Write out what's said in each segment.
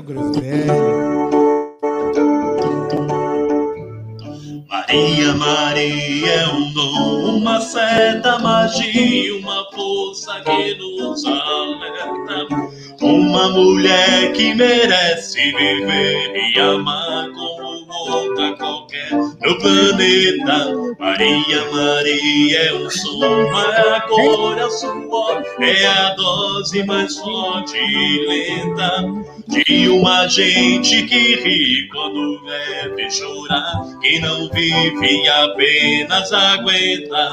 Groselha. Maria, Maria é um dom, uma certa magia, uma força que nos alerta. Uma mulher que merece viver e amar como outra qualquer no planeta. Maria, Maria é um som, é a cor, é o suor, é a dose mais forte e lenta de uma gente que ri quando deve chorar, que não vive apenas aguenta.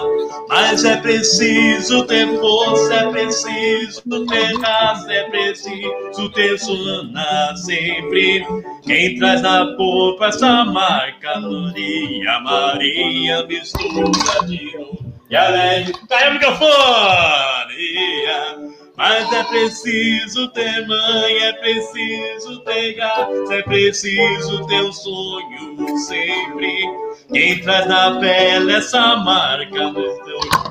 Mas é preciso ter força, é preciso ter raça, é preciso ter sona sempre. Quem traz na polpa essa marca, Maria, Maria, mistura de novo. E além, caiu o microfone! Mas é preciso ter mãe, é preciso ter gato, é preciso ter um sonho sempre. Quem traz na pele essa marca,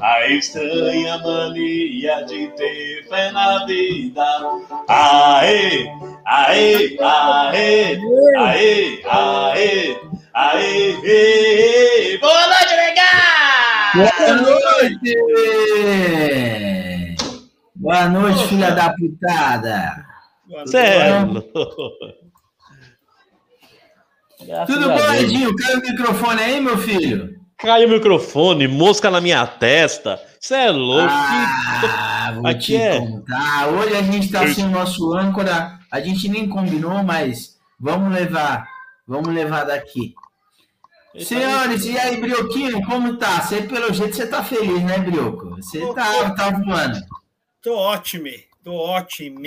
a estranha mania de ter fé na vida. Aê, aê, aê, aê, aê, aê, aê. Boa noite, legal! Boa noite! Boa noite, Opa. filha da putada. Sério? Tudo bom, Edinho? Caiu o microfone aí, meu filho? Caiu o microfone, mosca na minha testa. Você é louco. Ah, vou Aqui te é... contar. Hoje a gente tá sem o nosso âncora. A gente nem combinou, mas vamos levar. Vamos levar daqui. Senhores, e aí, Brioquinho, como tá? Você, pelo jeito, você tá feliz, né, Brioco? Você tá, tá voando. Tô ótimo, tô ótimo.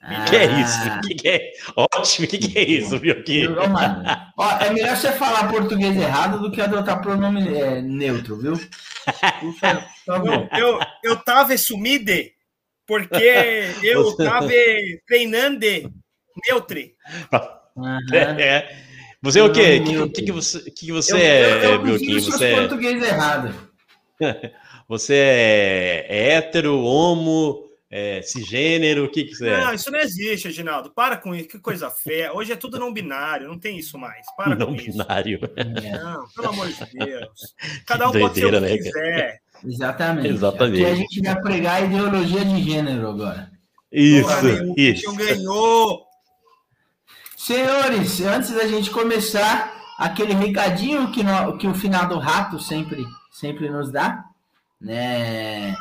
Ah. que é isso? Que, que é? Ótimo, o que, que é isso, viu aqui? Ó, é melhor você falar português errado do que adotar pronome é, neutro, viu? eu, eu, eu tava sumido porque eu tava treinando neutro. Uhum. É, Você é o quê? O que, que, que, você, que você eu, é, eu, eu Você é português errado. Você é, é hétero, homo, é, cisgênero, o que, que você é? Não, isso não existe, Reginaldo. Para com isso, que coisa feia. Hoje é tudo não binário, não tem isso mais. Para não com binário. isso. Não, pelo amor de Deus. Cada um doideira, pode ser o que né, quiser. Exatamente. Exatamente. Aqui a gente vai pregar a ideologia de gênero agora. Isso, Porra, isso. ganhou. Senhores, antes da gente começar, aquele recadinho que, no, que o final do rato sempre, sempre nos dá né?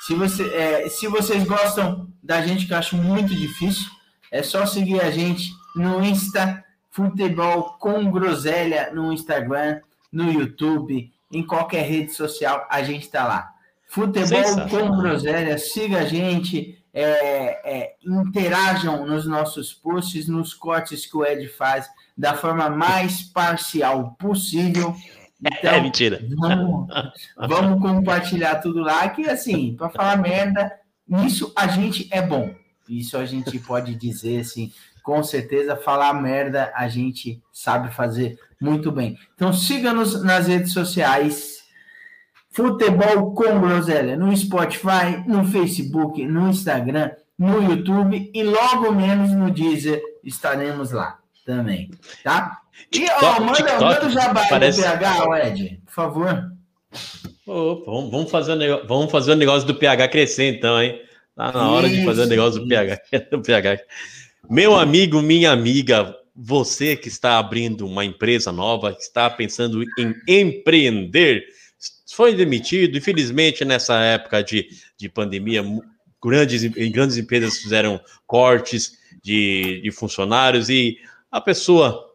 Se, você, é, se vocês gostam da gente, que eu acho muito difícil, é só seguir a gente no Insta, Futebol com Groselha, no Instagram, no YouTube, em qualquer rede social, a gente está lá. Futebol com Groselha, siga a gente, é, é, interajam nos nossos posts, nos cortes que o Ed faz, da forma mais parcial possível. Então, é mentira. Vamos, vamos compartilhar tudo lá, que assim, para falar merda, nisso a gente é bom. Isso a gente pode dizer assim, com certeza, falar merda a gente sabe fazer muito bem. Então siga-nos nas redes sociais. Futebol com Groselha no Spotify, no Facebook, no Instagram, no YouTube e logo menos no Deezer estaremos lá também, tá? E, ó, manda, TikTok, manda o jabá parece... do PH, Ed, por favor. Opa, vamos, fazer o negócio, vamos fazer o negócio do PH crescer, então, hein? Tá na hora isso, de fazer o negócio do PH, do PH. Meu amigo, minha amiga, você que está abrindo uma empresa nova, que está pensando em empreender, foi demitido, infelizmente, nessa época de, de pandemia, grandes, grandes empresas fizeram cortes de, de funcionários e a pessoa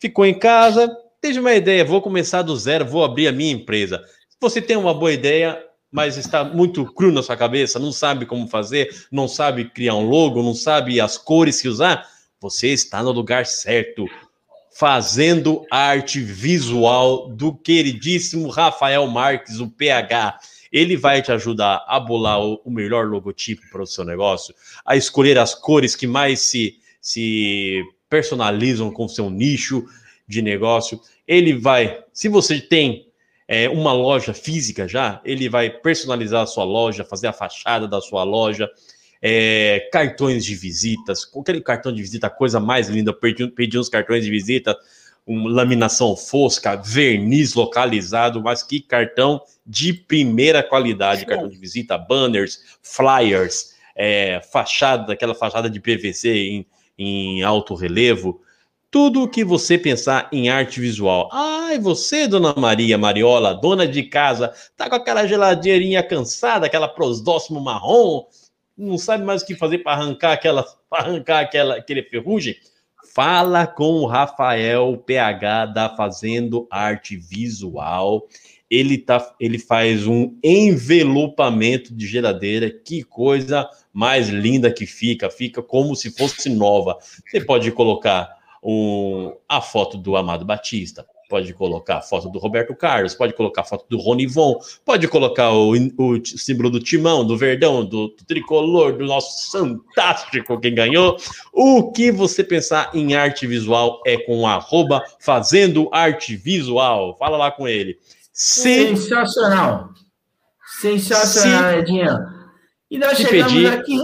ficou em casa, teve uma ideia, vou começar do zero, vou abrir a minha empresa. Você tem uma boa ideia, mas está muito cru na sua cabeça, não sabe como fazer, não sabe criar um logo, não sabe as cores que usar, você está no lugar certo. Fazendo arte visual do queridíssimo Rafael Marques, o PH. Ele vai te ajudar a bolar o, o melhor logotipo para o seu negócio, a escolher as cores que mais se, se personalizam com seu nicho de negócio. Ele vai, se você tem é, uma loja física já, ele vai personalizar a sua loja, fazer a fachada da sua loja, é, cartões de visitas, aquele cartão de visita, a coisa mais linda, eu pedi, uns cartões de visita, uma laminação fosca, verniz localizado, mas que cartão de primeira qualidade, cartão de visita, banners, flyers, é, fachada, aquela fachada de PVC em, em alto relevo, tudo o que você pensar em arte visual. Ai, você, dona Maria Mariola, dona de casa, tá com aquela geladeirinha cansada, aquela prosdóximo marrom, não sabe mais o que fazer para arrancar aquela, arrancar aquela, aquele ferrugem? Fala com o Rafael PH da Fazendo Arte Visual. Ele, tá, ele faz um envelopamento de geladeira. Que coisa mais linda que fica! Fica como se fosse nova. Você pode colocar um, a foto do Amado Batista, pode colocar a foto do Roberto Carlos, pode colocar a foto do Ronivon, pode colocar o, o símbolo do Timão, do Verdão, do, do, Tricolor, do nosso fantástico quem ganhou. O que você pensar em arte visual é com arroba fazendo arte visual. Fala lá com ele. Se, Sensacional. Sensacional, Edinho. E nós chegamos pedir... aqui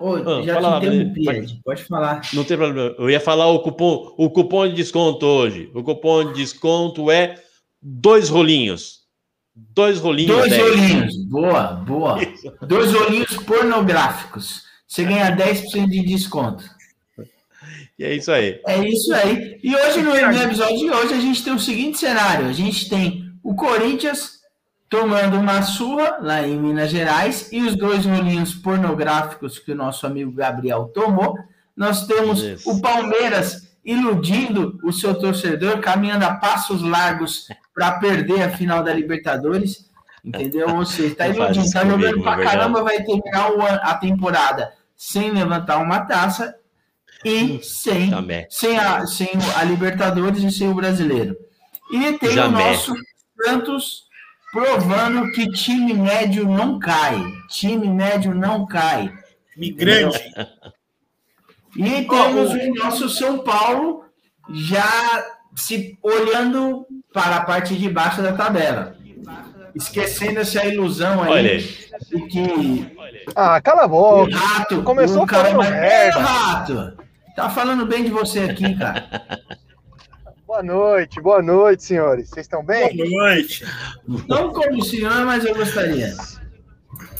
Oi, ah, já fala, te interrompi, pode falar. Não tem problema. Eu ia falar o cupom, o cupom de desconto hoje. O cupom de desconto é dois rolinhos. Dois rolinhos. Dois 10. rolinhos. Boa, boa. Isso. Dois rolinhos pornográficos. Você ganha 10% de desconto. E é isso aí. É isso aí. E hoje, no episódio de hoje, a gente tem o seguinte cenário: a gente tem o Corinthians tomando uma surra lá em Minas Gerais e os dois rolinhos pornográficos que o nosso amigo Gabriel tomou. Nós temos Isso. o Palmeiras iludindo o seu torcedor, caminhando a passos largos para perder a final da Libertadores. Entendeu? Ou seja, está iludindo, está jogando para caramba, vai terminar a temporada sem levantar uma taça e sem, sem, a, sem a Libertadores e sem o brasileiro. E tem Jamé. o nosso Santos provando que time médio não cai. Time médio não cai. Migrante. E temos o nosso São Paulo já se olhando para a parte de baixo da tabela. Esquecendo essa ilusão aí Olha de que. Ah, cala a boca. rato, Começou o cara falando merda. rato. Tá falando bem de você aqui, cara. Boa noite, boa noite, senhores. Vocês estão bem? Boa noite. Não como senhor, mas eu gostaria.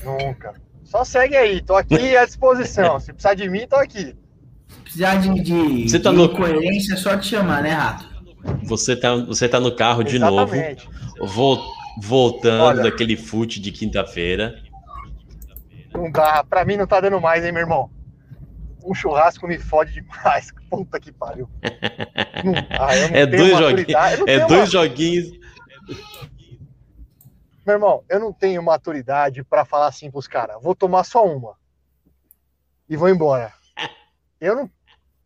Nunca. Só segue aí, tô aqui à disposição. Se precisar de mim, tô aqui. Se precisar de, de, você tá de no... coerência, é só te chamar, né, Rato? Você tá, você tá no carro de Exatamente. novo, voltando Olha, daquele fute de quinta-feira. Não dá, pra mim não tá dando mais, hein, meu irmão? Um churrasco me fode demais. Puta que pariu. Não, ah, é dois joguinhos. É dois uma... joguinhos. Meu irmão, eu não tenho maturidade para falar assim pros caras. Vou tomar só uma. E vou embora. Eu não,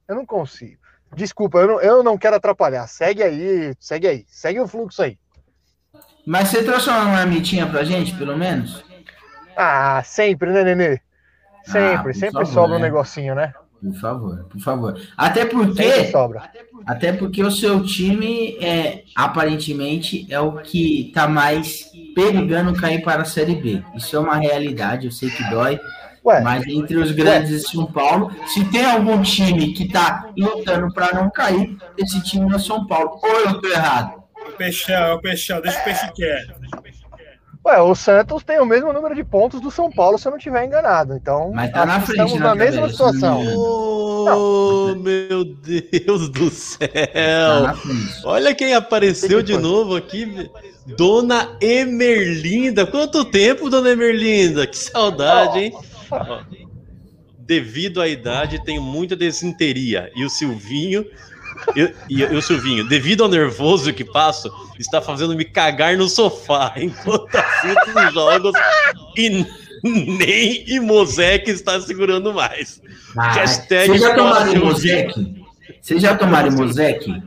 eu não consigo. Desculpa, eu não, eu não quero atrapalhar. Segue aí, segue aí. Segue o fluxo aí. Mas você trouxe uma marmitinha pra gente, pelo menos? Ah, sempre, né, Nenê? Sempre, ah, sempre favor, sobra um né? negocinho, né? Por favor, por favor. Até porque. Sobra. Até porque o seu time é aparentemente é o que está mais perigando cair para a Série B. Isso é uma realidade, eu sei que dói. Ué, mas entre os grandes de São Paulo, se tem algum time que está lutando para não cair, esse time é São Paulo. Ou eu estou errado? O Peixão, o Peixão, deixa o Peixe quieto. Ué, o Santos tem o mesmo número de pontos do São Paulo, se eu não estiver enganado. Então, Mas tá na frente, estamos na, mesma situação. Oh, meu Deus do céu! Tá Olha quem apareceu de novo aqui. Dona Emerlinda. Quanto tempo, Dona Emerlinda? Que saudade, hein? Devido à idade, tenho muita desinteria. E o Silvinho Eu- E eu, Silvinho, devido ao nervoso que passo, está fazendo me cagar no sofá enquanto assisto os jogos e nem Imosec está segurando mais. Ah, Hashtag Vocês já tomaram. Imosec? Vocês já tomaram Imosec?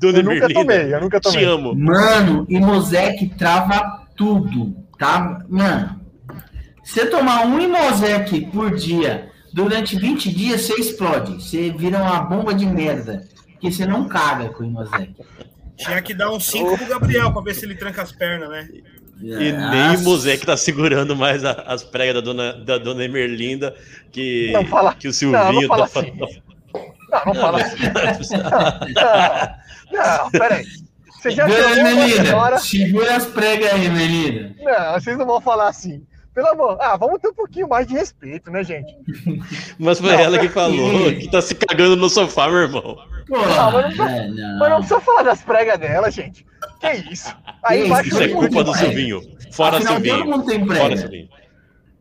Dona Eu nunca tomei, eu nunca te tomei. amo. Mano, Imosec trava tudo, tá? Mano, você tomar um Imosec por dia durante 20 dias, você explode. Você vira uma bomba de merda. Porque você não caga com Imosec. Tinha que dar um 5 pro Gabriel pra ver se ele tranca as pernas, né? E nem Nossa. Imosec tá segurando mais a- as pregas da dona, da dona Emerlinda que, Não fala- que o não, Silvinho não fala tá assim. falando. Não, não fala assim. Não, não, peraí. Você já Dona senhora. segura as pregas aí, Emelina. Não, vocês não vão falar assim. Pelo amor. Ah, vamos ter um pouquinho mais de respeito, né, gente? Mas foi Não, ela que falou que tá se cagando no sofá, meu irmão. Porra, mas não- é, não. Mas não precisa falar das pregas dela, gente. Que isso? Aí Isso, embaixo Isso é culpa do. Silvinho. Fora Afinal, todo Silvinho. mundo tem Fora prega. Silvinho.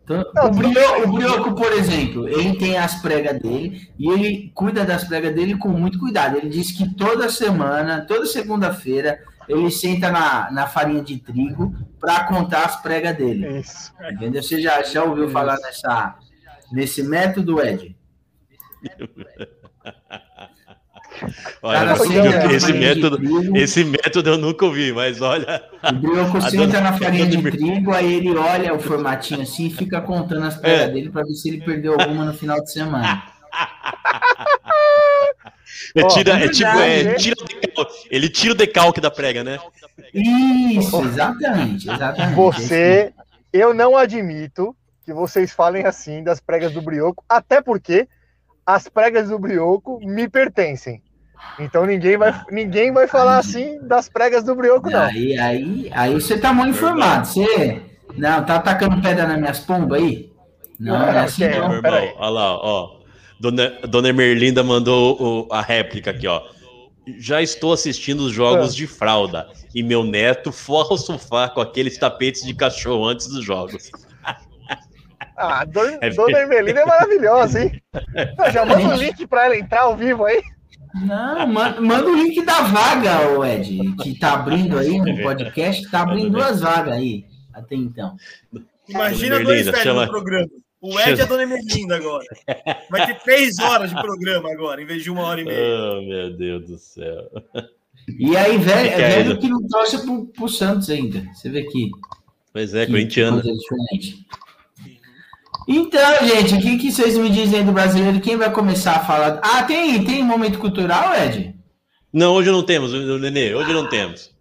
Então, Não, o, Brioco, o Brioco, por exemplo, ele tem as pregas dele e ele cuida das pregas dele com muito cuidado. Ele diz que toda semana, toda segunda-feira, ele senta na, na farinha de trigo para contar as pregas dele. Isso. Entendeu? Você já, já ouviu falar nessa, nesse método, Ed? Olha, Cara, eu- esse, método, trigo. esse método eu nunca ouvi, mas olha. O Brioco senta dona- na farinha de trigo, aí ele olha o formatinho assim e fica contando as pregas É. dele para ver se ele perdeu alguma no final de semana. É, Ó, tira, é é tipo, é, tira o decalque. ele tira o decalque da prega, né? Isso, exatamente, exatamente. Você, eu não admito que vocês falem assim das pregas do brioco, até porque as pregas do brioco me pertencem. Então ninguém vai, ninguém vai falar assim das pregas do brioco, não. Aí, aí, aí você tá mal informado. Você não tá atacando pedra nas minhas pombas aí? Não, não é assim Não, Meu não. irmão, olha lá, ó. Dona, Dona Merlinda mandou o- a réplica aqui, ó. Já estou assistindo os jogos Ah. de fralda e meu neto forra o sofá com aqueles tapetes de cachorro antes dos jogos. Ah, Dona, É Dona é maravilhosa, hein? Ah, Já manda o link pra ela entrar ao vivo aí. Não, manda, manda o link da vaga, ô Ed, que tá abrindo aí no podcast, tá abrindo duas vagas aí, até então. Imagina dois velhos chama- no programa. O Ed e a Dona Emerlinda agora. Vai ter três horas de programa agora, em vez de uma hora e meia. Oh, meu Deus do céu. E aí, velho, é velho né? que não torce pro, pro Santos ainda. Você vê que. Pois é, corintiano. Então, gente, o que, que vocês me dizem aí do brasileiro? Quem vai começar a falar? Ah, tem, tem momento cultural, Ed? Não, hoje não temos, o Nenê, hoje não temos.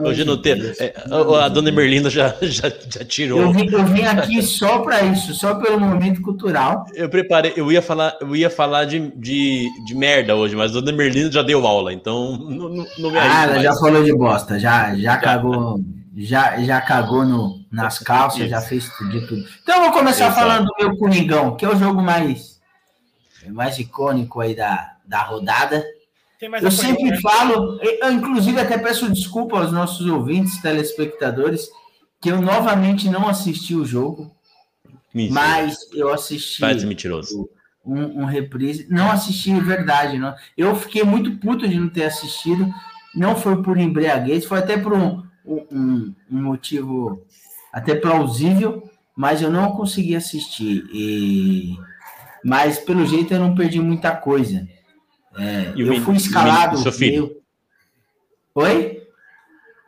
Hoje não temos. É, a, a Dona Merlinda já, já, já tirou. Eu vim, eu vim aqui só para isso, só pelo momento cultural. Eu preparei, eu ia falar, eu ia falar de, de, de merda hoje, mas a Dona Merlinda já deu aula, então não, não, não me Ah, ela já falou de bosta, já, já cagou, já, já cagou no, nas calças, já fez tudo, de tudo. Então eu vou começar Exato. falando do meu Coringão, que é o jogo mais, mais icônico aí da, da rodada. Tem mais Eu sempre né? falo, eu inclusive até peço desculpa aos nossos ouvintes, telespectadores, que eu novamente não assisti o jogo, Mentira. mas eu assisti Faz mentiroso. um, um reprise. Não assisti, é verdade. Não. Eu fiquei muito puto de não ter assistido. Não foi por embriaguez, foi até por um, um, um motivo até plausível, mas eu não consegui assistir. E... Mas pelo jeito eu não perdi muita coisa. É, E eu fui escalado. seu filho? meio- Oi?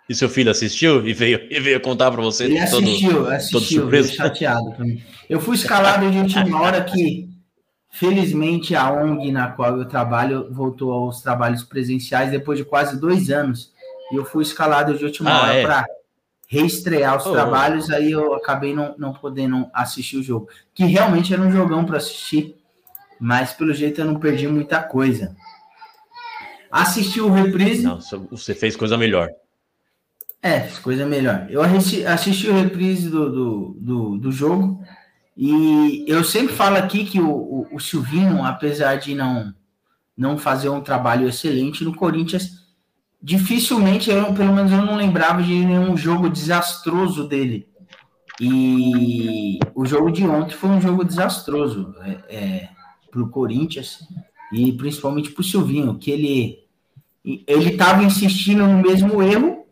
E seu filho assistiu e veio, e veio contar pra você Ele todo. assistiu, assistiu, surpreso. veio chateado mim. Eu fui escalado de última hora que, felizmente, a ONG na qual eu trabalho voltou aos trabalhos presenciais depois de quase dois anos. E eu fui escalado de última Ah, hora é? para reestrear os Oh. trabalhos, aí eu acabei não, não podendo assistir o jogo. Que realmente era um jogão para assistir, mas pelo jeito eu não perdi muita coisa. Assisti o reprise. Não, você fez coisa melhor. É, fiz coisa melhor. Eu assisti, assisti o reprise do, do, do, do jogo e eu sempre falo aqui que o, o, o Silvinho, apesar de não, não fazer um trabalho excelente no Corinthians, dificilmente, eu, pelo menos eu não lembrava de nenhum jogo desastroso dele. E o jogo de ontem foi um jogo desastroso é, para o Corinthians e principalmente para o Silvinho, que ele ele estava insistindo no mesmo erro,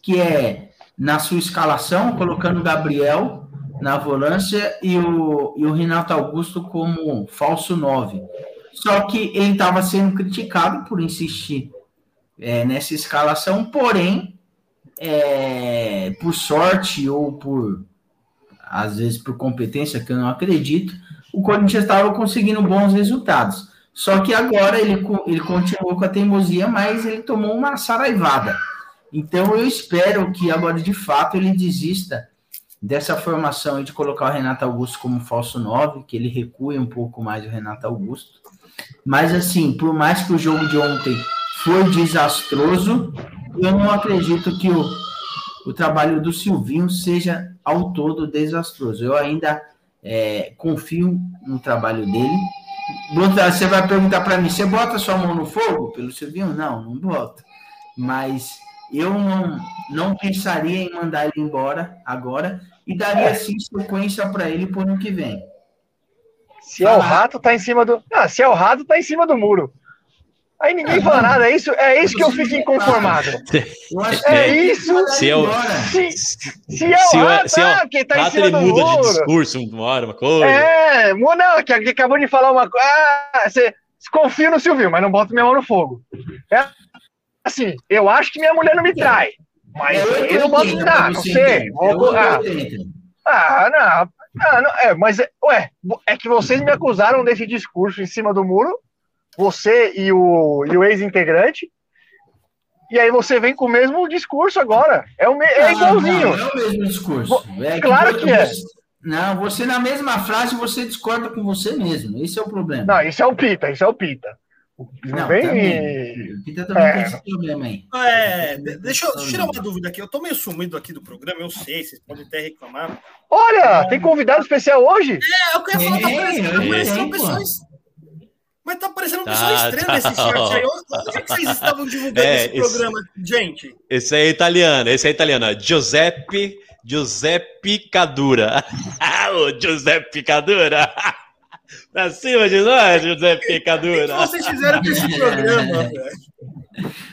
que é na sua escalação, colocando o Gabriel na volância e o, e o Renato Augusto como falso 9. Só que ele estava sendo criticado por insistir é, nessa escalação, porém, é, por sorte ou por às vezes por competência, que eu não acredito, o Corinthians estava conseguindo bons resultados. Só que agora ele, ele continuou com a teimosia, mas ele tomou uma saraivada. Então eu espero que agora de fato ele desista dessa formação de colocar o Renato Augusto como falso 9, que ele recue um pouco mais o Renato Augusto. Mas assim, por mais que o jogo de ontem foi desastroso, eu não acredito que o, o trabalho do Silvinho seja ao todo desastroso. Eu ainda é, confio no trabalho dele. Você vai perguntar para mim: você bota sua mão no fogo pelo Silvinho? Não, não bota. Mas eu não, não pensaria em mandar ele embora agora e daria sim sequência para ele por ano que vem. Se é o rato, tá em cima do. Ah, se é o rato, tá em cima do muro. Aí ninguém fala nada, é isso, é isso que eu fico inconformado. É isso. Se é o, se, se é o rato, se é o, ah, que tá em ele do muda de discurso uma hora, uma coisa. É, não, que acabou de falar uma coisa. Ah, você confia no Silvio, mas não bota minha mão no fogo. É assim, eu acho que minha mulher não me trai. Mas É eu não boto nada, não sei. Vou- ah, ah, não. Ah, não, é, mas, é- ué, é que vocês me acusaram desse discurso em cima do muro, você e o, e o ex-integrante, e aí você vem com o mesmo discurso agora. É, o me, é igualzinho. Não, não é o mesmo discurso. É claro que é. você- Não, você na mesma frase você discorda com você mesmo. Esse é o problema. Não, isso é o Pita, isso é o Pita. Não, Não, vem. também. O Pita também É. tem esse problema aí. É, de- deixa eu deixa eu tirar uma dúvida aqui. Eu tô meio sumido aqui do programa, eu sei, vocês podem até reclamar. Olha, tem convidado especial hoje? É, eu queria falar, É, parecendo, tá é. Mas tá parecendo Tá, pessoa estranha tá. nesse chat aí. Onde é que vocês estavam divulgando É, esse esse- programa, gente? Esse é italiano, esse é italiano. Giuseppe, Giuseppe Cadura. o Giuseppe Cadura. Pra cima de nós, Giuseppe O que Cadura. vocês fizeram com esse programa, velho?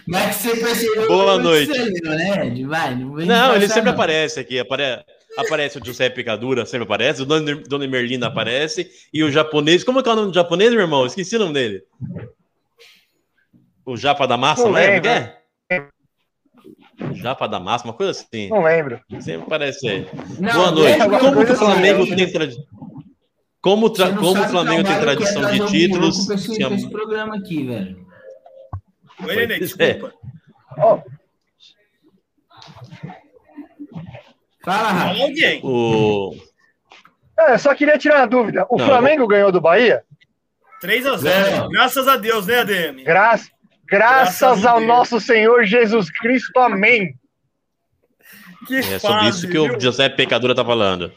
Mas você percebeu Boa noite. né? Vai, não Não, ele sempre não. aparece aqui. Apare... Aparece o Giuseppe Cadura, sempre aparece. O Dona Dona Merlina aparece. E o japonês. Como é que é o nome do japonês, meu irmão? Esqueci o nome dele. O Japa da Massa, Não não é? lembro. Como é? O Japa da Massa, uma coisa assim. Não lembro. Sempre aparece aí. Não, Boa noite. Alguma Como o Flamengo assim, tem tradição? Como, tra- como o Flamengo tem é tradição de jogo títulos? esse, programa aqui, velho. Oi, Nenê, é. desculpa. Ó, Fala. O... é, só queria tirar uma dúvida. O Não, Flamengo ganhou do Bahia? 3x0. Zero. Graças a Deus, né, ADM? Gra graças Graças a ao Deus. nosso Senhor Jesus Cristo. Amém. Que É sobre isso que o Giuseppe Pecadura tá falando.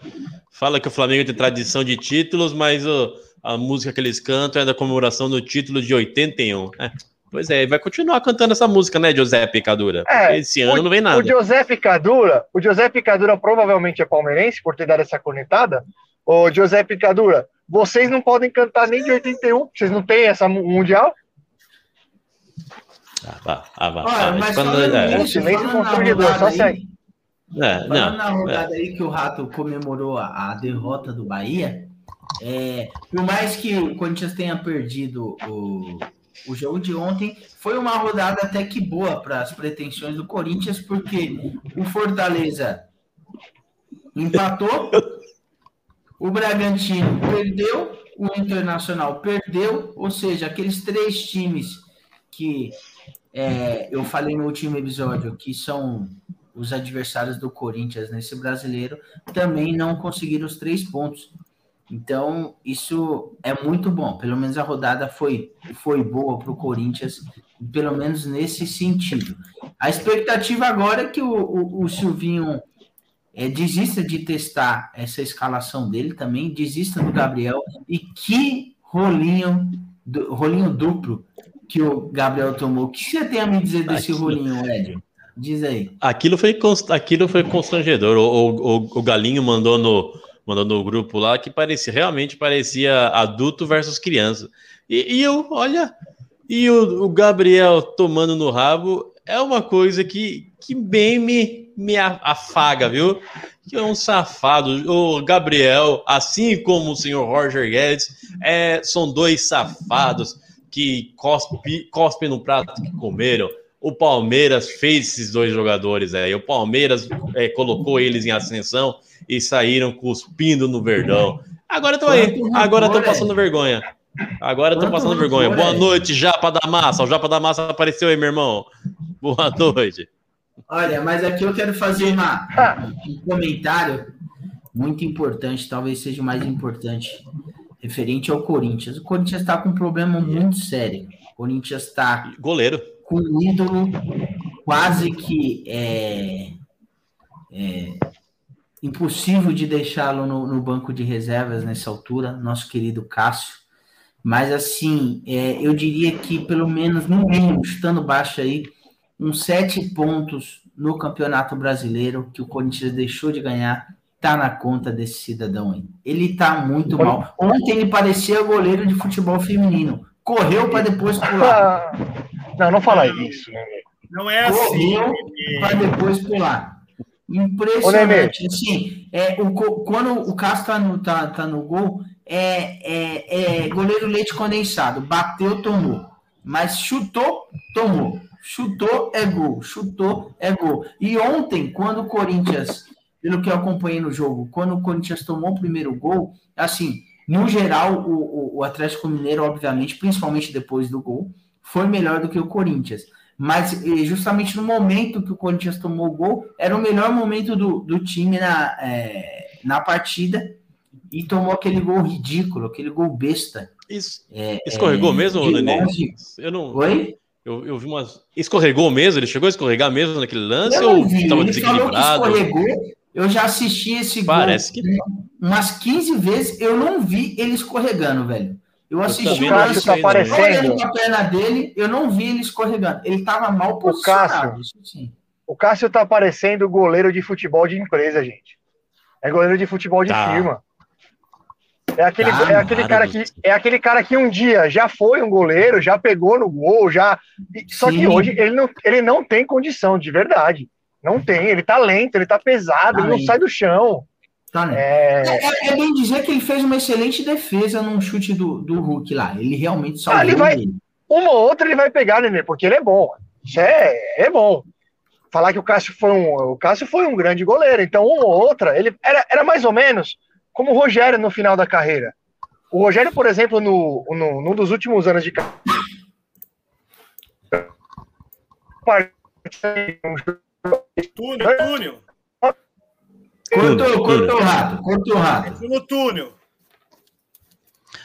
Fala que o Flamengo tem tradição de títulos, mas o- a música que eles cantam é da comemoração do título de 81. É, pois é, vai continuar cantando essa música, né, Giuseppe Pecadura? É, esse ano não vem O nada. Giuseppe Cadura, o Giuseppe Cadura provavelmente é palmeirense por ter dado essa cornetada. Ô, Giuseppe Cadura, vocês não podem cantar nem de 81, vocês não têm essa mu- mundial? Ah, vá, ah, vá. Olha, Ah, mas quando- é, nisso- nisso, silêncio constrangedor, só aí- segue. é, não, na é. rodada aí que o Rato comemorou a, a derrota do Bahia, é, por mais que o Corinthians tenha perdido o, o jogo de ontem, foi uma rodada até que boa para as pretensões do Corinthians, porque o Fortaleza empatou, o Bragantino perdeu, o Internacional perdeu, ou seja, aqueles três times que é, eu falei no último episódio que são os adversários do Corinthians nesse brasileiro também não conseguiram os três pontos. Então, isso é muito bom. Pelo menos a rodada foi, foi boa para o Corinthians, pelo menos nesse sentido. A expectativa agora é que o, o, o Silvinho é, desista de testar essa escalação dele também, desista do Gabriel. E que rolinho, du- rolinho duplo que o Gabriel tomou. O que você tem a me dizer desse Aquilo- rolinho, Ed? Diz aí. Aquilo foi, const- aquilo foi constrangedor. O, o, o- o Galinho mandou no, mandou no grupo lá que parecia realmente parecia adulto versus criança. E, e eu, olha, E o, o Gabriel tomando no rabo é uma coisa que, que bem me, me afaga, viu? Que é um safado. O Gabriel, assim como o senhor Roger Guedes, é, são dois safados que cospe, cospem no prato que comeram. O Palmeiras fez esses dois jogadores aí. O Palmeiras é, colocou eles em ascensão e saíram cuspindo no Verdão. Agora estão aí. Agora estão passando vergonha. Agora estão passando vergonha. Boa noite, Japa da Massa. O Japa da Massa apareceu aí, meu irmão. Boa noite. Olha, mas aqui eu quero fazer uma, um comentário muito importante, talvez seja o mais importante, referente ao Corinthians. O Corinthians está com um problema muito sério. O Corinthians está. Goleiro. Com um ídolo quase que é, é impossível de deixá-lo no, no, banco de reservas nessa altura, nosso querido Cássio. Mas assim, é, eu diria que pelo menos no mínimo, estando baixo aí, uns sete pontos no Campeonato Brasileiro que o Corinthians deixou de ganhar tá na conta desse cidadão aí. Ele tá muito mal. Ontem ele parecia goleiro de futebol feminino. Correu para depois pular. Não, não fala isso. Não é assim. Correu para depois pular. Impressionante. Assim, é, o, quando o Cássio tá no, tá, tá no gol, é, é, é goleiro leite condensado. Bateu, tomou. Mas chutou, tomou. Chutou, é gol. Chutou, é gol. E ontem, quando o Corinthians pelo que eu acompanhei no jogo, quando o Corinthians tomou o primeiro gol, assim, no geral, o, o, Atlético Mineiro, obviamente, principalmente depois do gol, foi melhor do que o Corinthians. Mas justamente no momento que o Corinthians tomou o gol, era o melhor momento do, do time na, é, na partida e tomou aquele gol ridículo, aquele gol besta. Isso, é, escorregou é, mesmo, Nenê? Eu não. Oi? Eu, eu vi umas. Escorregou mesmo? Ele chegou a escorregar mesmo naquele lance ou estava desequilibrado? escorregou, eu já assisti esse Parece gol que... umas 15 vezes, eu não vi ele escorregando, velho. Eu assisti o Cássio tá aparecendo. a perna dele, eu não vi ele escorregando. Ele estava mal posicionado. O Cássio, o Cássio tá parecendo goleiro de futebol de empresa, gente. É goleiro de futebol de tá. firma. É aquele, tá, é, aquele cara que, é aquele cara que um dia já foi um goleiro, já pegou no gol, já. Só Sim. que hoje ele não, ele não tem condição, de verdade. Não tem, ele tá lento, ele tá pesado, tá ele lento. não sai do chão. Tá é... É, é... bem dizer que ele fez uma excelente defesa num chute do, do Hulk lá. Ele realmente salvou ah, ele vai, ele. Uma ou outra ele vai pegar, Nenê, porque ele é bom. Isso é, é bom. Falar que o Cássio foi um. O Cássio foi um grande goleiro, então uma ou outra, ele era, era mais ou menos como o Rogério no final da carreira. O Rogério, por exemplo, no, no, num dos últimos anos de carreira Túnel, túnel. Cortou, cortou o rato, cortou o rato. No túnel.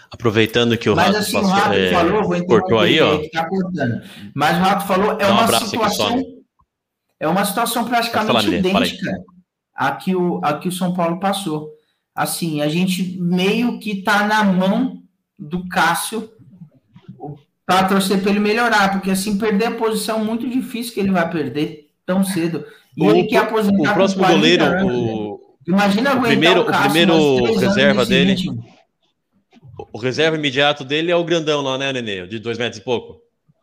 Aproveitando que o Mas, rato, assim, passou, o rato é, falou, cortou aí, ó. Tá Mas o rato falou, é um uma situação. É uma situação praticamente falar, idêntica a que, o, a que o São Paulo passou. Assim, a gente meio que tá na mão do Cássio para torcer para ele melhorar, porque assim, perder a posição é muito difícil que ele vai perder tão cedo. E o, ele quer aposentar o próximo goleiro, o, Imagina o primeiro, o, o primeiro reserva dele. O reserva imediato dele é o grandão lá, né, Nenê? De dois metros e pouco.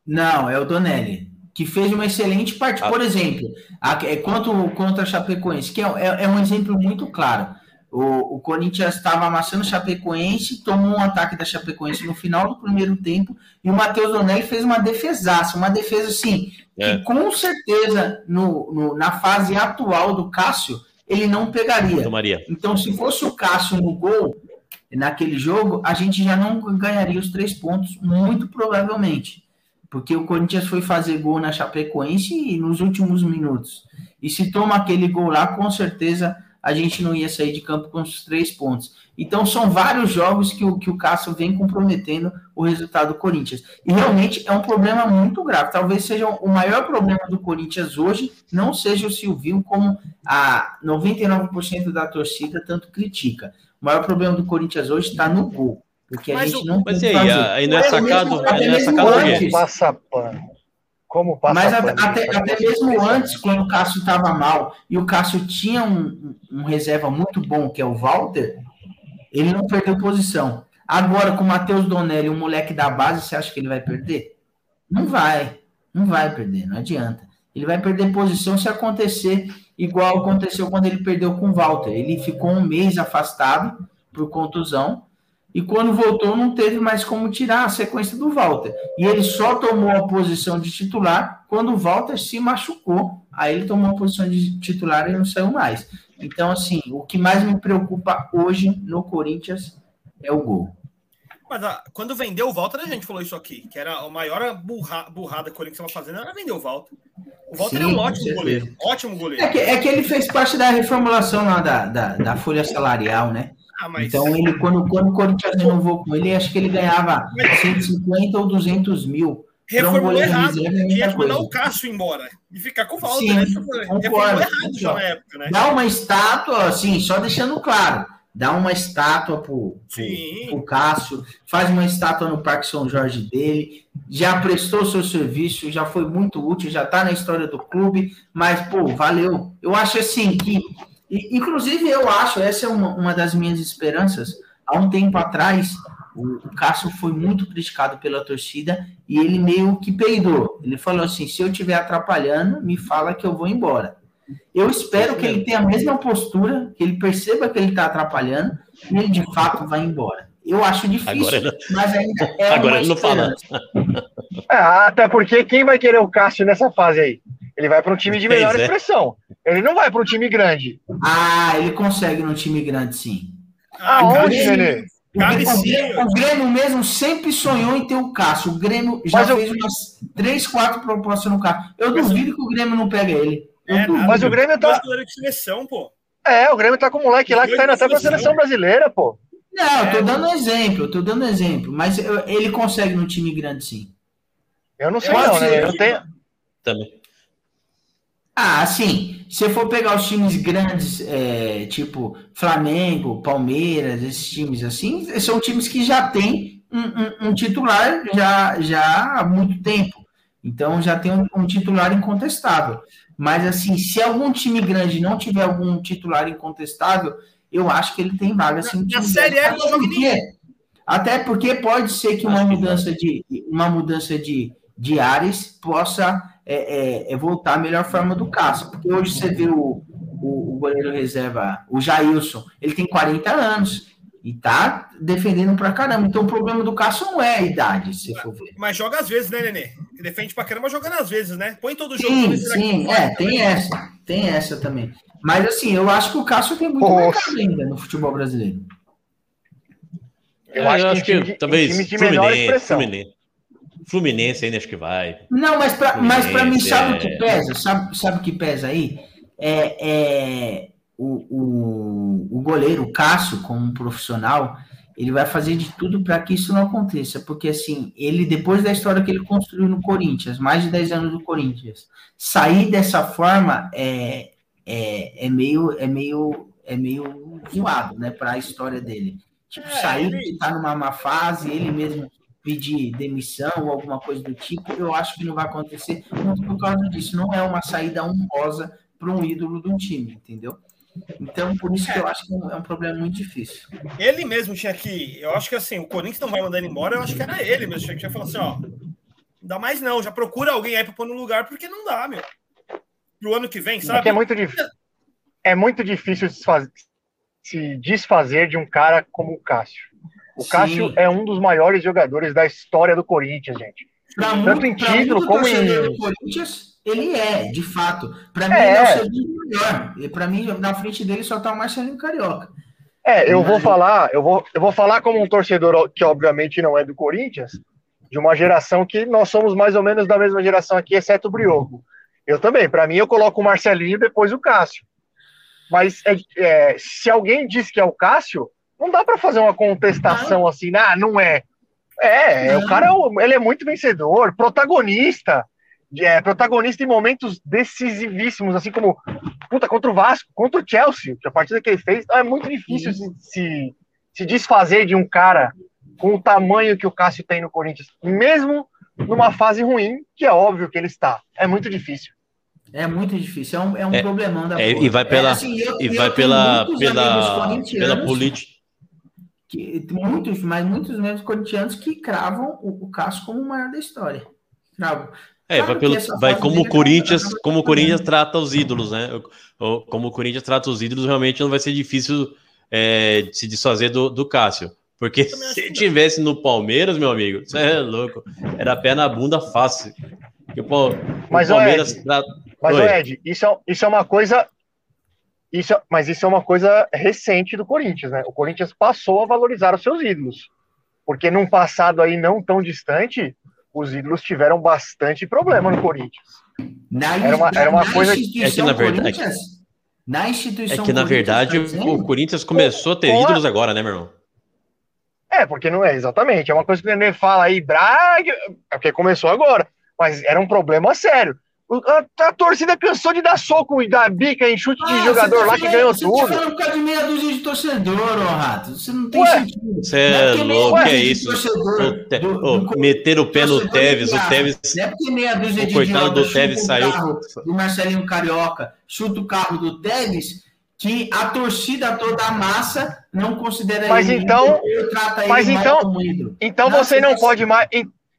Não, é o Donelli, que fez uma excelente partida. Ah. Por exemplo, a, é, contra, contra a Chapecoense, que é, é, é um exemplo muito claro. O, o Corinthians estava amassando o Chapecoense, tomou um ataque da Chapecoense no final do primeiro tempo, e o Matheus Donelli fez uma defesaça, uma defesa assim, é. que com certeza no, no, na fase atual do Cássio, ele não pegaria. Tomaria. Então, se fosse o Cássio no gol, naquele jogo, a gente já não ganharia os três pontos, muito provavelmente. Porque o Corinthians foi fazer gol na Chapecoense nos últimos minutos. E se toma aquele gol lá, com certeza a gente não ia sair de campo com os três pontos. Então, são vários jogos que o, que o Cássio vem comprometendo o resultado do Corinthians. E realmente é um problema muito grave. Talvez seja o maior problema do Corinthians hoje, não seja o Silvio, como a 99% da torcida tanto critica. O maior problema do Corinthians hoje está no gol. Porque a gente não mas aí, aí não é sacado, não é sacado Passa pano. Como passa Mas até, até, até mesmo antes, quando o Cássio estava mal e o Cássio tinha um, um, reserva muito bom, que é o Walter, ele não perdeu posição. Agora, com o Matheus Donelli, um moleque da base, você acha que ele vai perder? Não vai, não vai perder, não adianta. Ele vai perder posição se acontecer igual aconteceu quando ele perdeu com o Walter. Ele ficou um mês afastado por contusão e quando voltou não teve mais como tirar a sequência do Walter. E ele só tomou a posição de titular quando o Walter se machucou. Aí ele tomou a posição de titular e não saiu mais. Então, assim, o que mais me preocupa hoje no Corinthians é o gol. Mas ah, quando vendeu o Walter, a gente falou isso aqui, que era a maior burra, burrada que o Corinthians estava fazendo, era vender o Walter. O Walter Sim, é um ótimo goleiro. Ótimo goleiro. É que, é que ele fez parte da reformulação lá da, da, da folha salarial, né? Ah, mas Então, ele, quando, quando o Corinthians renovou com ele, acho que ele ganhava Mas- 150 ou 200 mil. Reformulou errado. é Tinha que mandar o Cássio embora e ficar com o Walter, Sim, né? Reformulou concordo, errado já na época, né? Dá uma estátua, assim, só deixando claro. Dá uma estátua pro, Sim. pro Cássio, faz uma estátua no Parque São Jorge dele, já prestou seu serviço, já foi muito útil, já tá na história do clube, mas, pô, valeu. Eu acho assim que, e, inclusive eu acho, essa é uma, uma das minhas esperanças, há um tempo atrás, o, o Cássio foi muito criticado pela torcida e ele meio que peidou. Ele falou assim: se eu estiver atrapalhando, me fala que eu vou embora. Eu espero que ele tenha a mesma postura, que ele perceba que ele está atrapalhando e ele de fato vai embora. Eu acho difícil, Agora ele- mas ainda é Agora ele não fala. É, até porque quem vai querer o Cássio nessa fase aí? Ele vai para um time de Pois melhor é. expressão. Ele não vai para um time grande. Ah, ele consegue no time grande, sim. Ah, Aonde, cabe- O Cabe Grêmio, sim. o Grêmio mesmo sempre sonhou em ter o Cássio. O Grêmio já Mas eu- fez umas três, quatro propostas no Cássio. Eu duvido que o Grêmio não pega ele. É. Mas o Grêmio tá. de seleção, pô. É, o Grêmio tá com o moleque lá que tá indo até pra seleção brasileira, pô. Não, eu tô dando exemplo, eu tô dando exemplo. Mas eu- ele consegue no time grande, sim. Eu não sei, não, né? Eu tenho. Também. Ah, assim, se for pegar os times grandes, é, tipo Flamengo, Palmeiras, esses times assim, são times que já têm um, um- um titular já, já há muito tempo. Então já tem um, um titular incontestável. Mas assim, se algum time grande não tiver algum titular incontestável, eu acho que ele tem vaga assim, no Na time Série não Até porque- Até porque pode ser que uma Acho que mudança de uma mudança de, de ares possa é, é, é voltar à melhor forma do Cássio. Porque hoje você vê o, o, o goleiro reserva, o Jailson, ele tem 40 anos e tá defendendo pra caramba. Então o problema do Cássio não é a idade, se for ver. Mas joga às vezes, né, Nenê? Ele defende pra caramba jogando às vezes, né? Põe todo jogo. Sim, sim, é, tem essa, tem essa também. Mas assim, eu acho que o Cássio tem muito mercado ainda no futebol brasileiro. Eu É, acho que time de- em talvez time de Fluminense, expressão. Fluminense. Fluminense ainda acho que vai. Não, mas para mas pra mim, sabe o é. que pesa? Sabe, sabe o que pesa aí? É, é o, o, o goleiro, o Cássio, como profissional, ele vai fazer de tudo para que isso não aconteça. Porque, assim, ele, depois da história que ele construiu no Corinthians, mais de 10 anos do Corinthians, sair dessa forma é, é, é meio é meio é meio zoado, né, para a história dele. Tipo, É, sair ele- de estar numa má fase, ele mesmo pedir demissão ou alguma coisa do tipo, eu acho que não vai acontecer muito por causa disso. Não é uma saída honrosa para um ídolo de um time, entendeu? Então, por isso que eu acho que é um problema muito difícil. Ele mesmo tinha que. Eu acho que assim, o Corinthians não vai mandar ele embora, eu acho que era ele mesmo. Tinha que falar assim, ó. Não dá mais não, já procura alguém aí pra pôr no lugar, porque não dá, meu. Pro ano que vem, Porque sabe? é muito difícil. É muito difícil se desfazer de um cara como o Cássio. O Sim. Cássio é um dos maiores jogadores da história do Corinthians, gente. Pra Tanto em pra título muito como em- do Corinthians, ele é, de fato. Para mim, É. ele é o segundo melhor. E para mim, na frente dele só tá o Marcelinho Carioca. É, eu vou falar, eu vou, eu vou falar como um torcedor que obviamente não é do Corinthians, de uma geração que nós somos mais ou menos da mesma geração aqui, exceto o Brioco. Eu também, para mim eu coloco o Marcelinho e depois o Cássio. Mas é, é, se alguém diz que é o Cássio, não dá para fazer uma contestação assim, ah, não é. É, Não. o cara é o- ele é muito vencedor, protagonista, é, protagonista em momentos decisivíssimos, assim como puta, contra o Vasco, contra o Chelsea, que a partida que ele fez, é muito difícil se, se, se desfazer de um cara com o tamanho que o Cássio tem no Corinthians, mesmo numa fase ruim, que é óbvio que ele está. É muito difícil. É muito difícil, é um, é um É, problemão da É, porra. e vai pela, É, assim, eu- e vai pela, pela, pela política. Que- muitos, mas muitos mesmo corintianos que cravam o, o Cássio como o maior da história. Cravo. É, Claro vai, pelo, vai como o Corinthians, acaba- como o Corinthians trata os ídolos, né? Como o Corinthians trata os ídolos, realmente não vai ser difícil é, de se desfazer do, do Cássio. Porque se tivesse no Palmeiras, meu amigo, você é louco. Era pé na bunda fácil. Porque, pô, Mas, o ô, Palmeiras Ed, trata. Mas, Ed, isso é, isso é uma coisa. Isso, é- mas isso é uma coisa recente do Corinthians, né? O Corinthians passou a valorizar os seus ídolos. Porque num passado aí não tão distante, os ídolos tiveram bastante problema no Corinthians. Na, Era uma- era uma na coisa- instituição É que, na verdade- Corinthians, na É instituição que, na verdade, tá o Corinthians começou a ter com a- ídolos agora, né, meu irmão? É, porque não é exatamente. É uma coisa que o Nenê fala aí, Braga, é porque começou agora. Mas era um problema sério. A, a torcida cansou de dar soco e dar bica em chute de Ah, jogador você tá lá que ganhou você Tá tudo. falando por causa de meia dúzia de torcedor, ô Rato. Você não tem Ué, sentido. Você é meia louco, que é de isso? torcedor O Te- do- do- meter o pé no Tevez, de o. Tevez. Não é porque meia dúzia O de coitado do Tevez o saiu- carro do Marcelinho Carioca, chuta o carro do Tevez, que a torcida toda, a massa, não considera Mas ele então- ídolo, trata ele mas mal então- como ídolo. Então Não, você não você- pode mais.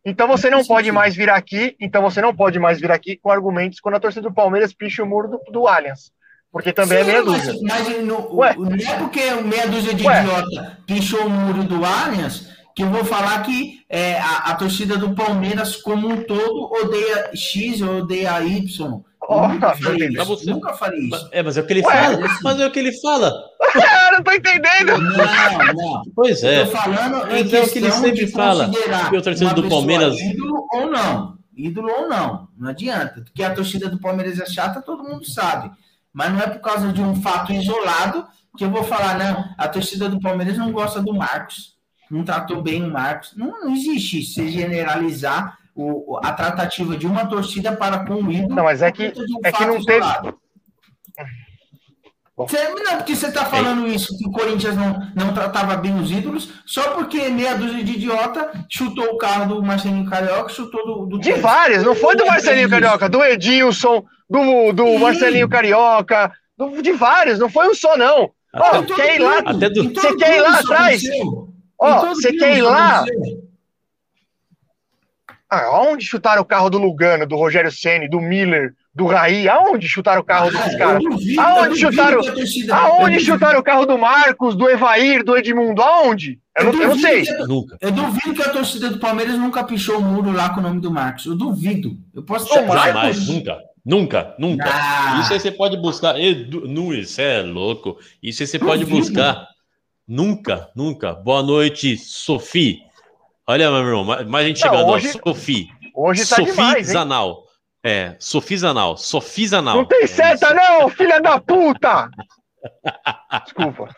En- Então você não pode mais vir aqui. Então você não pode mais vir aqui com argumentos quando a torcida do Palmeiras picha o muro do, do Allianz. Porque também é Sim, meia mas- dúzia. Mas, no- Ué. não é porque meia dúzia de Ué. idiota pichou o muro do Allianz que eu vou falar que é, a, a torcida do Palmeiras como um todo odeia X ou odeia Y. Eu Oh, nunca falei isso. Você- Nunca falei isso. É, mas é o que ele Ué, fala. assim- Mas é o que ele fala. Não tô entendendo. Não, não. Pois é. Eu tô falando em Mas é o que ele questão sempre de fala, considerar que o torcedor do Palmeiras- Ídolo ou não. Ídolo ou não. Não adianta. Que a torcida do Palmeiras é chata, todo mundo sabe. Mas não é por causa de um fato isolado que eu vou falar, não, a torcida do Palmeiras não gosta do Marcos. Não tratou bem o Marcos. Não, não existe isso, você generalizar o, a tratativa de uma torcida para com o ídolo. Não, mas é que- um é que fato não teve- isolado. Bom. Você, não, porque você É. está falando isso, que o Corinthians não, não tratava bem os ídolos, só porque meia dúzia de idiota chutou o carro do Marcelinho Carioca, chutou do. do De vários, não foi do Marcelinho Carioca, do Edilson, do, do Sim. Marcelinho Carioca, do- de vários, não foi um só, não. Ó, Até- todo quer ir lá? até do- Você quer ir lá atrás? Ó, você quer ir lá? Ah, Aonde chutaram o carro do Lugano, do Rogério Ceni, do Miller, do Raí? Aonde chutaram o carro desses Ah, caras? eu Aonde eu chutaram- Aonde eu chutaram o carro do Marcos, do Evair, do Edmundo? Aonde? Eu não, eu não duvido sei. a- Nunca. Eu duvido que a torcida do Palmeiras nunca pichou o muro lá com o nome do Marcos. Eu duvido. Eu posso Marcos- Jamais, nunca. Nunca, nunca. Ah. Isso aí você pode buscar. Edu, isso é louco. Isso aí você pode Duvido. buscar. Nunca, nunca. Boa noite, Sophie. Olha, meu irmão, mais gente Não, chegando. ó. hoje- Sophie. Hoje tá Sophie demais, hein? Zanal. É, Sophie Zanal. Sophie Zanal. Não tem É seta, isso. não, filha da puta! Desculpa.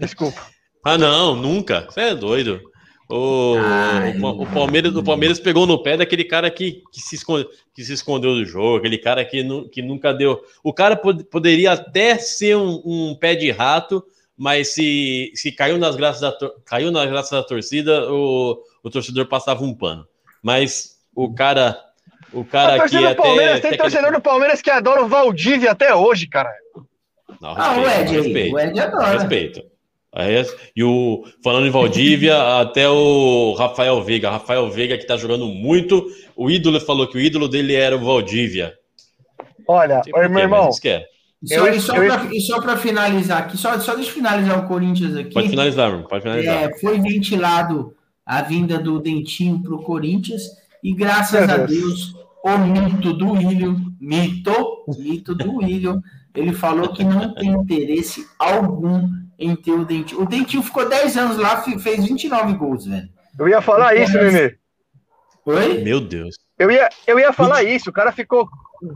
Desculpa. Ah, não, nunca. Você é doido. O, Ai. o, o Palmeiras, o Palmeiras pegou no pé daquele cara que, que, se, esconde, que se escondeu do jogo, aquele cara que, nu, que nunca deu. O cara pod- poderia até ser um, um pé de rato, mas se, se caiu, nas graças da, caiu nas graças da torcida, o, o torcedor passava um pano. Mas o cara. O cara torcida do até. Palmeiras, tem até torcedor do Palmeiras que adora o Valdívia até hoje, cara. Não, Ah, o Ed respeito. O Ed adora. Respeito. E o falando em Valdívia, até o Rafael Veiga, Rafael Veiga que tá jogando muito. O ídolo falou que o ídolo dele era o Valdívia. Olha, oi, meu irmão, isso que é. E só, Eu- e só eu- pra- e só para finalizar aqui, só, só deixa eu finalizar o Corinthians aqui. Pode finalizar, mano. Pode finalizar. É, foi ventilado a vinda do Dentinho para o Corinthians e graças Meu a Deus. Deus, o mito do William, mito, mito do William, ele falou que não tem interesse algum em ter o Dentinho. O Dentinho ficou 10 anos lá, fe- fez 29 gols, velho. eu ia falar isso, Nenê. Oi? Meu Deus. Eu ia, eu ia falar isso. O cara ficou,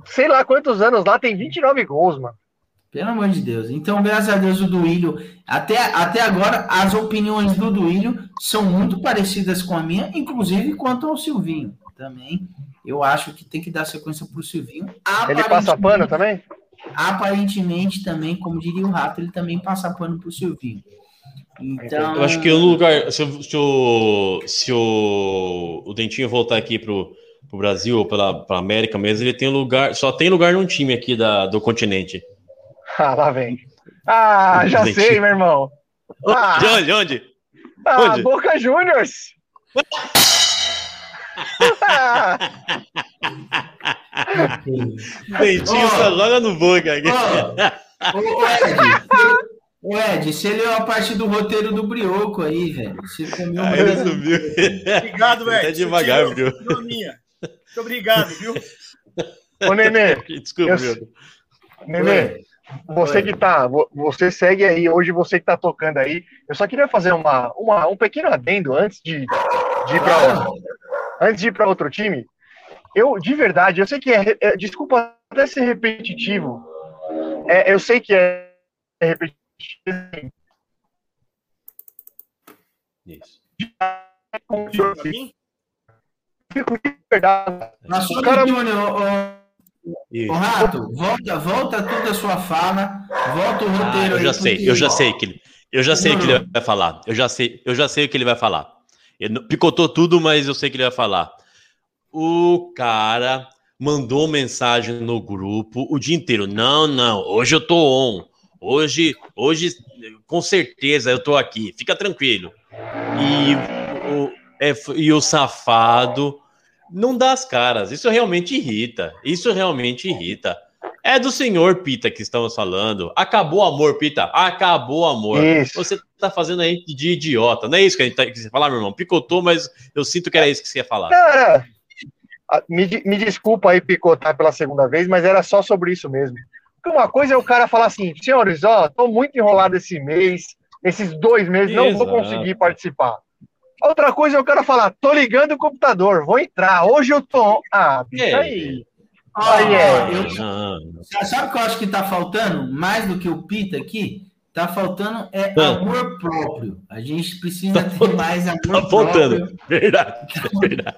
sei lá quantos anos lá, tem 29 gols, mano. Pelo amor de Deus. Então, graças a Deus, o Duílio, até, até agora, as opiniões do Duílio são muito parecidas com a minha, inclusive quanto ao Silvinho. Também, eu acho que tem que dar sequência para o Silvinho. Ele passa pano também? Aparentemente, também, como diria o Rato, ele também passa pano para o Silvinho. Então, Eu acho que no lugar. Se, o- se o, se o, o Dentinho voltar aqui pro, pro Brasil ou pela, pra América mesmo, ele tem lugar. Só tem lugar num time aqui da, do continente. Ah, lá vem. Ah, já Gente. sei, meu irmão. Ah, De onde? Onde? ah, onde? Boca Juniors. Ó. só joga no. Ô, ô, Ed, ô, Ed, você leu a parte do roteiro do Brioco aí, velho. Você comeu ele subiu. Obrigado, velho. Até devagar, viu? Minha. Muito obrigado, viu? Ô, Nenê, Descobriu. Nenê, você Oi. que tá, vo- você segue aí, hoje você que tá tocando aí. Eu só queria fazer uma, uma- um pequeno adendo antes de, de ir para antes de ir para outro time. Eu, de verdade, eu sei que é, é- desculpa até ser repetitivo. É, eu sei que é, é repetitivo. Isso. Pra mim? Fico de verdade. Na sua O cara- Júnior, Isso. ô, Rato, volta, volta toda a sua fala, volta o Ah, roteiro eu aí. já sei, porque- eu já sei que ele, eu já sei o que ele vai falar. Eu já sei, eu já sei o que ele vai falar. Ele picotou tudo, mas eu sei que ele vai falar. O cara mandou mensagem no grupo o dia inteiro. Não, não, hoje eu tô on. Hoje, hoje com certeza eu tô aqui. Fica tranquilo. E o, é, e o safado não dá as caras. Isso realmente irrita. Isso realmente irrita. É do senhor Pita que estamos falando. Acabou o amor, Pita. Acabou o amor. Isso. Você tá fazendo aí de idiota. Não é isso que a gente tá, que você falar, meu irmão? Picotou, mas eu sinto que era isso que você ia falar. Cara, a- me, me desculpa aí picotar pela segunda vez, mas era só sobre isso mesmo. Porque uma coisa é o cara falar assim, senhores, ó, tô muito enrolado esse mês, esses dois meses, não vou Exato. conseguir participar. Outra coisa é o cara falar, tô ligando o computador, vou entrar, hoje eu tô. Ah, bicho, É. aí. Aí é. eu- Sabe o que eu acho que tá faltando? Mais do que o Pita aqui, tá faltando é Ah. amor próprio. A gente precisa ter mais amor tá faltando. próprio. Verdade, é verdade.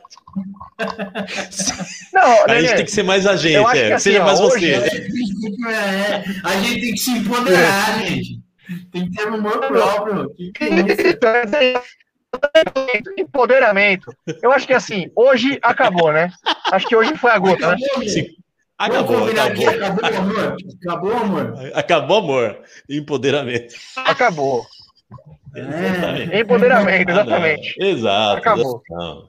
Não, A gente tem que ser mais a gente, Eu acho é. que assim, Seja ó, mais você. É, a gente tem que se empoderar, gente. Tem que ter amor próprio. Que isso? Empoderamento. Eu acho que assim, hoje acabou, né? Acho que hoje foi a gota, né? Acabou, Acabou, aqui. acabou. Amor. Acabou, amor. Acabou, amor. Empoderamento. Acabou. É. Empoderamento, Ah, não. exatamente. Exato. Acabou. Não,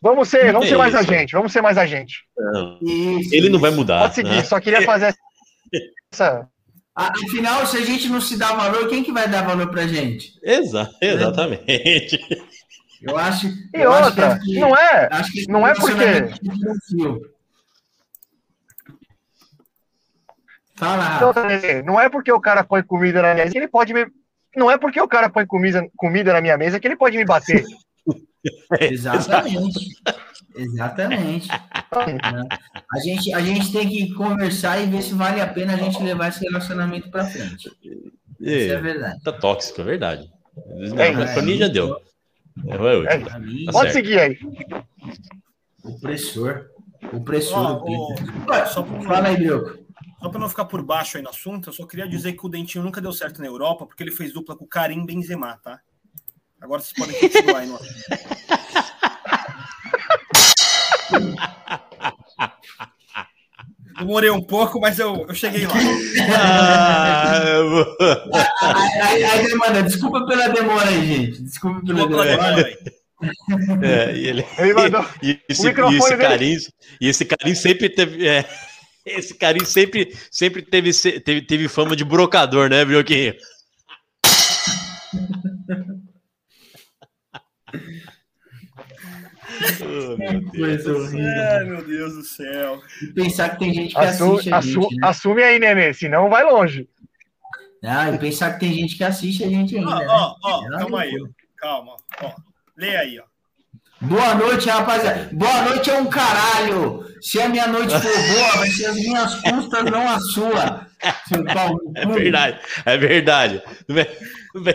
Vamos ser, vamos É ser mais a gente, vamos ser mais a gente. não. Isso, Ele não vai mudar. Pode seguir, né? só queria fazer essa. Afinal, se a gente não se dá valor, quem que vai dar valor pra gente? Exa exatamente. Eu acho. E eu acho outra, que- não é, acho que não é um fio. Fala, não, Nenê, não é porque o cara põe comida na minha mesa que ele pode me. Não é porque o cara põe comida, comida na minha mesa que ele pode me bater. Exatamente. Exatamente. A gente, a gente tem que conversar e ver se vale a pena a gente levar esse relacionamento pra frente. Isso é É, verdade. tá tóxico, é verdade. Não, É, pra mim já deu. É. É. Tá Pode certo. seguir aí. opressor. Opressor. Ó, o Peter. ó, Ué, só pra- Fala aí, Brioco. Só para não ficar por baixo aí no assunto, eu só queria dizer que o Dentinho nunca deu certo na Europa, porque ele fez dupla com o Karim Benzema, tá? Agora vocês podem continuar aí no assunto. Demorei um pouco, mas eu, eu cheguei lá. Ah, Aí, aí, aí demanda, desculpa pela demora aí, gente. Desculpa pela demora. velho. é, e ele, Ele mandou. e esse, e esse carinho, e esse carinho sempre teve, é, esse carinho sempre, sempre teve, teve, teve fama de brocador, né, Brioquinho? Oh, meu Que Deus. coisa horrível. Ai, meu Deus do céu. E pensar que tem gente que Assume, assiste a gente, assu- né? assume aí, Nenê, senão vai longe. Ah, e pensar que tem gente que assiste a gente ainda, Ó, né? ó, ó, É uma calma aí, ó. calma, ó. Lê aí, ó. Boa noite, rapaziada. Boa noite é um caralho. Se a minha noite for boa, vai ser as minhas custas, não a sua. Seu É verdade, é verdade. Não vem, não vem,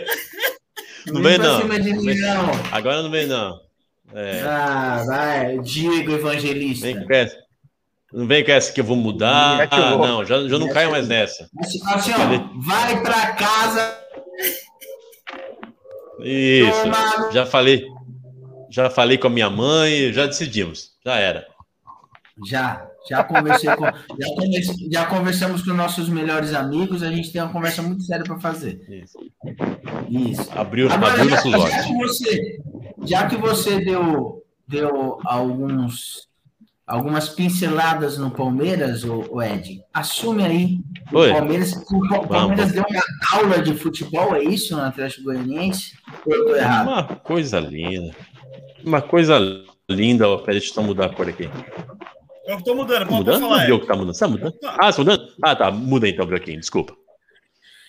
não vem não. Agora não vem não. É, Ah, vai. Diego Evangelista. vem com essa. Não vem com essa que eu vou mudar. Ah, não, já, já não caio mais nessa. Assim, ó, vai pra casa. Isso. Toma. Já falei. Já falei com a minha mãe, já decidimos. Já era. Já, já conversei com, já, converse- já conversamos com nossos melhores amigos. A gente tem uma conversa muito séria para fazer. Isso. Isso. Abriu, Agora, abriu já, nossos já olhos. que você, já que você deu deu alguns algumas pinceladas no Palmeiras, o, o Ed. Assume aí. O Oi. Palmeiras, o Pa- Palmeiras deu uma aula de futebol, é isso, no Atlético Goianiense? Ou eu tô errado? Uma coisa linda. Uma coisa linda. Peraí, deixa eu mudar a cor aqui. Eu tô mudando, Tá pode, mudando? falar. Não viu é. que tá mudando? Você tá mudando? Ah, você tá mudando? Ah, tá. Muda então, Broquinho. Desculpa.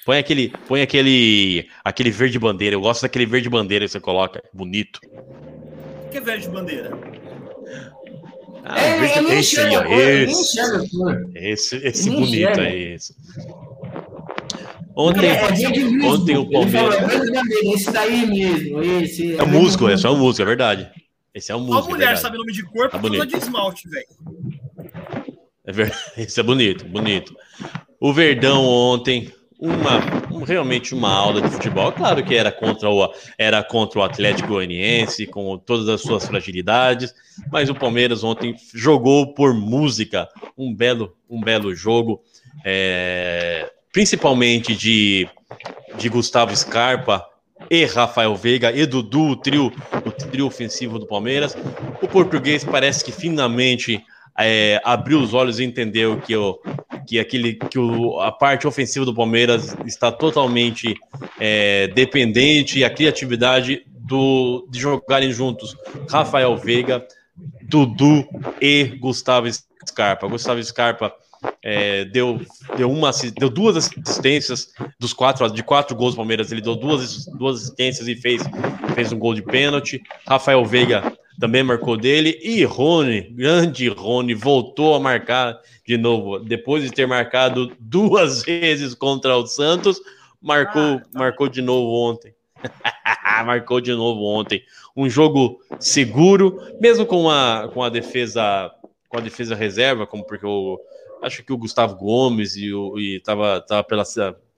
Põe aquele, põe aquele, aquele verde bandeira. Eu gosto daquele verde bandeira que você coloca. Bonito. O que é verde bandeira? Ah, É, verde- ele esse aí, ó. Esse, esse, esse bonito é esse. Ontem, É, é ontem o Palmeiras. é bandeira, esse daí mesmo, esse. É um músico, é um músico, é verdade. Esse é um Só músico. é mulher verdade. sabe nome de cor Tá bonito. de esmalte, velho. É ver- Esse é bonito, bonito. O Verdão ontem, uma, um- realmente uma aula de futebol. Claro que era contra o, era contra o Atlético Goianiense, com todas as suas fragilidades, mas o Palmeiras ontem jogou por música, um belo, um belo jogo, é, principalmente de, de Gustavo Scarpa e Rafael Veiga e Dudu, o trio, o trio ofensivo do Palmeiras. O português parece que finalmente é, abriu os olhos e entendeu que, o, que, aquele, que o, a parte ofensiva do Palmeiras está totalmente é, dependente e a criatividade do, de jogarem juntos Rafael Veiga, Dudu e Gustavo Scarpa. Gustavo Scarpa é, deu, deu, uma, deu duas assistências dos quatro, de quatro gols do Palmeiras, ele deu duas, duas assistências e fez, fez um gol de pênalti. Rafael Veiga também marcou dele. E Rony, grande Rony, voltou a marcar de novo. Depois de ter marcado duas vezes contra o Santos, marcou, marcou de novo ontem. marcou de novo ontem. Um jogo seguro, mesmo com a, com a defesa com a defesa reserva, como porque eu acho que o Gustavo Gomes e, o, e tava, tava pela,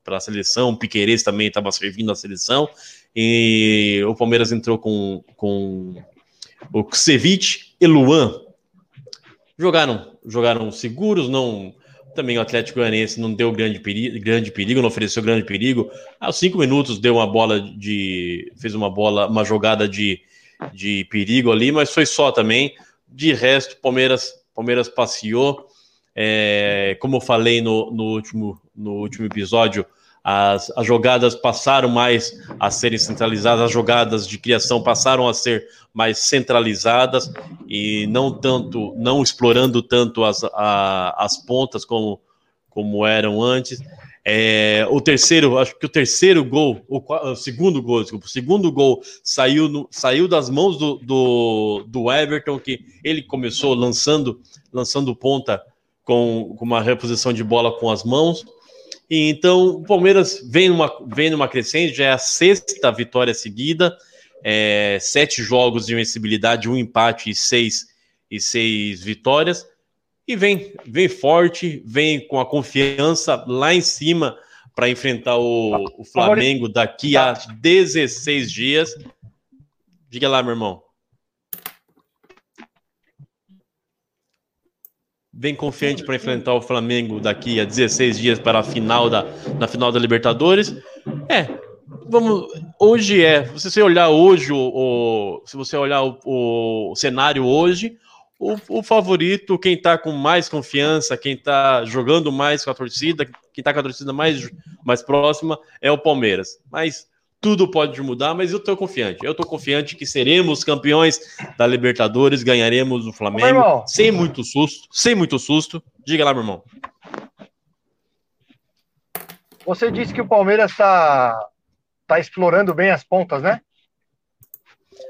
pela seleção, o Piqueires também estava servindo a seleção, e o Palmeiras entrou com, com o Kusevich e Luan. Jogaram, jogaram seguros, não. Também o Atlético Goianiense não deu grande perigo, grande perigo, não ofereceu grande perigo. Aos cinco minutos deu uma bola de. fez uma bola, uma jogada de, de perigo ali, mas foi só também. De resto, Palmeiras, Palmeiras passeou. É, como eu falei no, no, último, no último episódio, as, as jogadas passaram mais a serem centralizadas, as jogadas de criação passaram a ser mais centralizadas e não tanto, não explorando tanto as, a, as pontas como, como eram antes. É, o terceiro, acho que o terceiro gol, o, o segundo gol, desculpa, o segundo gol saiu, no- saiu das mãos do, do, do Everton, que ele começou lançando, lançando ponta com, com uma reposição de bola com as mãos. E então o Palmeiras vem numa, vem numa crescente, já é a sexta vitória seguida, é, sete jogos de invencibilidade, um empate e seis, e seis vitórias. E vem, vem forte, vem com a confiança lá em cima para enfrentar o, o Flamengo daqui a 16 dias. Diga lá, meu irmão. Vem confiante para enfrentar o Flamengo daqui a 16 dias para a final da, na final da Libertadores. É, vamos. Hoje é. Se você olhar hoje, o, o- se você olhar o, o cenário hoje, o, o favorito, quem está com mais confiança, quem está jogando mais com a torcida, quem está com a torcida mais, mais próxima é o Palmeiras. Mas tudo pode mudar, mas eu estou confiante. Eu estou confiante que seremos campeões da Libertadores, ganharemos o Flamengo, sem muito susto, sem muito susto. Diga lá, meu irmão. Você disse que o Palmeiras está tá explorando bem as pontas, né?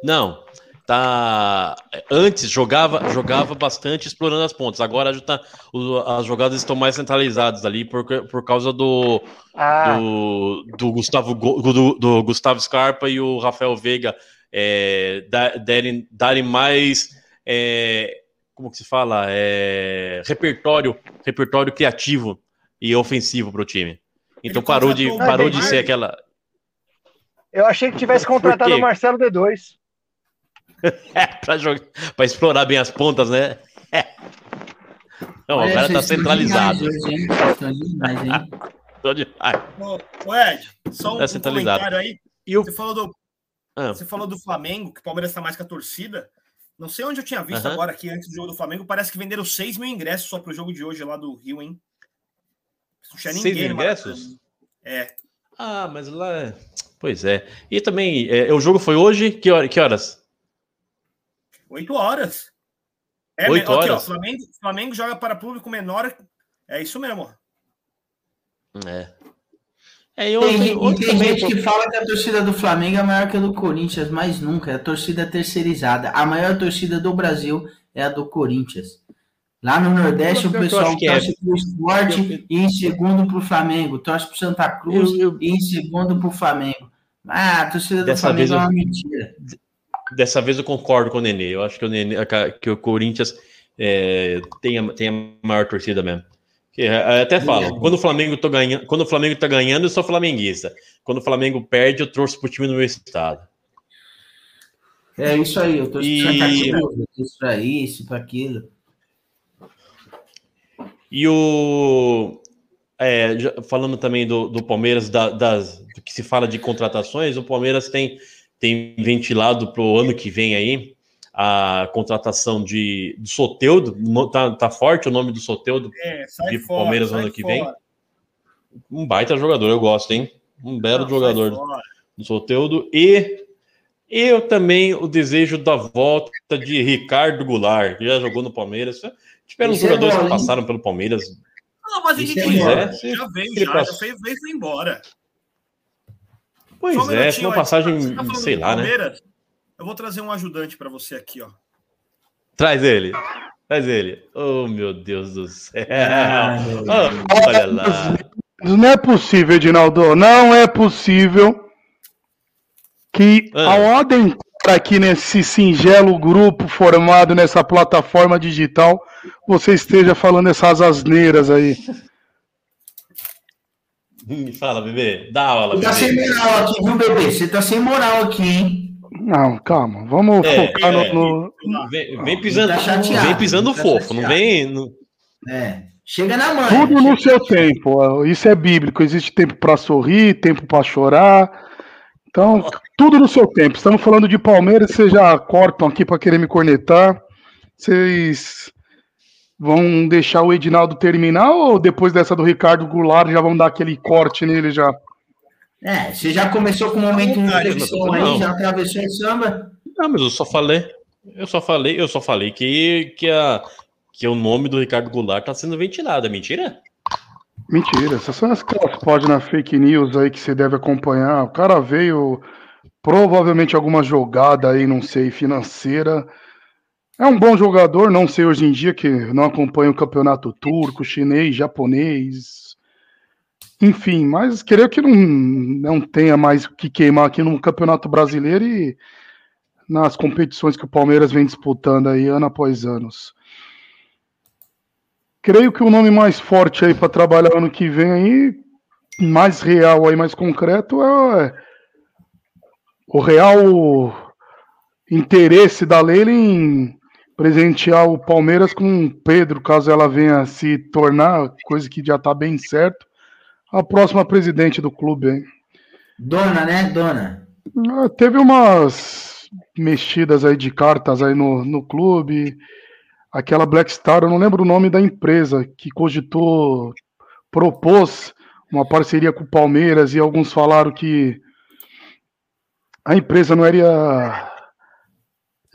Não, tá. Antes jogava, jogava bastante explorando as pontas. Agora já tá, as jogadas estão mais centralizadas ali por, por causa do, Ah, do, do Gustavo do, do Gustavo Scarpa e o Rafael Veiga é, da- derem, darem mais é, como que se fala é, repertório repertório criativo e ofensivo para o time. Então Ele parou de parou de ser aquela eu achei que tivesse contratado o Marcelo D2. para jogar para explorar bem as pontas, né? Não, Olha, o cara tá estão centralizado. demais hein? Estão demais, hein? Tô demais. Ô, Ed, só um, Tá um centralizado. comentário aí. E o Você falou, do, ah, você falou do Flamengo, que o Palmeiras está mais com a torcida. Não sei onde eu tinha visto agora aqui antes do jogo do Flamengo. Parece que venderam 6 mil ingressos só pro jogo de hoje lá do Rio, hein? Não tinha Seis ninguém mil no ingressos? É. Ah, mas lá. Pois é. E também, é, o jogo foi hoje? Que, hora, que horas? 8 horas. É, Oito ó, horas? Flamengo, Flamengo joga para público menor. É isso mesmo. ó. É. É, e Tem, ontem, gente- e ontem tem gente que fala que a torcida do Flamengo é maior que a do Corinthians, mas nunca. É a torcida terceirizada. A maior torcida do Brasil é a do Corinthians. Lá no Nordeste, Eu- o eu pessoal é. torce pro esporte e em segundo pro Flamengo. Torce pro Santa Cruz Eu- eu- e em segundo pro Flamengo. Ah, a torcida do Flamengo é eu- uma mentira. Dessa vez eu concordo com o Nenê. Eu acho que o, Nenê, que o Corinthians é, tem, a, tem a maior torcida mesmo. Que, é, até falo, quando o Flamengo tá ganhando, quando o Flamengo tá ganhando, eu sou flamenguista. Quando o Flamengo perde, eu torço pro time do meu estado. É isso aí, eu torço E- torço pra isso, pra aquilo. E o. é, falando também do, do Palmeiras, da- das, do que se fala de contratações, o Palmeiras tem, tem ventilado para o ano que vem aí a contratação de, de Soteudo. no- Tá, tá forte o nome do Soteudo, É, De fora. Palmeiras sai ano que fora. vem? um baita jogador, eu gosto, hein? Um belo Não, jogador do Soteudo. E eu também o desejo da volta de Ricardo Goulart, que já jogou no Palmeiras. Tiveram Isso é jogadores bom, que passaram pelo Palmeiras. Não, mas gente é já, veio, Ele já, já veio, veio e foi embora. Pois um é, foi uma passagem, tá sei lá, né? Eu vou trazer um ajudante para você aqui, ó. Traz ele. Traz ele. Oh, meu Deus do céu. Ah, Oh, olha lá. Não é possível, Edinaldo. Não é possível que Ah. ao adentrar aqui nesse singelo grupo formado nessa plataforma digital, você esteja falando essas asneiras aí. Me fala, bebê. Dá aula, Você tá sem moral aqui, viu, bebê? Você tá sem moral aqui, hein? Não, calma. Vamos É, focar é. no, no- Vem, vem pisando, Tá chateado, vem pisando tá fofo, não vem. não- É. Chega na mãe. Tudo no seu tempo. Isso é bíblico. Existe tempo para sorrir, tempo para chorar. Então, tudo no seu tempo. Estamos falando de Palmeiras, vocês já cortam aqui para querer me cornetar. Vocês vão deixar o Edinaldo terminar ou depois dessa do Ricardo Goulart já vão dar aquele corte nele já? É, você já começou com um momento de reflexão não. aí, já atravessou o samba. Não, mas eu só falei. Eu só falei, eu só falei que, que, a, que o nome do Ricardo Goulart tá sendo ventilado. É mentira? Mentira, essas são as aquelas páginas fake news aí que você deve acompanhar. O cara veio provavelmente alguma jogada aí, não sei, financeira. É um bom jogador, não sei hoje em dia que não acompanha o campeonato turco, chinês, japonês. Enfim, mas creio que não, não tenha mais o que queimar aqui no Campeonato Brasileiro e nas competições que o Palmeiras vem disputando aí ano após anos. Creio que o nome mais forte aí para trabalhar ano que vem aí, mais real aí, mais concreto, é o real interesse da Leila em presentear o Palmeiras com o Pedro, caso ela venha se tornar, coisa que já está bem certo, a próxima presidente do clube. Hein? Dona, né? Dona. Ah, Teve umas mexidas aí de cartas aí no, no clube. Aquela Black Star, eu não lembro o nome da empresa, que cogitou, propôs uma parceria com o Palmeiras e alguns falaram que a empresa não era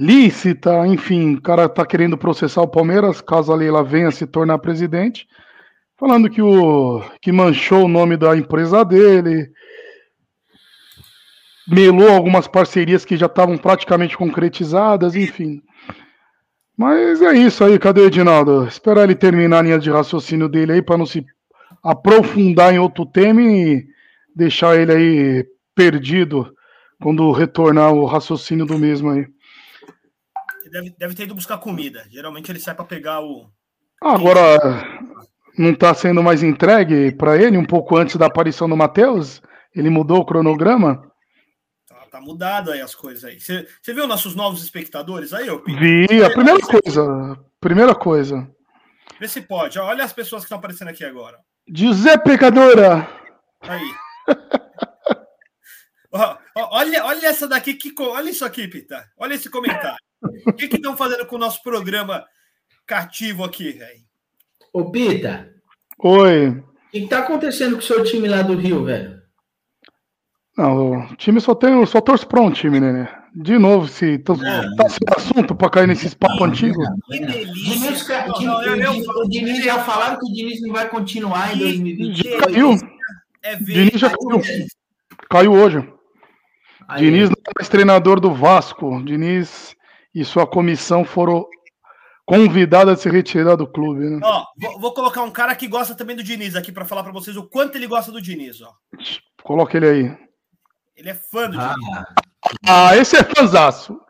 lícita, enfim, o cara tá querendo processar o Palmeiras, caso a Leila venha se tornar presidente, falando que o que manchou o nome da empresa dele, melou algumas parcerias que já estavam praticamente concretizadas, enfim. Mas é isso aí, cadê o Edinaldo? Esperar ele terminar a linha de raciocínio dele aí para não se aprofundar em outro tema e deixar ele aí perdido quando retornar o raciocínio do mesmo aí. Deve, deve ter ido buscar comida. Geralmente ele sai para pegar o. Agora, não está sendo mais entregue para ele um pouco antes da aparição do Matheus? Ele mudou o cronograma? Tá, tá mudado aí as coisas aí. Você viu nossos novos espectadores aí? Vi, a primeira coisa, primeira coisa. Vê se pode. Olha as pessoas que estão aparecendo aqui agora. José Pecadora! Aí. Ó, ó, olha, olha essa daqui, que, olha isso aqui, Pita. Olha esse comentário. O que estão fazendo com o nosso programa cativo aqui, velho? Ô, Pita, Oi. o que, que tá acontecendo com o seu time lá do Rio, velho? Não, o time só tem, só torço pra um time, né? De novo, se tá, tá sem assunto pra cair nesses papos antigos. Que delícia. Diniz, ca- Não, Diniz- não, eu- eu o Diniz já falaram que o Diniz não vai continuar em 2020. Já caiu, É ver. Diniz já caiu. Caiu hoje. Aí, Diniz não é mais treinador do Vasco. Diniz e sua comissão foram convidados a se retirar do clube, né? Ó, vou, vou colocar um cara que gosta também do Diniz aqui para falar para vocês o quanto ele gosta do Diniz, ó. Coloca ele aí. Ele é fã do Ah, Diniz. Ah, esse é fanzaço.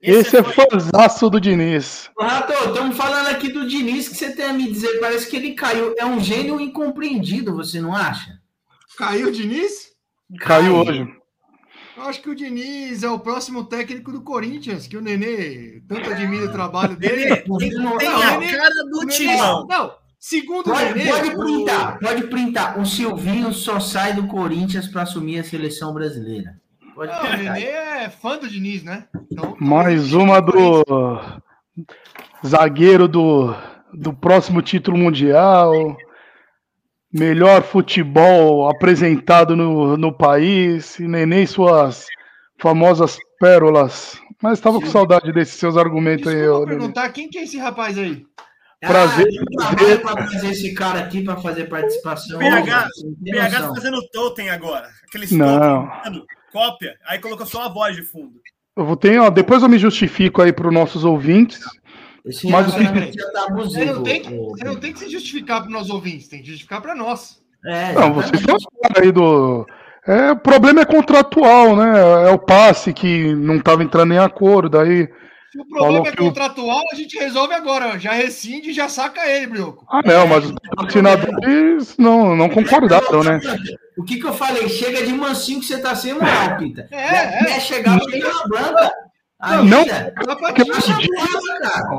Esse é fanzaço do Diniz. Rato, estamos falando aqui do Diniz que você tem a me dizer. Parece que ele caiu. É um gênio incompreendido, você não acha? Caiu o Diniz? Caiu hoje. Eu acho que o Diniz é o próximo técnico do Corinthians, que o Nenê tanto admira o trabalho dele. Tem, Não, tem não, a Nenê- cara do O Nenê- Timão. Não, segundo o Pode, Nenê. pode o- printar, pode printar. O Silvinho só sai do Corinthians para assumir a seleção brasileira. Pode Não, o. Nenê é fã do Diniz, né? Então, Mais uma do zagueiro do, do próximo título mundial. Melhor futebol apresentado no, no país. E nem, nem suas famosas pérolas. Mas estava com saudade desses seus argumentos aí, Desculpa ô, Nenê. perguntar, quem que é esse rapaz aí? Prazer. Ah, eu trabalho para trazer esse cara aqui para fazer participação. PH, tem PH tá fazendo totem agora. Aqueles Não. totem, cópia, aí colocou só a voz de fundo. Eu vou ter, ó, depois eu me justifico aí para os nossos ouvintes. Esse Mas o que- relacionamento já tá Você abusivo. não, tem que, você não tem que se justificar para nós ouvintes, tem que justificar para nós. É, Não, vocês são os caras aí do. É, o problema é contratual, né? É o passe que não estava entrando em acordo. Aí. Se o problema é contratual, a gente resolve agora. Já rescinde e já saca ele, Brioco. Ah, não, mas os patrocinadores não, não concordaram, né? O que que eu falei? Chega de mansinho que você tá sem moral, Pita. É, é. Quer chegar no meio da branca. Não. Ainda. Sapatinho,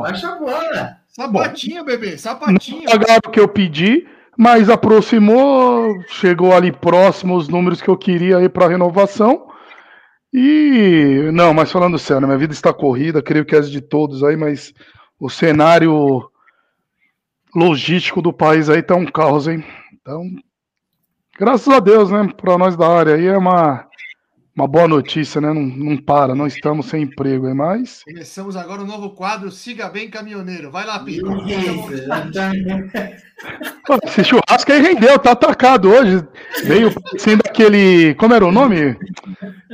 Baixa a bola, cara. A bola. sapatinho, bebê, Não sapatinho. pagaram o que eu pedi, mas aproximou, chegou ali próximo os números que eu queria aí para renovação. E não, mas falando sério, minha vida está corrida, creio que é as de todos aí, mas o cenário logístico do país aí tá um caos, hein? Então, graças a Deus, né? Para nós da área aí é uma, uma boa notícia, né? Não, não para, não estamos sem emprego, é mais. Começamos agora um novo quadro, Siga Bem Caminhoneiro. Vai lá. Pô, Esse churrasco aí rendeu, tá atacado hoje. Veio sendo aquele. Como era o nome?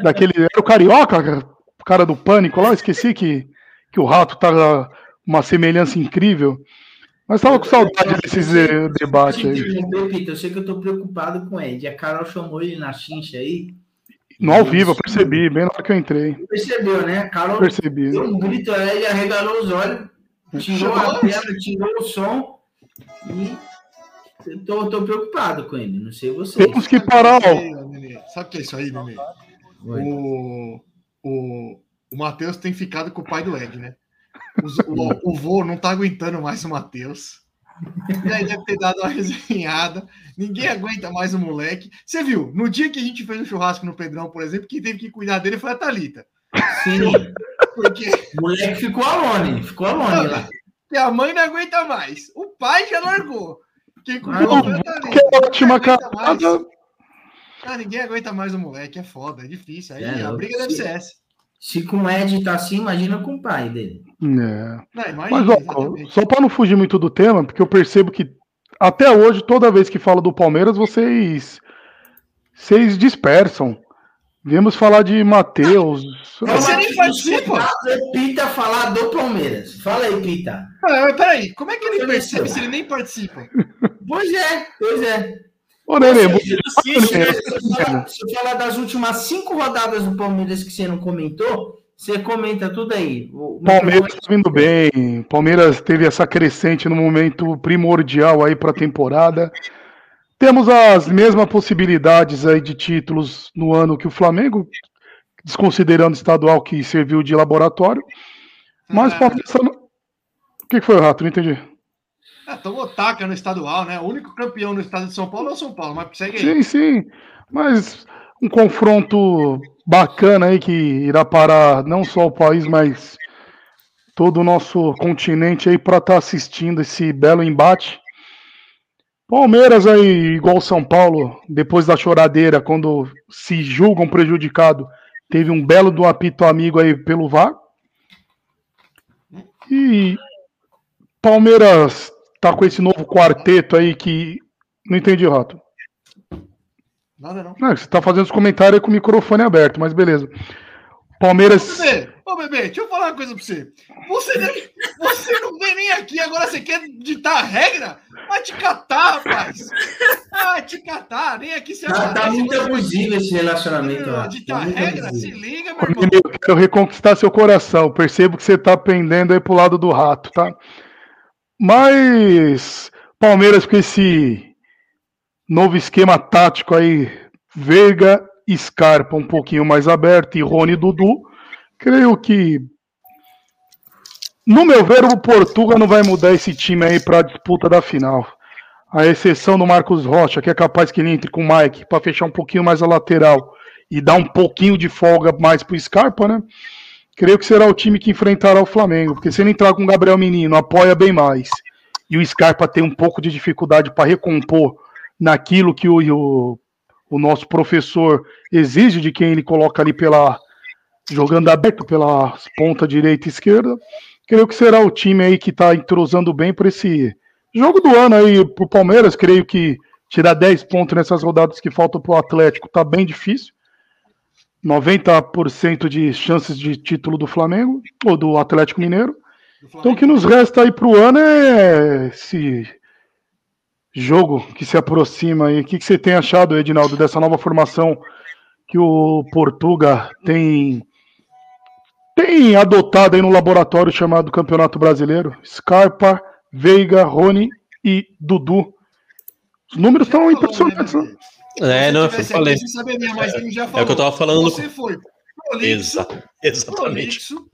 Daquele. Era o Carioca, o cara do pânico lá, esqueci que, que o rato tá uma semelhança incrível. Mas tava com saudade desses eh, debates aí. Eu sei que eu tô preocupado com ele. A Carol chamou ele na chincha aí. No ao vivo, eu percebi, bem na hora que eu entrei. Percebeu, né? Carol Percebi. deu um grito, aí ele arregalou os olhos, tirou a tela, tirou o som e eu tô, tô preocupado com ele. Não sei vocês. Temos que parar? Sabe o que é isso aí, Nenê? Oi. O, o, o Matheus tem ficado com o pai do Ed, né? Os- o, o vô não tá aguentando mais o Matheus. E aí deve ter dado uma resenhada. Ninguém aguenta mais o moleque. Você viu, no dia que a gente fez um churrasco no Pedrão, por exemplo, quem teve que cuidar dele foi a Thalita. Sim, Porque o moleque ficou alone, ficou alone lá. porque a mãe não aguenta mais. O pai já largou. Quem Ah, cuidou não, foi a Thalita. Que ótima cartada. Ah, ninguém aguenta mais o moleque, é foda, é difícil. Aí É, a briga deve ser essa. Se com o Ed tá assim, imagina com o pai dele. É. Não, Mas, imagina, ó, exatamente. só para não fugir muito do tema, porque eu percebo que até hoje, toda vez que falo do Palmeiras, vocês vocês dispersam. Viemos falar de Matheus. Você nem participa. Pita falar do Palmeiras. Fala aí, Pita. Ah, mas peraí, como é que ele Você percebe se ele nem participa? Pois é, pois é. Ô, Nenê, Você? Se se falar das últimas cinco rodadas do Palmeiras que você não comentou, você comenta tudo aí. O Palmeiras tá vindo bem. Palmeiras teve essa crescente no momento primordial aí para a temporada. Temos as mesmas possibilidades aí de títulos no ano que o Flamengo, desconsiderando o estadual que serviu de laboratório. Mas Ah. Palmeiras tá O que foi, Rato? Não entendi. Ah, tomou taca no estadual, né? O único campeão no estado de São Paulo é o São Paulo, mas segue aí. Sim, sim. Mas um confronto bacana aí que irá parar não só o país, mas todo o nosso continente aí para estar assistindo esse belo embate. Palmeiras aí, igual São Paulo, depois da choradeira, quando se julgam prejudicado, teve um belo do apito amigo aí pelo VAR. E Palmeiras tá com esse novo quarteto aí que. Não entendi, Rato. Nada não. Não, você tá fazendo os comentários aí com o microfone aberto, mas beleza. Ô, Palmeiras. bebê, ô, bebê, deixa eu falar uma coisa pra você. Você, nem- você não vem nem aqui, agora você quer ditar a regra? Vai te catar, rapaz. Vai te catar, nem aqui você Tá, tá muito abusivo esse relacionamento lá. Ditar Tá regra? abusivo. Se liga, meu irmão. Eu quero reconquistar seu coração. Percebo que você tá pendendo aí pro lado do rato, tá? Mas Palmeiras com esse novo esquema tático aí, Veiga, Scarpa um pouquinho mais aberto e Rony Dudu, creio que no meu ver o Portugal não vai mudar esse time aí para disputa da final. A exceção do Marcos Rocha, que é capaz que ele entre com o Mike para fechar um pouquinho mais a lateral e dar um pouquinho de folga mais pro Scarpa, né? Creio que será o time que enfrentará o Flamengo, porque se ele entrar com o Gabriel Menino, apoia bem mais, e o Scarpa tem um pouco de dificuldade para recompor naquilo que o, o, o nosso professor exige de quem ele coloca ali pela jogando aberto pela ponta direita e esquerda, creio que será o time aí que está entrosando bem para esse jogo do ano aí pro Palmeiras, creio que tirar 10 pontos nessas rodadas que faltam pro Atlético tá bem difícil. 90% de chances de título do Flamengo ou do Atlético Mineiro. Então o que nos resta aí pro ano é esse jogo que se aproxima aí. O que, que você tem achado, Edinaldo, dessa nova formação que o Portuga tem tem adotado aí no laboratório chamado Campeonato Brasileiro? Scarpa, Veiga, Rony e Dudu. Os números estão impressionantes, né? É, não, eu aqui, falei. Saberia, mas ele já É falou. o que eu tava falando. Você foi prolixo, Exa- exatamente. prolixo,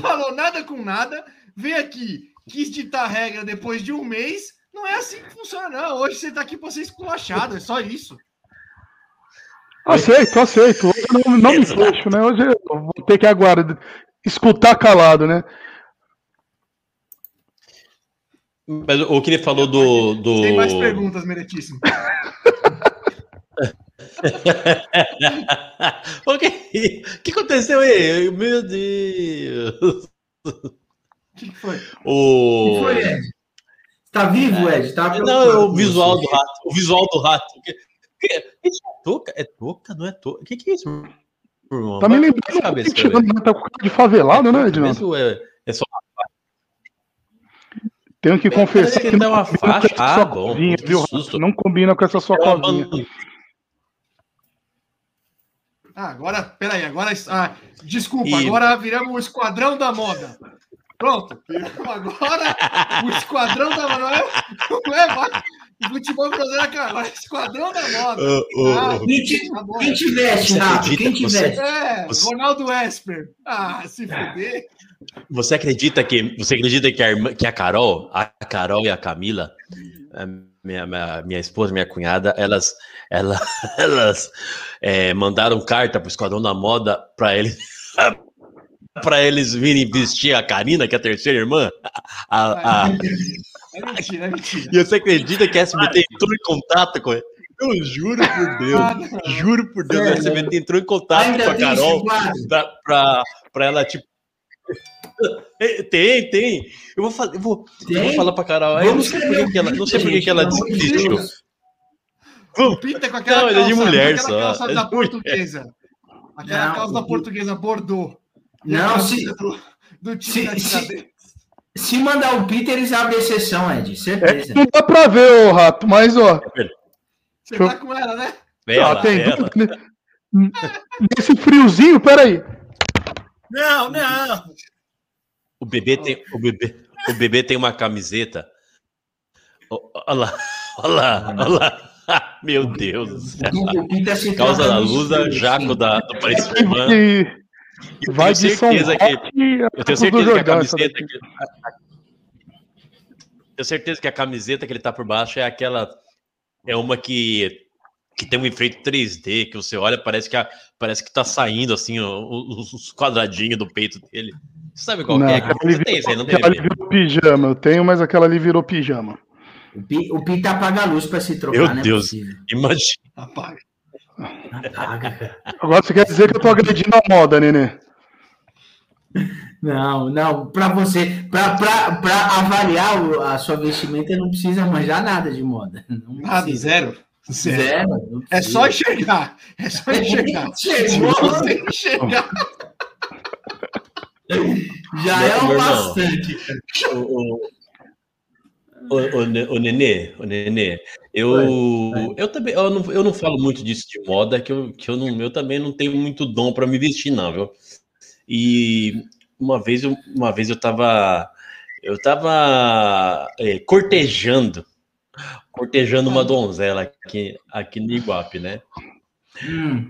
falou nada com nada, veio aqui, quis ditar a regra depois de um mês. Não é assim que funciona, não. Hoje você tá aqui pra ser esculachado, é só isso. Aceito, aceito. Hoje eu não, não me fecho, né? Hoje eu vou ter que aguardar, escutar calado, né? Mas o que ele falou do. do... Tem mais perguntas, meritíssimo. o que, o que aconteceu aí? Meu Deus. O que que foi? O... que foi, Ed? Tá vivo, Ed? Tá Não, é o visual do rato. O visual do rato. É touca? É touca? Não é touca? O que, que é isso, irmão? Tá me lembrando cabeça, que chegando velho. tá de favelado, né, Edinaldo? É, é só Tenho que confessar que que não uma combina com faixa. essa Ah, sua bom, covinha, que viu? susto. Não combina com essa sua covinha. Ah, agora, peraí, agora. Ah, desculpa, E- agora viramos o esquadrão da moda. Pronto, agora o esquadrão da moda. Não é, é mais o futebol brasileiro, cara, é esquadrão da moda. Ah. Quem te, bom. quem Você acredita Quem que te você-? É, Você- Ronaldo Esper. Ah, se fuder. Você acredita que você acredita que a, irmã, que a Carol, a Carol e a Camila, a minha, minha, minha esposa, minha cunhada, elas, ela, elas é, mandaram carta pro Esquadrão da Moda para eles para eles virem vestir a Karina, que é a terceira irmã. A, a- É mentira, é mentira. e você acredita que a SBT entrou em contato com ele? Eu juro por Deus, Ah, juro por Deus, a? SBT entrou em contato Ainda com a Carol pra ela, tipo. É, Tem, tem. Eu vou, eu vou, eu vou falar pra Carol. aí Eu não sei por que, que ela, não sei por que, ela de desistiu. Pinta com aquela Não, é de calça, mulher com aquela só, calça é de da mulher. portuguesa. Aquela Não, calça da portuguesa Bordeaux. Não, se- do, do time se- se- mandar o Peter, eles abrem exceção, Ed. É, Certeza. não dá pra ver, ô rato, mas ó. Você tá com ela, né? Vem ah, tem vem ela. né? Nesse friozinho, peraí. Não, não. O bebê tem, o bebê, o bebê tem uma camiseta. Olha lá, olha lá, olha lá. Meu Deus Causa da fios, Jaco sim. da, do Paris Eu vai tenho de São certeza que Roque a Eu tenho certeza que a camiseta. Que... Tenho certeza que a camiseta que ele tá por baixo é aquela. É uma que. que tem um efeito 3D, que você olha, parece que, a- parece que tá saindo assim os, os quadradinhos do peito dele. Você sabe qual Não, que é? aquela Você ali tem isso aí, não tem? Aquela virou pijama. Eu tenho, mas aquela ali virou pijama. O Pi, o Pi tá apaga a luz pra se trocar, Meu né? Deus. Imagina. Apaga. Agora você quer dizer que eu tô agredindo a moda, Nenê? Não, não, pra você, pra avaliar o- a sua vestimenta, não precisa manjar nada de moda. Não Nada, precisa. zero. Zero. Zero. É só enxergar. É só enxergar. Chegou. você enxergar. Já é o bastante. O, o, o, o Ne- o Nenê, o Nenê, eu, eu também eu não, eu não falo muito disso de moda, que eu, que eu, não, eu também não tenho muito dom para me vestir, não, viu? E uma vez eu, uma vez eu tava, eu tava é, cortejando, cortejando uma donzela aqui, aqui no Iguape, né? Hum,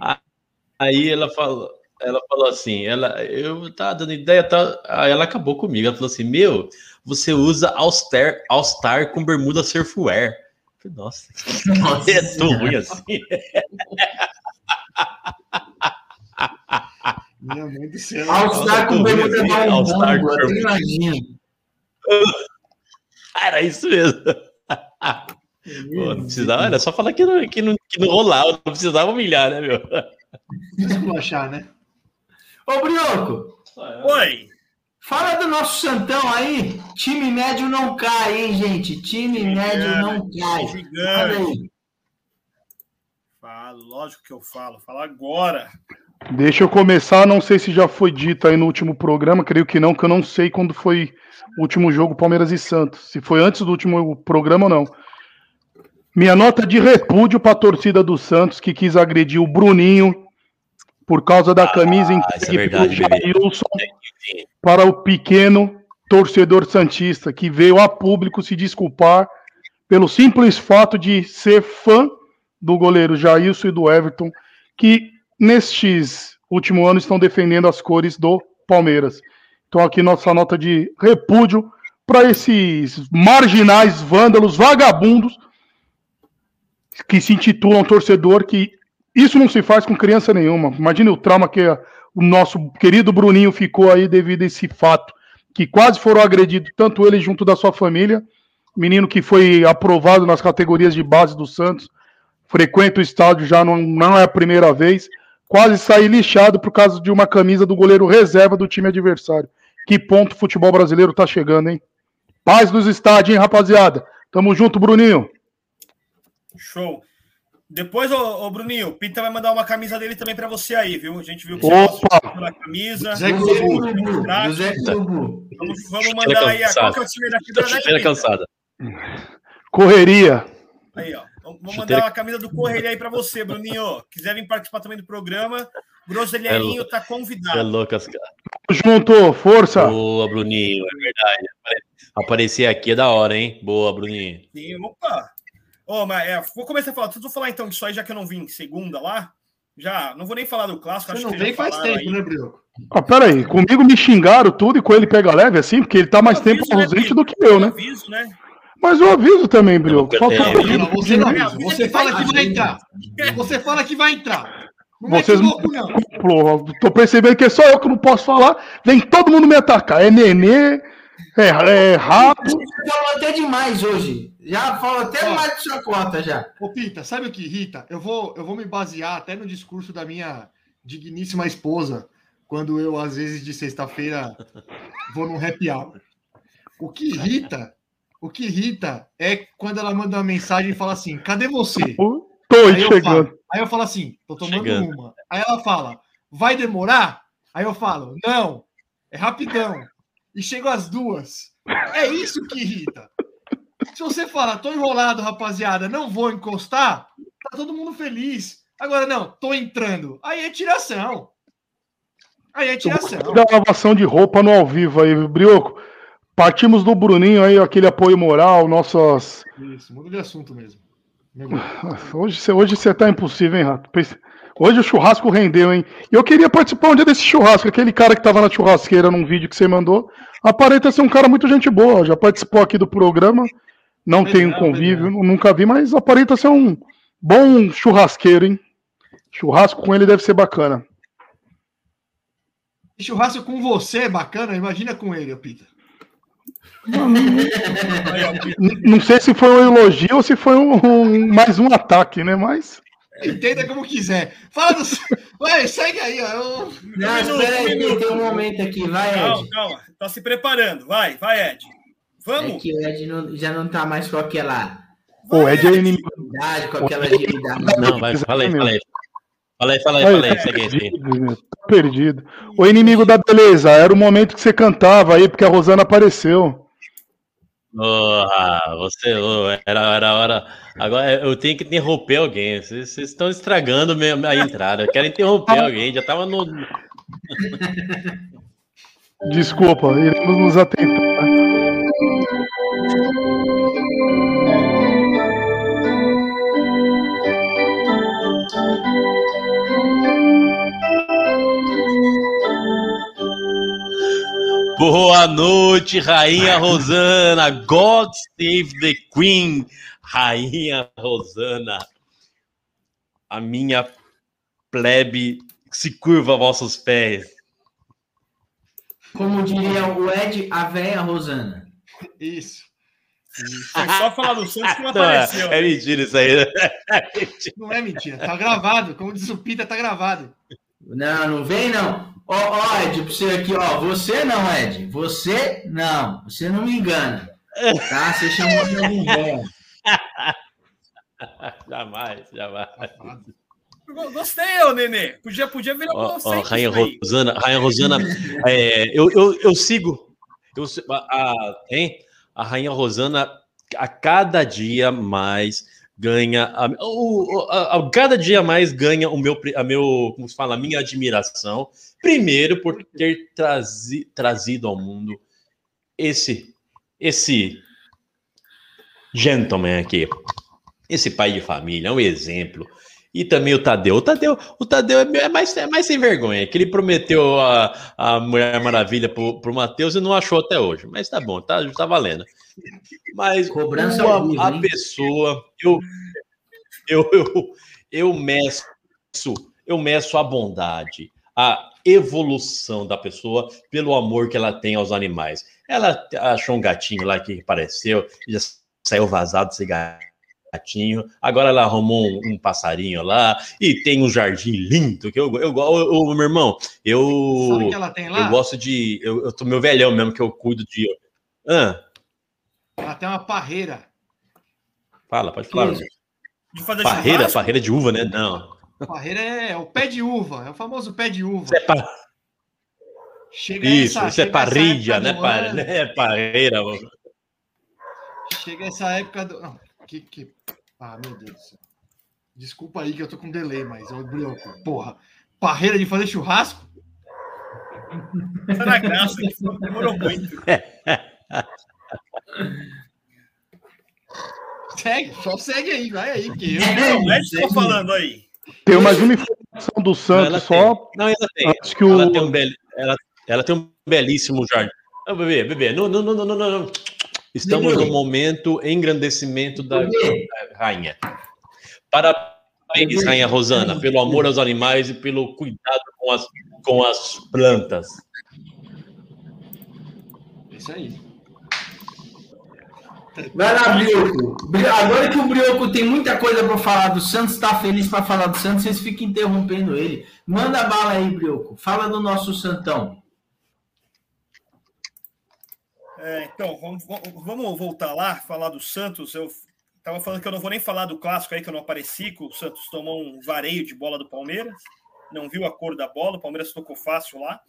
Aí ela falou, ela falou assim, ela, eu tava dando ideia, tá, aí ela acabou comigo, ela falou assim, meu, você usa All-Star, All-Star com bermuda surfwear. Eu falei, Nossa, nossa é tão ruim assim. Minha mãe do céu. All-Star com bermuda assim, da All-Star Umbanda, com eu bermuda. imagino. Era isso mesmo. Pô, não precisava, era só falar que não, que não, que não rolava, não precisava humilhar, né, meu? Esculachar, né? Ô, Brioco, Oi. fala do nosso Santão aí. Time médio não cai, hein, gente? Time médio não cai. Fala Gigante. aí. Falo, lógico que eu falo. Fala agora. Deixa eu começar, não sei se já foi dito aí no último programa, creio que não, que eu não sei quando foi o último jogo Palmeiras e Santos. Se foi antes do último programa ou não. Minha nota de repúdio para a torcida do Santos que quis agredir o Bruninho por causa da camisa isso é entregue bebê. Jailson para o pequeno torcedor santista que veio a público se desculpar pelo simples fato de ser fã do goleiro Jailson e do Everton, que nestes últimos anos estão defendendo as cores do Palmeiras. Então aqui nossa nota de repúdio para esses marginais, vândalos, vagabundos que se intitulam torcedor, que isso não se faz com criança nenhuma. Imagine o trauma que o nosso querido Bruninho ficou aí devido a esse fato, que quase foram agredidos, tanto ele junto da sua família, menino que foi aprovado nas categorias de base do Santos, frequenta o estádio já não, não é a primeira vez, quase sair lixado por causa de uma camisa do goleiro reserva do time adversário. Que ponto o futebol brasileiro tá chegando, hein? Paz dos estádios, hein, rapaziada? Tamo junto, Bruninho. Show. Depois, ô, ô, Bruninho, o Pita vai mandar uma camisa dele também pra você aí, viu? A gente viu que você Opa! da camisa. Zé José Globo. José Urubu. Vamos, vamos mandar aí. a- Qual que é o time da fibra, né, Chuteira Pita? cansada. Correria. Aí, ó. Vamos mandar uma camisa do Correio aí pra você, Bruninho. Quiser vir participar também do programa, Groselheirinho tá É convidado. louco, as caras. Junto, força. Boa, Bruninho, é verdade. Apare- Aparecer aqui é da hora, hein? Boa, Bruninho. Sim, opa. Ô, mas é, vou começar a falar. Tudo falar então disso aí, já que eu não vim segunda lá. Já, não vou nem falar do clássico. Você acho não vem faz tempo, aí. né, Brioco? Ah, peraí, comigo me xingaram tudo e com ele pega leve assim, porque ele tá mais tempo Aviso, né, ausente Pita? do que eu, né? Aviso, né? Mas eu aviso também, Brioco. Falta é. Não, você não avisa. Você fala que vai entrar. Você fala que vai entrar. Não Vocês é louco, não. Pô, Tô percebendo que é só eu que não posso falar. Vem todo mundo me atacar. É nenê, é, é rato. Você falou até demais hoje. Já falou até Ó. mais de sua cota já. Ô, Pita, sabe o que irrita? Eu vou, eu vou me basear até no discurso da minha digníssima esposa, quando eu, às vezes, de sexta-feira, vou num happy hour. O que irrita, o que irrita é quando ela manda uma mensagem e fala assim: cadê você? Tô aí Aí eu, chegando. falo, aí eu falo assim, tô tomando Chegando. uma. Aí ela fala, vai demorar? Aí eu falo, não, é rapidão. E chego às duas. É isso que irrita. Se você fala, tô enrolado, rapaziada, não vou encostar, tá todo mundo feliz. Agora, não, tô entrando. Aí é tiração. Aí é tiração. Da lavação de roupa no ao vivo aí, Brioco. Partimos do Bruninho aí, aquele apoio moral, nossas. Isso, muda de assunto mesmo. Hoje você hoje tá impossível, hein, Rato? Pense- Hoje o churrasco rendeu, hein? Eu queria participar um dia desse churrasco. Aquele cara que tava na churrasqueira num vídeo que você mandou. Aparenta ser um cara muito gente boa. Já participou aqui do programa. Não tem um convívio, nunca vi, mas aparenta ser um, Bom churrasqueiro, hein? Churrasco com ele deve ser bacana. Churrasco com você é bacana, imagina com ele, Pita. Aí, ó, N- Não sei se foi um elogio ou se foi um, um- mais um ataque, né? Mas Entenda como quiser. Fala do. Vai, segue aí, ó. Eu- Não, minuto, espera um aí, minuto. tem um momento aqui, vai, calma, Ed. calma. Tá se preparando. Vai, vai, Ed. É Vamos. que o Ed não- já não tá mais com aquela o Ed é inimigo. com aquela agilidade. Não, vai, fala aí, fala aí. Fala aí, fala aí, fala aí, segue aí, segue aí. perdido, tá perdido. O inimigo da beleza, era o momento que você cantava aí, porque a Rosana apareceu. Porra, você, era, era hora. Agora eu tenho que interromper alguém. Vocês estão estragando a entrada. Eu quero interromper alguém. Já tava no. Desculpa, iremos nos atentar. Boa noite, Rainha Rosana. God save the Queen. Rainha Rosana. A minha plebe se curva a vossos pés. Como diria o Ed, a véia Rosana. Isso. Foi só falar do Santos que não é, apareceu. é mentira isso aí. né? Não é mentira. Tá gravado. Como diz o Pita, tá gravado. Não, não vem não. Ó, ó, Ed, pra você aqui, ó. Você não, Ed. Você não. Você não me engana. Tá? Você chamou de algum véia. jamais, jamais. Gostei, ô Nenê. Podia, podia virar Ó, ó, conceito Rainha. Rosana, Rainha Rosana, é, eu, eu, eu sigo. Eu, a, a, hein? a Rainha Rosana, a cada dia mais ganha. A, o, a, a cada dia mais ganha o meu, a meu, como se fala, a minha admiração. Primeiro, por ter trazi, trazido ao mundo esse, esse gentleman aqui. Esse pai de família, é um exemplo. E também o Tadeu. O Tadeu, o Tadeu é é mais, é mais sem vergonha, que ele prometeu a, a Mulher Maravilha pro, pro Matheus e não achou até hoje. Mas tá bom, tá, tá valendo. Mas Cobrança uma- vivo, a pessoa, eu, eu, eu, eu meço, eu meço a bondade, a evolução da pessoa pelo amor que ela tem aos animais. Ela achou um gatinho lá que apareceu, já saiu vazado esse gatinho. Agora ela arrumou um, um passarinho lá e tem um jardim lindo que eu eu eu, meu irmão, eu Sabe o que ela tem lá? eu gosto de eu, eu tô meu velhão mesmo que eu cuido de ah, Ela tem uma parreira. fala, pode falar. De fazer Parreira, churrasco? parreira de uva, né? Não. Parreira é o pé de uva. É o famoso pé de uva. Isso é, pa- Chega isso, essa- isso é parrilha, né? Par... ano, É parreira. mano. Chega essa época do. Não, que, que... Ah, meu Deus do céu. Desculpa aí que eu tô com delay, mas eu brioco. Porra. Parreira de fazer churrasco? Tá na graça, que demorou muito. Segue, só segue aí, vai aí, porque eu. Não, o Ed tá falando aí. Tem mais uma informação do Não, ela Santos só. tem. Não, ela tem. Antes que o. Ela tem um, bel... ela, ela tem um belíssimo jardim. Não, bebê, bebê, não, não, não, não, não, não. Estamos Bebê. no momento engrandecimento da rainha. Parabéns, Bebê. rainha Rosana, pelo amor aos animais e pelo cuidado com as, com as plantas. Isso aí. Vai lá, Brioco. Bri- Agora que o Brioco tem muita coisa para falar do Santos, tá feliz para falar do Santos, vocês ficam interrompendo ele. Manda bala aí, Brioco. Fala do nosso Santão. É, então, vamos, vamos voltar lá, falar do Santos. Eu tava falando que eu não vou nem falar do clássico aí, que eu não apareci, que o Santos tomou um vareio de bola do Palmeiras. Não viu a cor da bola, o Palmeiras tocou fácil lá.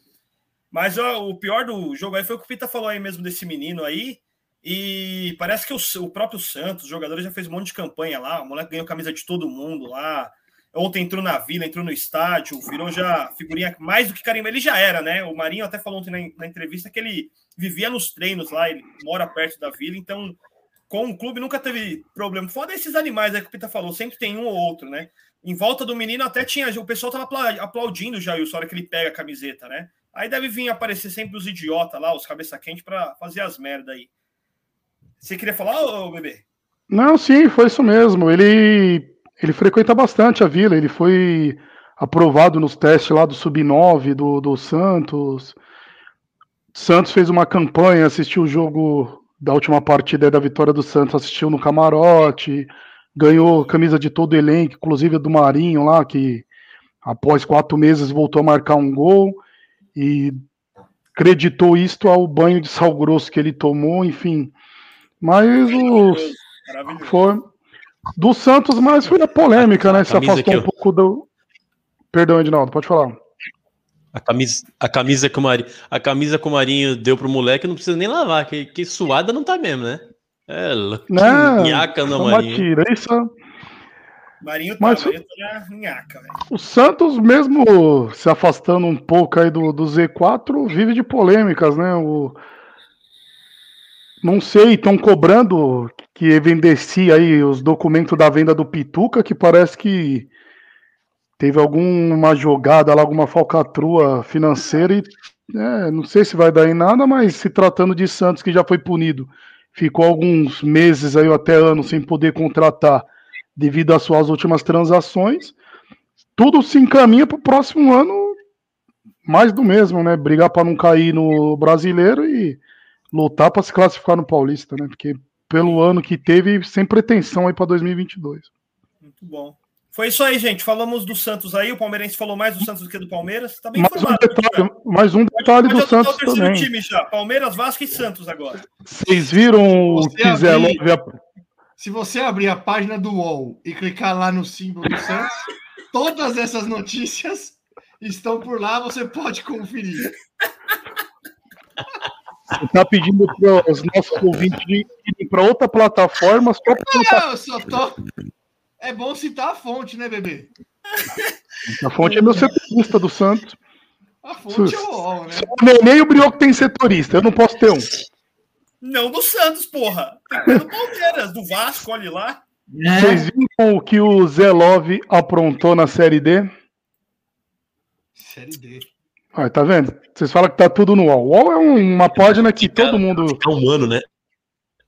Mas ó, o pior do jogo aí foi o que o Pita falou aí mesmo desse menino aí. E parece que o, o próprio Santos, os jogadores já fez um monte de campanha lá. O moleque ganhou camisa de todo mundo lá. Ontem entrou na vila, entrou no estádio, virou já figurinha mais do que carimbo. Ele já era, né? O Marinho até falou ontem na, na entrevista que ele vivia nos treinos lá, ele mora perto da vila, então com o clube nunca teve problema. Foda esses animais aí que o Pita falou, sempre tem um ou outro, né? Em volta do menino até tinha, o pessoal tava apla- aplaudindo já o hora que ele pega a camiseta, né? Aí deve vir aparecer sempre os idiotas lá, os cabeça quente para fazer as merda aí. Você queria falar, ô, bebê? Não, sim, foi isso mesmo. Ele ele frequenta bastante a vila. Ele foi aprovado nos testes lá do Sub-9 do, do Santos. Santos fez uma campanha, assistiu o jogo da última partida da vitória do Santos, assistiu no camarote, ganhou camisa de todo o elenco, inclusive do Marinho lá, que após quatro meses voltou a marcar um gol e creditou isto ao banho de sal grosso que ele tomou, enfim. Mas o foi do Santos, mas foi a polêmica, né? Se afastou aqui, um pouco do. Perdão, Edinaldo, pode falar. A camisa, a camisa que o Marinho, a camisa que o Marinho deu pro moleque não precisa nem lavar, que, que suada não tá mesmo, né? É, louco. que Né? nhaca no Uma Marinho. tirança. Marinho tá, Mas- Marinho tá na nhaca, velho. O Santos, mesmo se afastando um pouco aí do, do Z4, vive de polêmicas, né? O... Não sei, estão cobrando que evidencie aí os documentos da venda do Pituca, que parece que teve alguma jogada lá, alguma falcatrua financeira e é, não sei se vai dar em nada, mas se tratando de Santos que já foi punido, ficou alguns meses aí até anos sem poder contratar devido às suas últimas transações, tudo se encaminha para o próximo ano mais do mesmo, né? Brigar para não cair no brasileiro e lutar para se classificar no Paulista, né? Porque pelo ano que teve, sem pretensão aí para 2022. Muito bom. Foi isso aí, gente. Falamos do Santos aí. O palmeirense falou mais do Santos do que do Palmeiras. Tá bem Mais um informado. detalhe, mais um detalhe Pode do Santos o também. time já. Palmeiras, Vasco e Santos agora. Vocês viram o Zé abrir- Se você abrir a página do UOL e clicar lá no símbolo do Santos, todas essas notícias estão por lá, você pode conferir. Está pedindo para os nossos ouvintes irem para outra plataforma só para Não, eu só tô. É bom citar a fonte, né, bebê? a fonte é meu setorista do Santos. A fonte é o UOL, né? O Nenê e o Brioco tem setorista, eu não posso ter um. Não do Santos, porra. Tem que ter do Palmeiras, do Vasco, olha lá. É, Vocês viram o que o Zé Love aprontou na Série D? Série D. Ah, tá vendo? Vocês falam que tá tudo no UOL. O UOL é um- uma página que todo mundo. Fica um ano, né?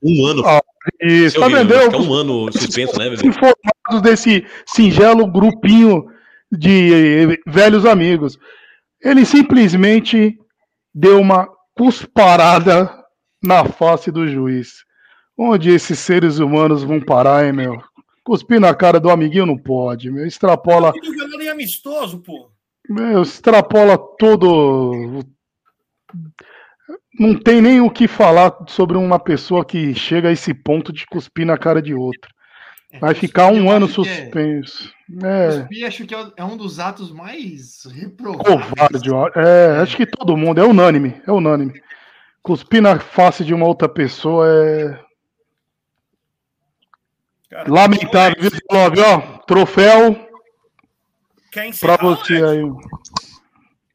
Um ano. Ah, Isso, tá vendo? Fica Eu- um ano suspenso, né, bebê? informados desse singelo grupinho de velhos amigos. Ele simplesmente deu uma cusparada na face do juiz. Onde esses seres humanos vão parar, hein, meu? Cuspir na cara do amiguinho não pode, meu. Extrapola, Tudo jogando em amistoso, pô. Meu, extrapola todo. Não tem nem o que falar sobre uma pessoa que chega a esse ponto de cuspir na cara de outro. Vai ficar um ano é- suspenso. É, Cuspir, acho que é um dos atos mais reprováveis. covarde. É, acho que todo mundo, é unânime, é unânime. Cuspir na face de uma outra pessoa é Cara, lamentável, viu? Ó, troféu Quer pra encerrar? você Alex? aí.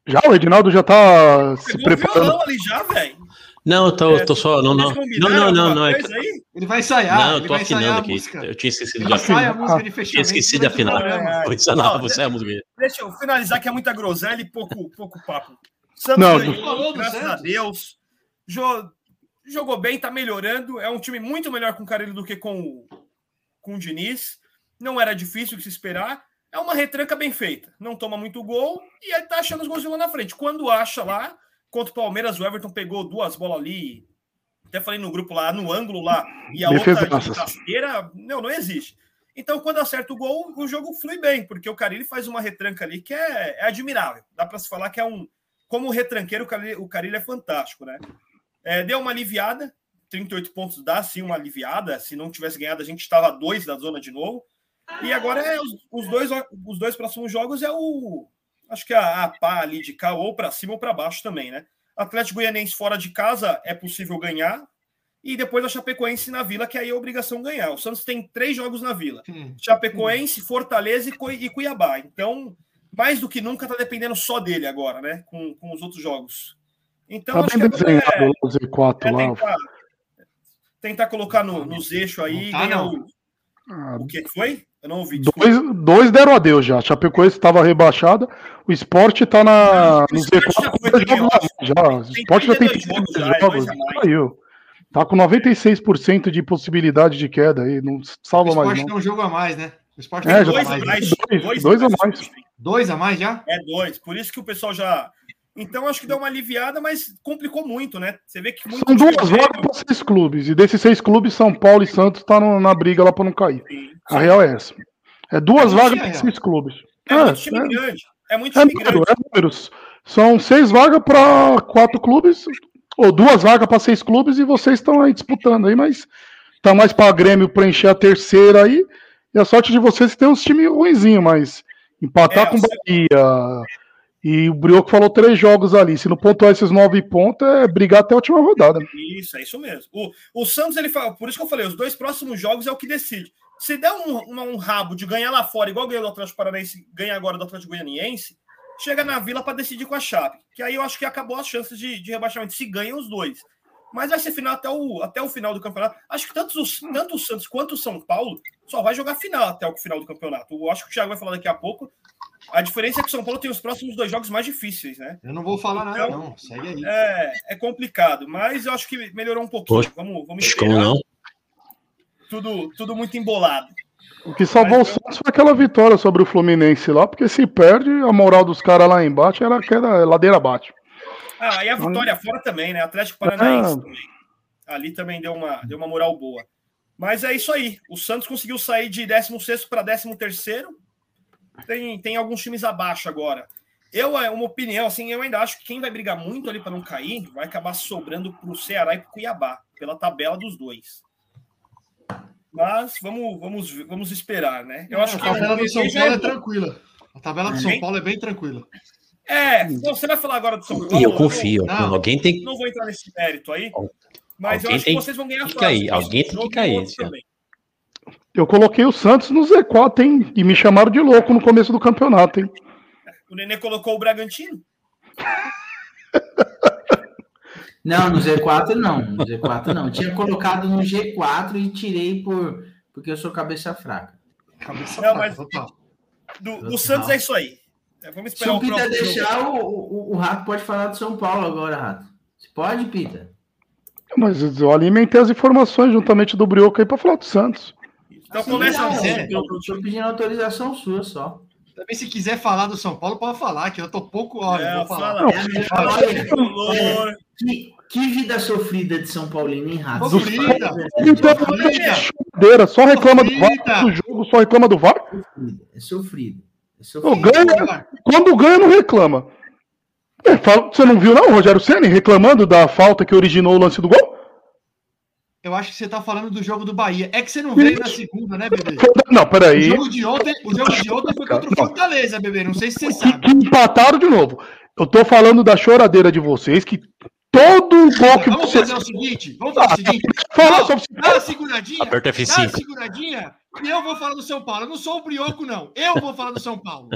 Já o Edinaldo já tá se Pegou o preparando. violão ali já, velho. Não, eu tô, É, tô só. Não, não. Não, não, não, não. É? Ele vai ensaiar. não, eu tô afinando aqui. Eu tinha esquecido Ele de ensaia afinar. a música de Tinha fechamento. esquecido de afinar. Vou ensinar, vou ensaiar a música. Deixa eu finalizar que é muita groselha e pouco, pouco papo. Santos Não, ganhou, graças a. Deus. Jo- jogou bem, tá melhorando. É um time muito melhor com o Carille do que com o, com o Diniz. Não era difícil de se esperar. É uma retranca bem feita. Não toma muito gol e aí tá achando os gols lá na frente. Quando acha lá, contra o Palmeiras, o Everton pegou duas bolas ali. Até falei no grupo lá, no ângulo lá, e a outra de Defesaças. rasteira, não, não existe. Então, quando acerta o gol, o jogo flui bem, porque o Carilli faz uma retranca ali que é, é admirável. Dá para se falar que é um. Como retranqueiro, o Carilli, o Carilli é fantástico, né? É, deu uma aliviada, 38 pontos dá sim uma aliviada. Se não tivesse ganhado, a gente estava a dois da zona de novo. E agora é os, os dois, os dois próximos jogos é o. Acho que a, a pá ali de cá, ou para cima ou para baixo também, né? Atlético Goianiense fora de casa é possível ganhar. E depois a Chapecoense na Vila, que aí é obrigação ganhar. O Santos tem três jogos na Vila. Hum. Chapecoense, Fortaleza e Cui- e Cuiabá. Então, mais do que nunca, tá dependendo só dele agora, né? Com, com os outros jogos. Então, Tá acho bem desenhado é, o Z4 é lá. tentar, tentar colocar no, nos eixos aí. Não tá, ganhar não. o, Ah, o que foi? Eu não ouvi. Dois, dois deram adeus já. Chapecoense estava rebaixada. O esporte tá na, O no Sport Z4 já dois mais. O esporte já tem 32 32 jogos já, é jogos. dois a mais. Caiu. Tá com 96% de possibilidade de queda aí. Não O salva mais esporte não. tem um jogo a mais, né? O Sport É, tem já dois dois, a mais, mais. Dois- dois a mais. dois a mais já? É dois. Por isso que o pessoal já. Então acho que deu uma aliviada, mas complicou muito, né? Você vê que muito São duas vagas para seis clubes. E desses seis clubes, São Paulo e Santos tá no- na briga lá para não cair. Sim. A real é essa. É duas É vagas muito para seis clubes. É, É, muito time é. grande. É muito É time número, grande. é números. São seis vagas para quatro clubes, ou duas vagas para seis clubes, e vocês estão aí disputando aí, mas tá mais para Grêmio preencher a terceira aí. E a sorte de vocês é que tem uns times ruinzinhos, mas empatar É, com o Bahia. E o Brioco falou três jogos ali. Se não pontuar esses nove pontos, é brigar até a última rodada. Isso, é isso mesmo. O, o Santos, ele fala, por isso que eu falei, os dois próximos jogos é o que decide. Se der um, uma- um rabo de ganhar lá fora, igual ganhou do Atlético Paranaense, ganha agora do Atlético Goianiense, chega na Vila para decidir com a Chape. Que aí eu acho que acabou as chances de, de rebaixamento, se ganham os dois. Mas vai ser final até o, até o final do campeonato. Acho que tanto, os, tanto o Santos quanto o São Paulo só vai jogar final até o final do campeonato. Eu acho que o Thiago vai falar daqui a pouco. A diferença é que o São Paulo tem os próximos dois jogos mais difíceis, né? Eu não vou falar nada, Então, não. Segue aí. É, é complicado, mas eu acho que melhorou um pouquinho. Poxa, Vamos, vamos Como não? Tudo, tudo muito embolado. O que salvou o Mas eu- Santos foi aquela vitória sobre o Fluminense lá, porque se perde, a moral dos caras lá embaixo era aquela ladeira abaixo. Ah, e a vitória fora também, né? Atlético Paranaense Ah. também. Ali também deu uma, deu uma moral boa. Mas é isso aí. O Santos conseguiu sair de 16 para 13. Tem, tem alguns times abaixo agora. Eu, é uma opinião, assim, eu ainda acho que quem vai brigar muito ali para não cair vai acabar sobrando para o Ceará e para o Cuiabá, pela tabela dos dois. Mas vamos, vamos, vamos esperar, né? Eu acho a que tabela do São já Paulo é é tranquila. A tabela do São? Paulo é bem tranquila. É, não, você vai falar agora do São Paulo. E eu não- confio. Não. Alguém tem Não vou entrar nesse mérito aí, mas eu Alguém acho tem que vocês vão ganhar que fácil. cair, alguém tem que cair outro esse ano. também. Eu coloquei o Santos no Z4, hein? E me chamaram de louco no começo do campeonato, hein? O Nenê colocou o Bragantino? Não, no Z4 não. No Z4 não. Tinha colocado no G4 e tirei por porque eu sou cabeça fraca. Cabeça Não, fraca, mas- total. Do, do Santos é isso aí. É, vamos Se esperar o o Pita deixar, o, o, o Rato pode falar do São Paulo agora, Rato. Você pode, Pita? Mas eu alimentei as informações juntamente do Brioco aí pra falar do Santos. Então começa não, assim. eu tô, tô pedindo autorização sua só. Também se quiser falar do São Paulo, pode falar, que eu tô pouco. Olha, É, vou falar. fala. É a Olha, Olha, que, que vida sofrida de São Paulino, hein, Rato? Sofrida. Sofrida. só reclama do. VAR do jogo, só reclama do VAR. É sofrido. É sofrido. ganha, quando ganha, não reclama. É, fala- você não viu, não, Rogério Ceni reclamando da falta que originou o lance do gol? Eu acho que você tá falando do jogo do Bahia. É que você não veio na segunda, né, bebê? Não, O peraí. jogo de ontem, o jogo de ontem foi contra o. Fortaleza, bebê. Não sei se você sabe. que empataram de novo. Eu tô falando da choradeira de vocês, que todo gol que Vamos vocês. fazer o seguinte, vamos fazer o seguinte. Falar Não, sobre Dá uma seguradinha. Aperta Dá uma F5. seguradinha e eu vou falar do São Paulo. Eu não sou o Brioco, não. Eu vou falar do São Paulo.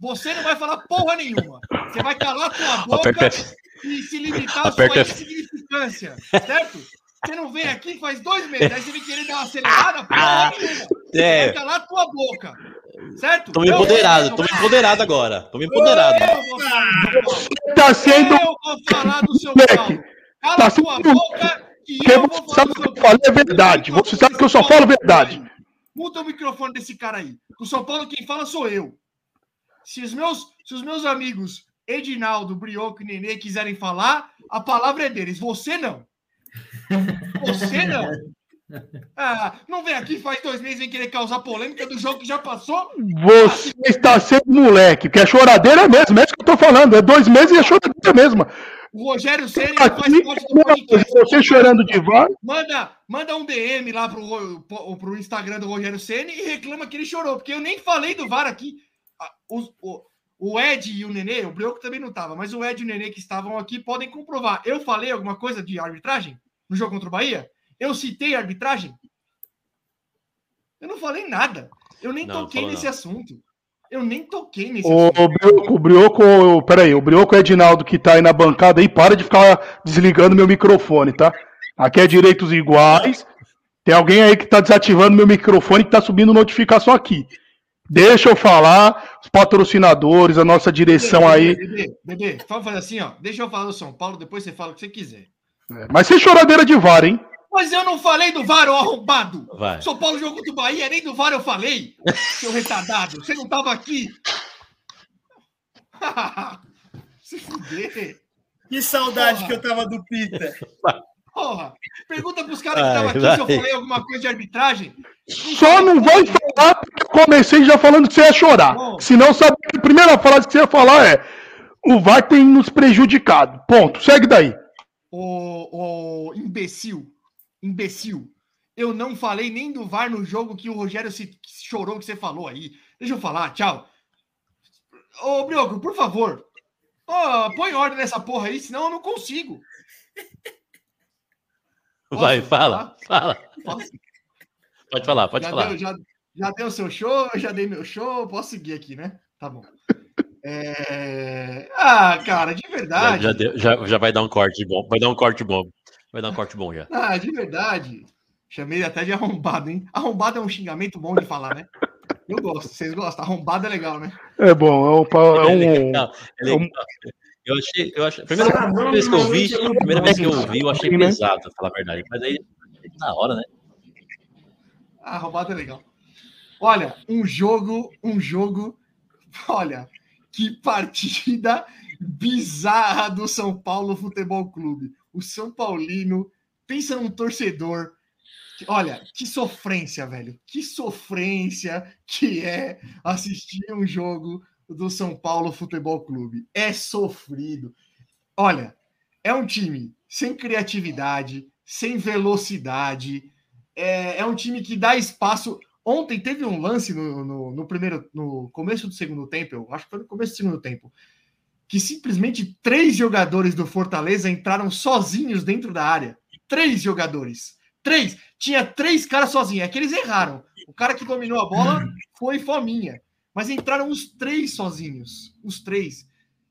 Você não vai falar porra nenhuma. Você vai calar tua boca Aperta e se limitar à sua F. insignificância. Certo? Você não vem aqui faz dois meses. Aí você vem querer dar uma acelerada, porra nenhuma. Você É, vai calar tua boca. Certo? tô vou empoderado, tô São empoderado agora. Tô empoderado. Paulo. Eu vou falar do São Paulo. Tá sendo. Eu vou falar do Paulo. Cala tá tua sendo- boca e Porque eu vou você falar sabe do que São eu falei é verdade. Você sabe que eu só falo verdade. Muta o microfone desse cara aí. O São Paulo quem fala sou eu. Se os meus, se os meus amigos Edinaldo, Brioco e Nenê quiserem falar, a palavra é deles. Você não. Você não. Ah, não vem aqui faz dois meses vem querer causar polêmica do jogo que já passou. Você está sendo moleque, que é choradeira mesmo. É isso que eu tô falando. É dois meses e é choradeira mesmo. O Rogério Ceni não faz Aqui, parte do podcast. você chorando de VAR. Manda, manda um DM lá pro, pro, pro Instagram do Rogério Ceni e reclama que ele chorou, porque eu nem falei do VAR aqui. Ah, os- O, o Ed e o Nenê, o Brioco também não tava, mas o Ed e o Nenê que estavam aqui podem comprovar. Eu falei alguma coisa de arbitragem no jogo contra o Bahia? Eu citei arbitragem? Eu não falei nada. Eu nem Não, toquei nesse não. assunto. Eu nem toquei nesse O, assunto. o Brioco, o Brioco, peraí, o Brioco Edinaldo que tá aí na bancada aí, para de ficar desligando meu microfone, tá? Aqui é direitos iguais. Tem alguém aí que tá desativando meu microfone que tá subindo notificação aqui. Deixa eu falar, os patrocinadores, a nossa direção aí. Bebê, bebê, vamos fazer assim, ó. Deixa eu falar do São Paulo, depois você fala o que você quiser. É, Mas sem choradeira de VAR, hein? Mas eu não falei do VAR, ô arrombado! Vai. São Paulo jogou contra o Bahia, nem do VAR eu falei, seu retardado. Você não tava aqui. Se fuder. Que saudade Porra. que eu tava do Peter. Porra, pergunta pros caras que Vai, estavam aqui se eu vai. falei alguma coisa de arbitragem. Só não vai falar porque eu comecei já falando que você ia chorar. Bom. Senão, sabe que a primeira frase que você ia falar é: o VAR tem nos prejudicado. Ponto. Segue daí. Ô, ô, imbecil, imbecil. Eu não falei nem do VAR no jogo que o Rogério se que chorou que você falou aí. Deixa eu falar, tchau. Ô, Brioco, por favor. Ô, põe ordem nessa porra aí, senão eu não consigo. Vai, Posso fala, fala. Posso? Pode falar, pode já, falar. Deu, já, já deu seu show, eu já dei meu show, posso seguir aqui, né? Tá bom. É... Ah, cara, de verdade. já, deu- já, já vai dar um corte bom. Vai dar um corte bom. Vai dar um corte bom já. Ah, de verdade. Chamei até de arrombado, hein? Arrombado é um xingamento bom de falar, né? Eu gosto, vocês gostam. Arrombado é legal, né? É bom, é um. pa- É um legal, é legal. Eu achei, eu achei. A primeira vez que eu vi, primeira vez que eu vi, eu achei Né? pesado, pra falar a verdade. Mas aí, na hora, né? Ah, arrombado é legal. Olha, um jogo, um jogo. Olha, que partida bizarra do São Paulo Futebol Clube. O São Paulino, pensa num torcedor. que- Olha, que sofrência, velho. Que sofrência que é assistir um jogo do São Paulo Futebol Clube. É sofrido. Olha, é um time sem criatividade, sem velocidade. É, é um time que dá espaço. Ontem teve um lance no, no, no primeiro, no começo do segundo tempo, eu acho que foi no começo do segundo tempo, que simplesmente três jogadores do Fortaleza entraram sozinhos dentro da área. Três jogadores. Três. Tinha três caras sozinhos. É que eles erraram. O cara que dominou a bola foi Fominha. Mas entraram os três sozinhos. Os três.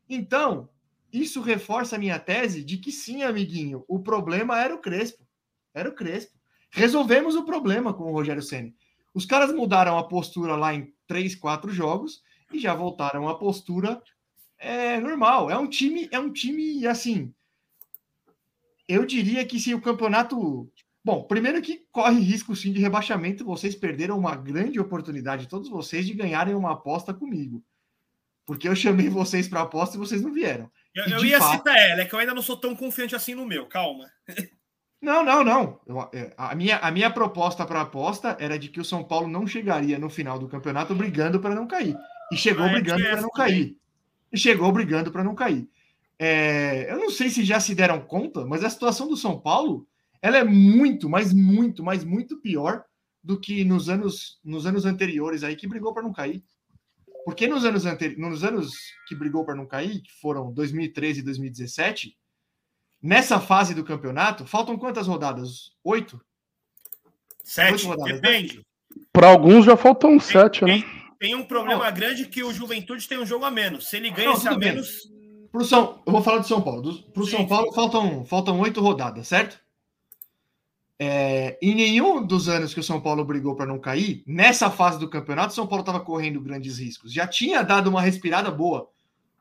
Então, isso reforça a minha tese de que sim, amiguinho, o problema era o Crespo. Era o Crespo. Resolvemos o problema com o Rogério Ceni. Os caras mudaram a postura lá em três, quatro jogos e já voltaram à postura é, normal. É um time, é um time assim. Eu diria que se o campeonato. Bom, primeiro que corre risco sim de rebaixamento, vocês perderam uma grande oportunidade, todos vocês, de ganharem uma aposta comigo. Porque eu chamei vocês para aposta e vocês não vieram. Eu, eu ia fato- citar ela, é que eu ainda não sou tão confiante assim no meu, calma. Não, não, não. Eu- é, a, minha, a minha proposta para aposta era de que o São Paulo não chegaria no final do campeonato brigando para não cair. E chegou Ah, é, brigando para não cair. E chegou brigando para não cair. É, eu não sei se já se deram conta, mas a situação do São Paulo ela é muito, mas muito, mas muito pior do que nos anos, nos anos anteriores aí que brigou para não cair. Porque nos anos, anteri nos anos que brigou para não cair, que foram 2013 e 2017, nessa fase do campeonato, faltam quantas rodadas? Oito? Sete, Oito rodadas, né? depende. Para alguns já faltam sete, né? Tem um problema grande que o Juventude tem um jogo a menos. Se ele ganha Não, esse a menos, Pro São, eu vou falar do São Paulo. Para o São Paulo faltam, faltam oito rodadas, certo? É, em nenhum dos anos que o São Paulo brigou para não cair, nessa fase do campeonato, o São Paulo estava correndo grandes riscos. Já tinha dado uma respirada boa.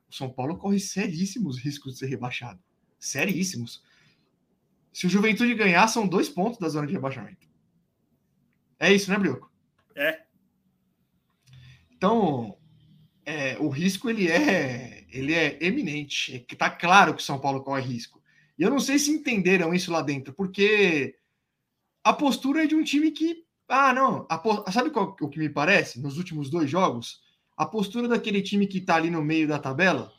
O São Paulo corre seríssimos riscos de ser rebaixado. Seríssimos. Se o Juventude ganhar, são dois pontos da zona de rebaixamento. É isso, né, Brioco? é. Então, é, o risco ele é, ele é eminente. É que tá claro que o São Paulo corre risco. E eu não sei se entenderam isso lá dentro, porque a postura é de um time que, ah, não, a sabe qual, o que me parece nos últimos dois jogos? A postura daquele time que tá ali no meio da tabela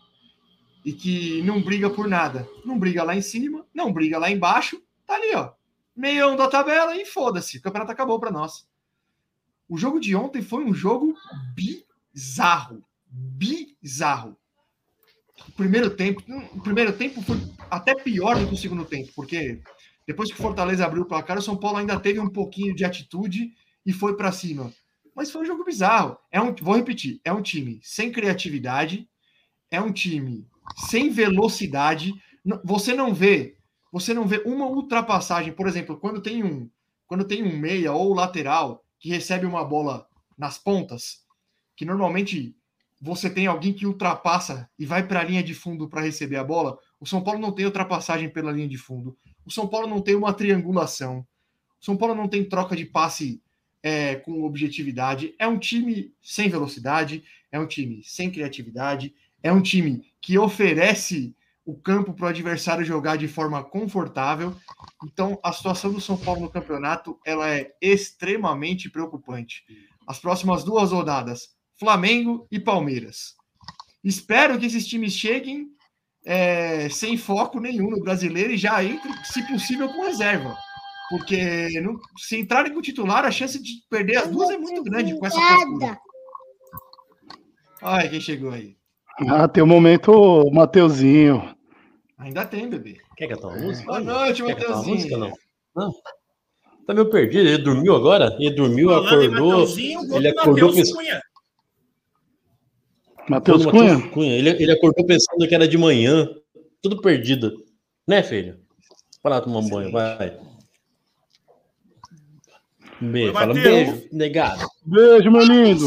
e que não briga por nada, não briga lá em cima, não briga lá embaixo, tá ali, ó, meião da tabela e foda-se, o campeonato acabou para nós. O jogo de ontem foi um jogo bizarro. Bizarro. O primeiro tempo, o primeiro tempo foi até pior do que o segundo tempo, porque depois que o Fortaleza abriu o placar, o São Paulo ainda teve um pouquinho de atitude e foi para cima. Mas foi um jogo bizarro. É um, vou repetir, é um time sem criatividade, é um time sem velocidade. Você não vê, você não vê uma ultrapassagem, por exemplo, quando tem um, quando tem um meia ou lateral que recebe uma bola nas pontas, que normalmente você tem alguém que ultrapassa e vai para a linha de fundo para receber a bola. O São Paulo não tem ultrapassagem pela linha de fundo. O São Paulo não tem uma triangulação. São Paulo não tem troca de passe é, com objetividade. É um time sem velocidade, é um time sem criatividade, é um time que oferece o campo para o adversário jogar de forma confortável. Então, a situação do São Paulo no campeonato ela é extremamente preocupante. As próximas duas rodadas, Flamengo e Palmeiras. Espero que esses times cheguem é, sem foco nenhum no brasileiro e já entrem, se possível, com reserva. Porque não- se entrarem com titular, a chance de perder as duas é muito grande com essa postura. Olha quem chegou aí. Ah, tem o momento Mateuzinho. Ainda tem, bebê. Quer cantar uma música? Boa noite, Quer uma música, Mateuzinho. não? Não. Tá meio perdido. Ele dormiu agora? Ele dormiu, Falando acordou. Mateuzinho, Ele do acordou Matheus pensando. Cunha. Matheus Cunha? Cunha. Ele, ele acordou pensando que era de manhã. Tudo perdido. Né, filho? Vai lá tomar um banho, vai. Um beijo. Fala um beijo, negado. Beijo, meu lindo.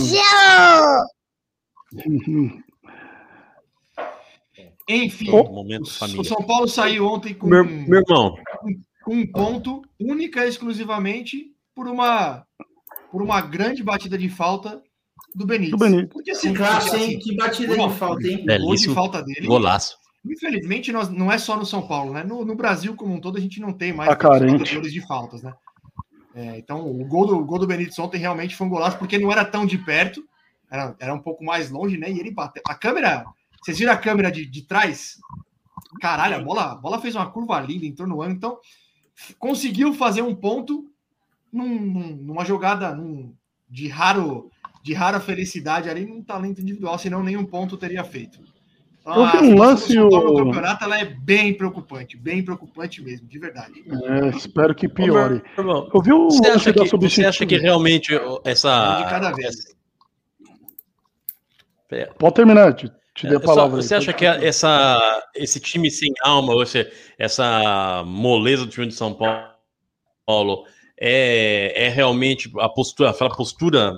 Enfim, momento o. São Paulo saiu ontem com, Meu, meu irmão, com um ponto única e exclusivamente por uma por uma grande batida de falta do Benítez. Do Benítez. Porque assim, Classe, assim? Que batida de falta, hein? gol de falta dele. golaço. Infelizmente, nós, não é só no São Paulo, né? No, no Brasil como um todo, a gente não tem mais Tá carente. batedores de faltas, né? É, então, o gol, do, o gol do Benítez ontem realmente foi um golaço, porque não era tão de perto, era, era um pouco mais longe, né? E ele bateu. A câmera, vocês viram a câmera de, de trás? Caralho, a bola, a bola fez uma curva linda, entrou no ângulo, então conseguiu fazer um ponto num- num- numa jogada num- de raro de rara felicidade ali, num talento individual, senão nenhum ponto teria feito. Então, a um lance, o- campeonato ela é bem preocupante, bem preocupante mesmo, de verdade. É, espero que piore. Ô, meu irmão, Eu vi Você lance acha, da que, você acha que realmente essa. Um de cada vez. essa- Pode terminar, te, te dei a É, só- palavra. aí, você acha pode que a- essa, esse time sem alma, ou esse- essa moleza do time de São Paulo é, é realmente a postura, aquela postura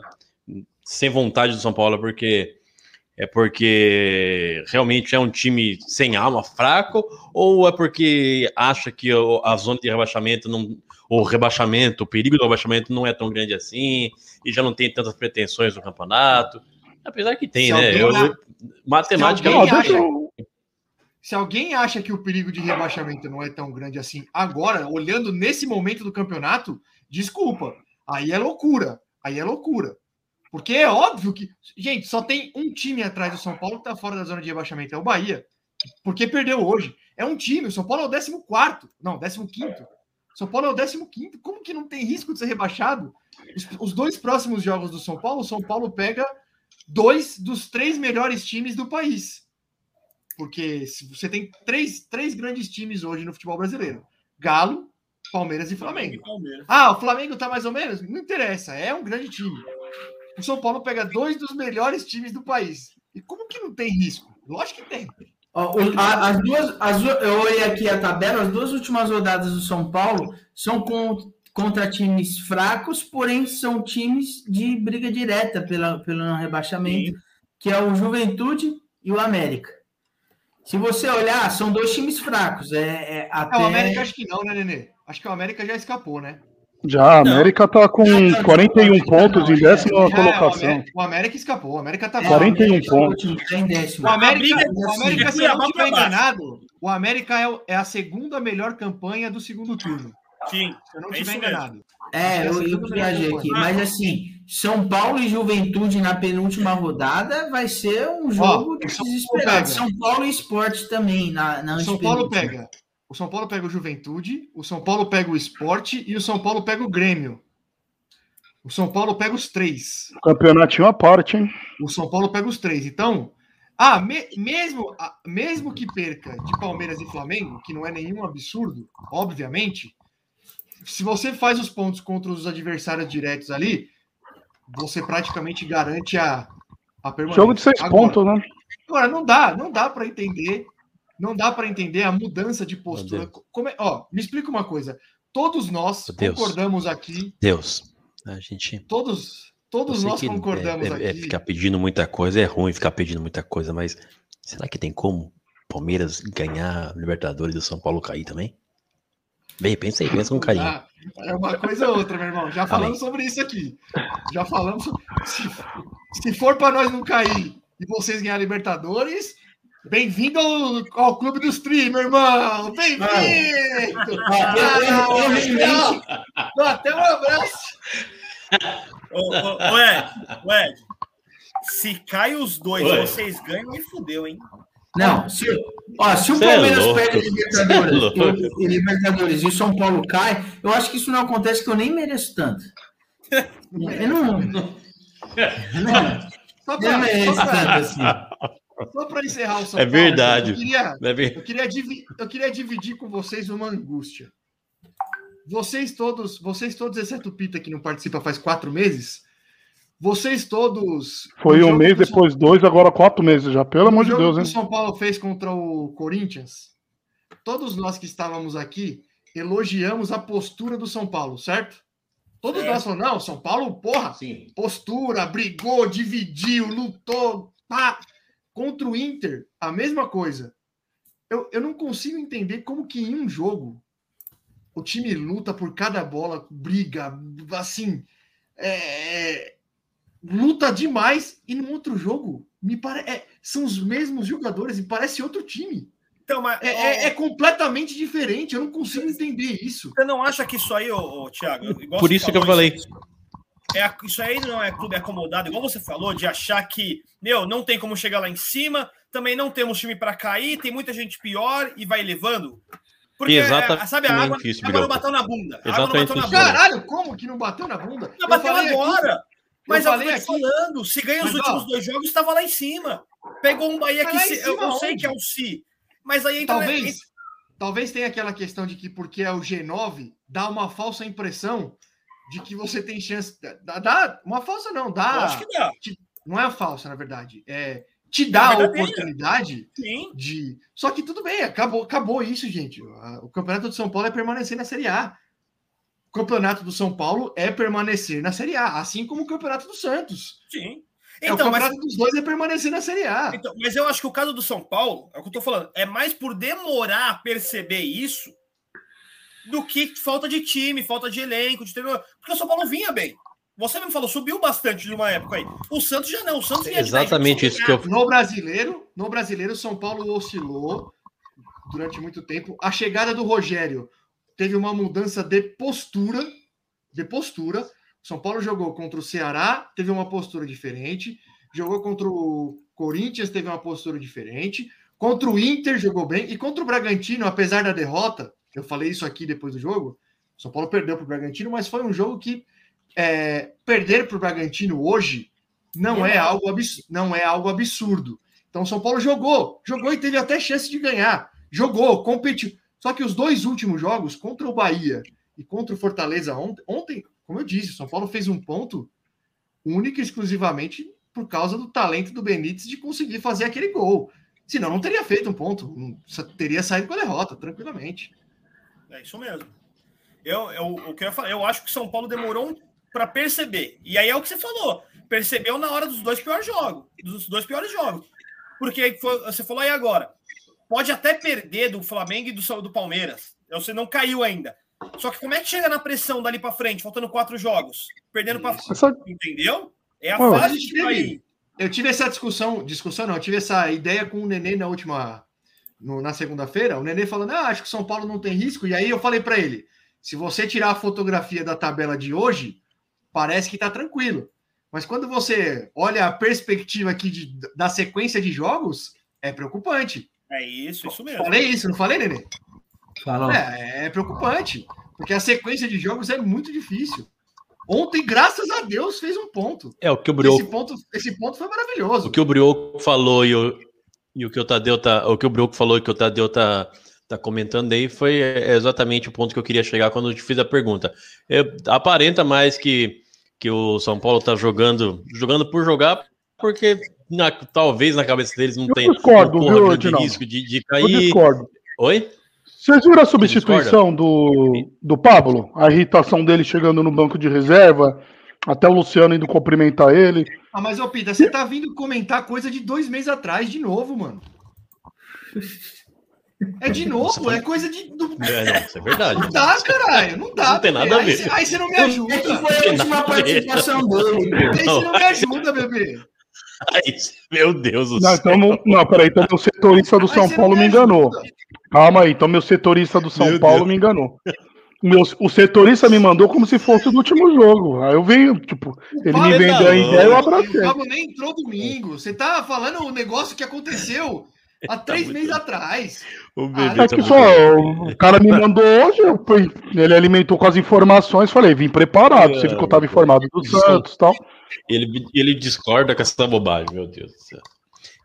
sem vontade do São Paulo, porque é porque realmente é um time sem alma, fraco, ou é porque acha que a zona de rebaixamento não. O rebaixamento, o perigo do rebaixamento não é tão grande assim, e já não tem tantas pretensões no campeonato. Apesar que tem, Se né? alguém Eu, eu- matemática se Não, alguém acha- eu- Se alguém acha que o perigo de rebaixamento não é tão grande assim agora, olhando nesse momento do campeonato, desculpa. Aí é loucura. Aí é loucura. Porque é óbvio que. Gente, só tem um time atrás do São Paulo que tá fora da zona de rebaixamento, é o Bahia. Porque perdeu hoje. É um time. O São Paulo é o 14. Não, 15. São Paulo é o 15. Como que não tem risco de ser rebaixado? Os, os dois próximos jogos do São Paulo, o São Paulo pega dois dos três melhores times do país. Porque se você tem três, três grandes times hoje no futebol brasileiro: Galo, Palmeiras e Flamengo. Palmeiras. Ah, o Flamengo tá mais ou menos? Não interessa, é um grande time. O São Paulo pega dois dos melhores times do país. E como que não tem risco? Lógico que tem. Ó, as duas, as, eu olhei aqui a tabela, as duas últimas rodadas do São Paulo são com- contra times fracos, porém são times de briga direta pela, pelo não rebaixamento, que é o Juventude e o América. Se você olhar, são dois times fracos. É, é Ah, até... o América acho que não, né, Nenê? Acho que o América já escapou, né? Já, a América tá com Não, não, 41 não, pontos não, em é, décima Já é, o, colocação. América, o América escapou. O América tá é, fora. 41 o América é o pontos. tá em décimo. O América, o assim, América se eu não baixo. enganado, o América é, é a segunda melhor campanha do segundo turno. Sim. Eu não É estiver enganado. É, eu, eu viajei aqui. Mas assim, São Paulo e Juventude na penúltima rodada vai ser um jogo o São Paulo desesperado. São Paulo e Esporte também na, na O São Paulo pega. O São Paulo pega o Juventude, o São Paulo pega o Esporte e o São Paulo pega o Grêmio. O São Paulo pega os três. Campeonatinho à parte, hein? O São Paulo pega os três. Então, ah, me- mesmo, ah, mesmo que perca de Palmeiras e Flamengo, que não é nenhum absurdo, obviamente, se você faz os pontos contra os adversários diretos ali, você praticamente garante a, a permanência. Jogo de seis Agora- pontos, né? Agora, não dá, não dá para entender, não dá para entender a mudança de postura. Como é- ó, me explica uma coisa. Todos nós Deus. concordamos aqui, Deus, a gente. todos, todos nós concordamos é, é- é aqui. ficar pedindo muita coisa, é ruim ficar pedindo muita coisa, mas será que tem como Palmeiras ganhar Libertadores e o São Paulo cair também? Bem, pensa aí, pensa com carinho. Ah, É uma coisa ou outra, meu irmão. Já falamos sobre isso aqui. Já falamos. sobre- Se, se for para nós não cair e vocês ganhar Libertadores, bem-vindo ao, ao clube dos tri, meu irmão. Bem-vindo! Realmente- Dá até um abraço. Ô, Ed, se cai os dois Oi. e vocês ganham, me fudeu, hein? Não, se, ó, se o Cê é Palmeiras louco. pega Libertadores, é Libertadores e o São Paulo cai, eu acho que isso não acontece que eu nem mereço tanto. Eu não. não Só eu não para mereço só tanto pra, assim. só pra encerrar o São É Paulo, verdade. Eu queria, é bem- Eu queria, divi- eu queria dividir com vocês uma angústia. Vocês todos, vocês todos, exceto o Pita, que não participa faz quatro meses, vocês todos. Foi um mês, depois dois, agora quatro meses já. Pelo amor de Deus, que hein? o São Paulo fez contra o Corinthians, todos nós que estávamos aqui elogiamos a postura do São Paulo, certo? Todos Certo. nós falamos, não, São Paulo, porra, Sim. postura, brigou, dividiu, lutou, pá. Contra o Inter, a mesma coisa. Eu, eu não consigo entender como que em um jogo o time luta por cada bola, briga, assim, é, luta demais e no outro jogo me pare, é, são os mesmos jogadores e parece outro time. Então, mas É, é- é completamente diferente. Eu não consigo entender isso. você não acha que isso aí, ô, ô Thiago, Por isso que eu falei. Isso, é, a- isso aí não é clube acomodado, igual você falou, de achar que, meu, não tem como chegar lá em cima, também não temos time para cair, tem muita gente pior e vai levando. Porque, Exatamente é, sabe, a água, isso, a água não bateu na bunda. A água não Exatamente bateu na bunda. Caralho, como que não bateu na bunda? Não Eu bateu agora. Mas eu falei falei aqui- falando, se ganha os Mas, últimos ó, dois jogos, estava lá em cima. Pegou um Bahia Mas que se- eu, eu sei que é o Si. Mas aí entra. Talvez, talvez tenha aquela questão de que porque é o G9, dá uma falsa impressão de que você tem chance. Dá, dá- uma falsa não, Eu dá. acho que dá. Não é falsa, na verdade. É, te dá a verdadeira. oportunidade Sim. de. Só que tudo bem, acabou, acabou isso, gente. A- O campeonato do São Paulo é permanecer na Série A. O campeonato do São Paulo é permanecer na Série A, assim como o campeonato do Santos. Sim. É, o Então, mas, campeonato dos dois é permanecer na Série A. então, mas eu acho que o caso do São Paulo, é o que eu tô falando, é mais por demorar a perceber isso do que falta de time, falta de elenco, de treinador. Porque o São Paulo vinha bem. Você mesmo falou, subiu bastante de uma época aí. O Santos já não. O Santos vinha dez Exatamente isso que eu. No brasileiro, no brasileiro, o São Paulo oscilou durante muito tempo. A chegada do Rogério teve uma mudança de postura, de postura. O São Paulo jogou contra o Ceará, teve uma postura diferente. Jogou contra o Corinthians, teve uma postura diferente. Contra o Inter jogou bem e contra o Bragantino, apesar da derrota, eu falei isso aqui depois do jogo. O São Paulo perdeu para o Bragantino, mas foi um jogo que é, perder para o Bragantino hoje não é algo abs- não é algo absurdo. Então o São Paulo jogou, jogou e teve até chance de ganhar. Jogou, competiu. Só que os dois últimos jogos contra o Bahia e contra o Fortaleza ontem, ontem, como eu disse, o São Paulo fez um ponto único e exclusivamente por causa do talento do Benítez de conseguir fazer aquele gol. Senão não teria feito um ponto, teria saído com a derrota tranquilamente. É isso mesmo. Eu, eu, eu falar, eu acho que o São Paulo demorou para perceber. E aí é o que você falou. Percebeu na hora dos dois piores jogos. Dos dois piores jogos. Porque foi- você falou aí agora. Pode até perder do Flamengo e do, do Palmeiras. Você não caiu ainda. Só que como é que chega na pressão dali para frente, faltando quatro jogos? Perdendo para Essa- Entendeu? É a Ué, fase de cair. Eu tive essa discussão, discussão não, eu tive essa ideia com o Nenê na última, no- na segunda-feira. O Nenê falando, ah, acho que o São Paulo não tem risco. E aí eu falei para ele, se você tirar a fotografia da tabela de hoje, parece que tá tranquilo. Mas quando você olha a perspectiva aqui de- da sequência de jogos, é preocupante. É isso, isso mesmo. Falei isso, não falei, Nenê? Falou. É, é preocupante, porque a sequência de jogos é muito difícil. Ontem, graças a Deus, fez um ponto. É o que o Esse Brioco, ponto, esse ponto foi maravilhoso. o que o Brioco falou e o, e o que o Tadeu tá, o que o Brioco falou e o que o Tadeu tá, tá comentando aí foi exatamente o ponto que eu queria chegar quando eu te fiz a pergunta. É, aparenta mais que, que o São Paulo tá jogando, jogando por jogar, porque na- talvez na cabeça deles não Eu tenha discordo, não viu, grande Edinaldo? risco de, de Eu cair. discordo. Oi? Vocês viram a substituição do, do Pablo? A irritação dele chegando no banco de reserva, até o Luciano indo cumprimentar ele. Ah, mas, ô Pita, você tá vindo comentar coisa de dois meses atrás de novo, mano. É de novo, é coisa de. do- É, não, isso é verdade. Não dá, caralho. Não dá. Não tem nada a ver. Aí você não me ajuda. É que foi a última participação dele. Aí você não me ajuda, bebê. Ai, meu Deus do Não, céu. então não, não, peraí, então meu setorista do São Paulo me enganou. Calma aí, então meu setorista do São Meu Paulo Deus. me enganou. O Meu, o setorista me mandou como se fosse do último jogo. Aí eu venho, tipo, ele me Pablo, vendeu a ideia e eu O abracei. Pablo nem entrou domingo. Você tá falando um negócio que aconteceu há três muito meses bom. atrás. O Ah, bebê É tá só o cara me mandou hoje, fui- ele alimentou com as informações, falei, vim preparado, você viu que eu tava informado do Santos e tal. Ele, ele discorda com essa bobagem, meu Deus do céu.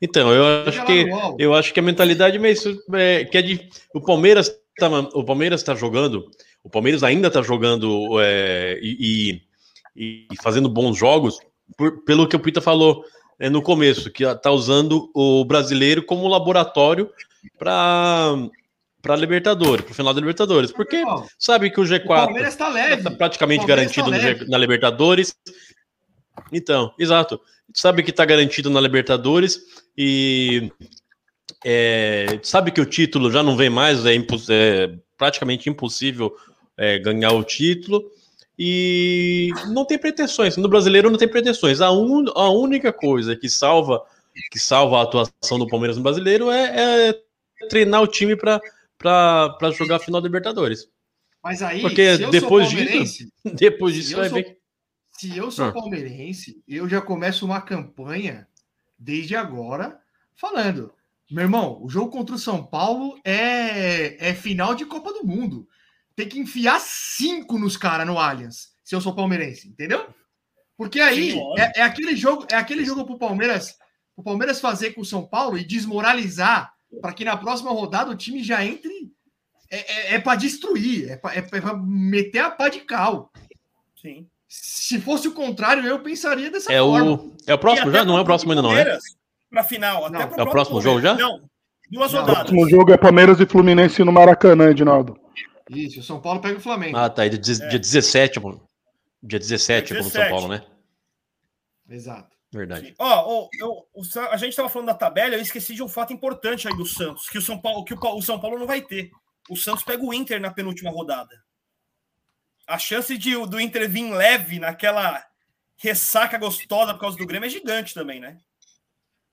Então, eu acho que eu acho que a mentalidade meio isso, é, que é de o Palmeiras tá, o Palmeiras tá jogando, o Palmeiras ainda tá jogando é, e, e- e fazendo bons jogos por- pelo que o Pita falou é, no começo, que tá usando o brasileiro como laboratório para para Libertadores, para o final da Libertadores, porque sabe que o O G4 Palmeiras tá. Está praticamente Palmeiras garantido tá na Libertadores. Então, exato. Sabe que está garantido na Libertadores e é, sabe que o título já não vem mais, é, imposs- é praticamente impossível é, ganhar o título e não tem pretensões. No brasileiro não tem pretensões. A, un- a única coisa que salva que salva a atuação do Palmeiras no brasileiro é, é treinar o time para jogar a final da Libertadores. Mas aí, Porque depois disso- Depois disso vai sou- ver. Se eu sou Ah. palmeirense, eu já começo uma campanha desde agora falando, meu irmão, o jogo contra o São Paulo é, é final de Copa do Mundo. Tem que enfiar cinco nos caras no Allianz, se eu sou palmeirense, entendeu? Porque aí Sim, é, é aquele jogo, é aquele jogo pro Palmeiras, o Palmeiras fazer com o São Paulo e desmoralizar para que na próxima rodada o time já entre é, é, para destruir, é para é pra meter a pá de cal. Sim. Se fosse o contrário, eu pensaria dessa É forma. o, é o próximo já? Não é o próximo ainda, não, né? Para final, até Não. pro É o próximo jogo já? Não, duas Não. O rodadas. próximo jogo é Palmeiras e Fluminense no Maracanã, Edinaldo. Isso, o São Paulo pega o Flamengo. Ah, tá. Dia, deze- É. dia 17, pô. Dia 17, Dia como São 17. Paulo, né? Exato. Verdade. Ó, o Sa- a gente estava falando da tabela, eu esqueci de um fato importante aí do Santos, que o São Paulo, que o, o São Paulo não vai ter. O Santos pega o Inter na penúltima rodada. A chance de, o- do Inter vir leve naquela ressaca gostosa por causa do Grêmio é gigante também, né?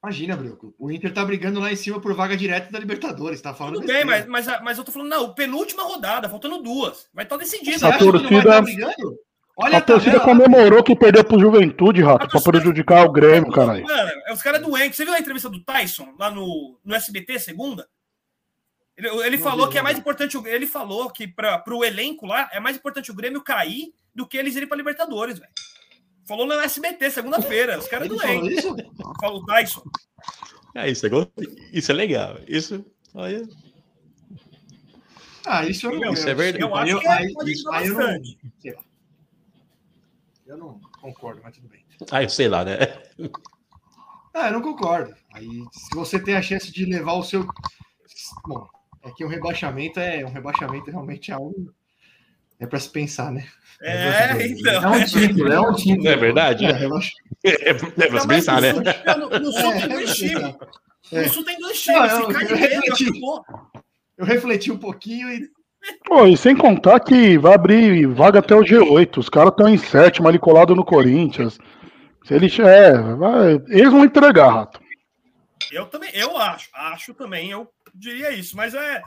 Imagina, Bruco. O Inter tá brigando lá em cima por vaga direta da Libertadores. Tá falando Tudo bem, mas, mas, mas eu tô falando, não, penúltima rodada, faltando duas. Vai estar decidido. Você A que não vai torcida-? Olha A torcida tabela. comemorou que perdeu pro Juventude, Rato, pra prejudicar o Grêmio, caralho. Mano, é os caras doentes. Você viu a entrevista do Tyson lá no, no SBT, segunda? Ele, ele Não falou vi, que é mais importante. Ele falou que para o elenco lá é mais importante o Grêmio cair do que eles irem para Libertadores, velho. Falou no SBT, segunda-feira. Os caras Ele falou doentes. isso? Falou o Tyson. É, isso é, isso é legal. Isso, olha, Ah, isso eu não Isso é verdade. Eu Aí acho que é, aí- pode ajudar aí eu não- bastante. sei lá. Eu não concordo, mas tudo bem. ah, eu sei lá, né? Ah, eu não concordo. Aí, se você tem a chance de levar o seu. Bom, é que um rebaixamento é um rebaixamento realmente é algo. É para se pensar, né? É, então. É um título, é um título. Não é verdade? É, rebaixamento. É, é pra Não, se pensar, né? no Sul- no, Sul É, tem dois é, times. é. No Sul tem dois times. eu- refleti. Eu refleti um pouquinho e. Pô, e sem contar que vai abrir vaga até o G8. Os caras estão em sétimo ali colado no Corinthians. Se eles. É, vai, eles vão entregar, Rato. Eu também, eu acho, acho também, eu diria isso, mas é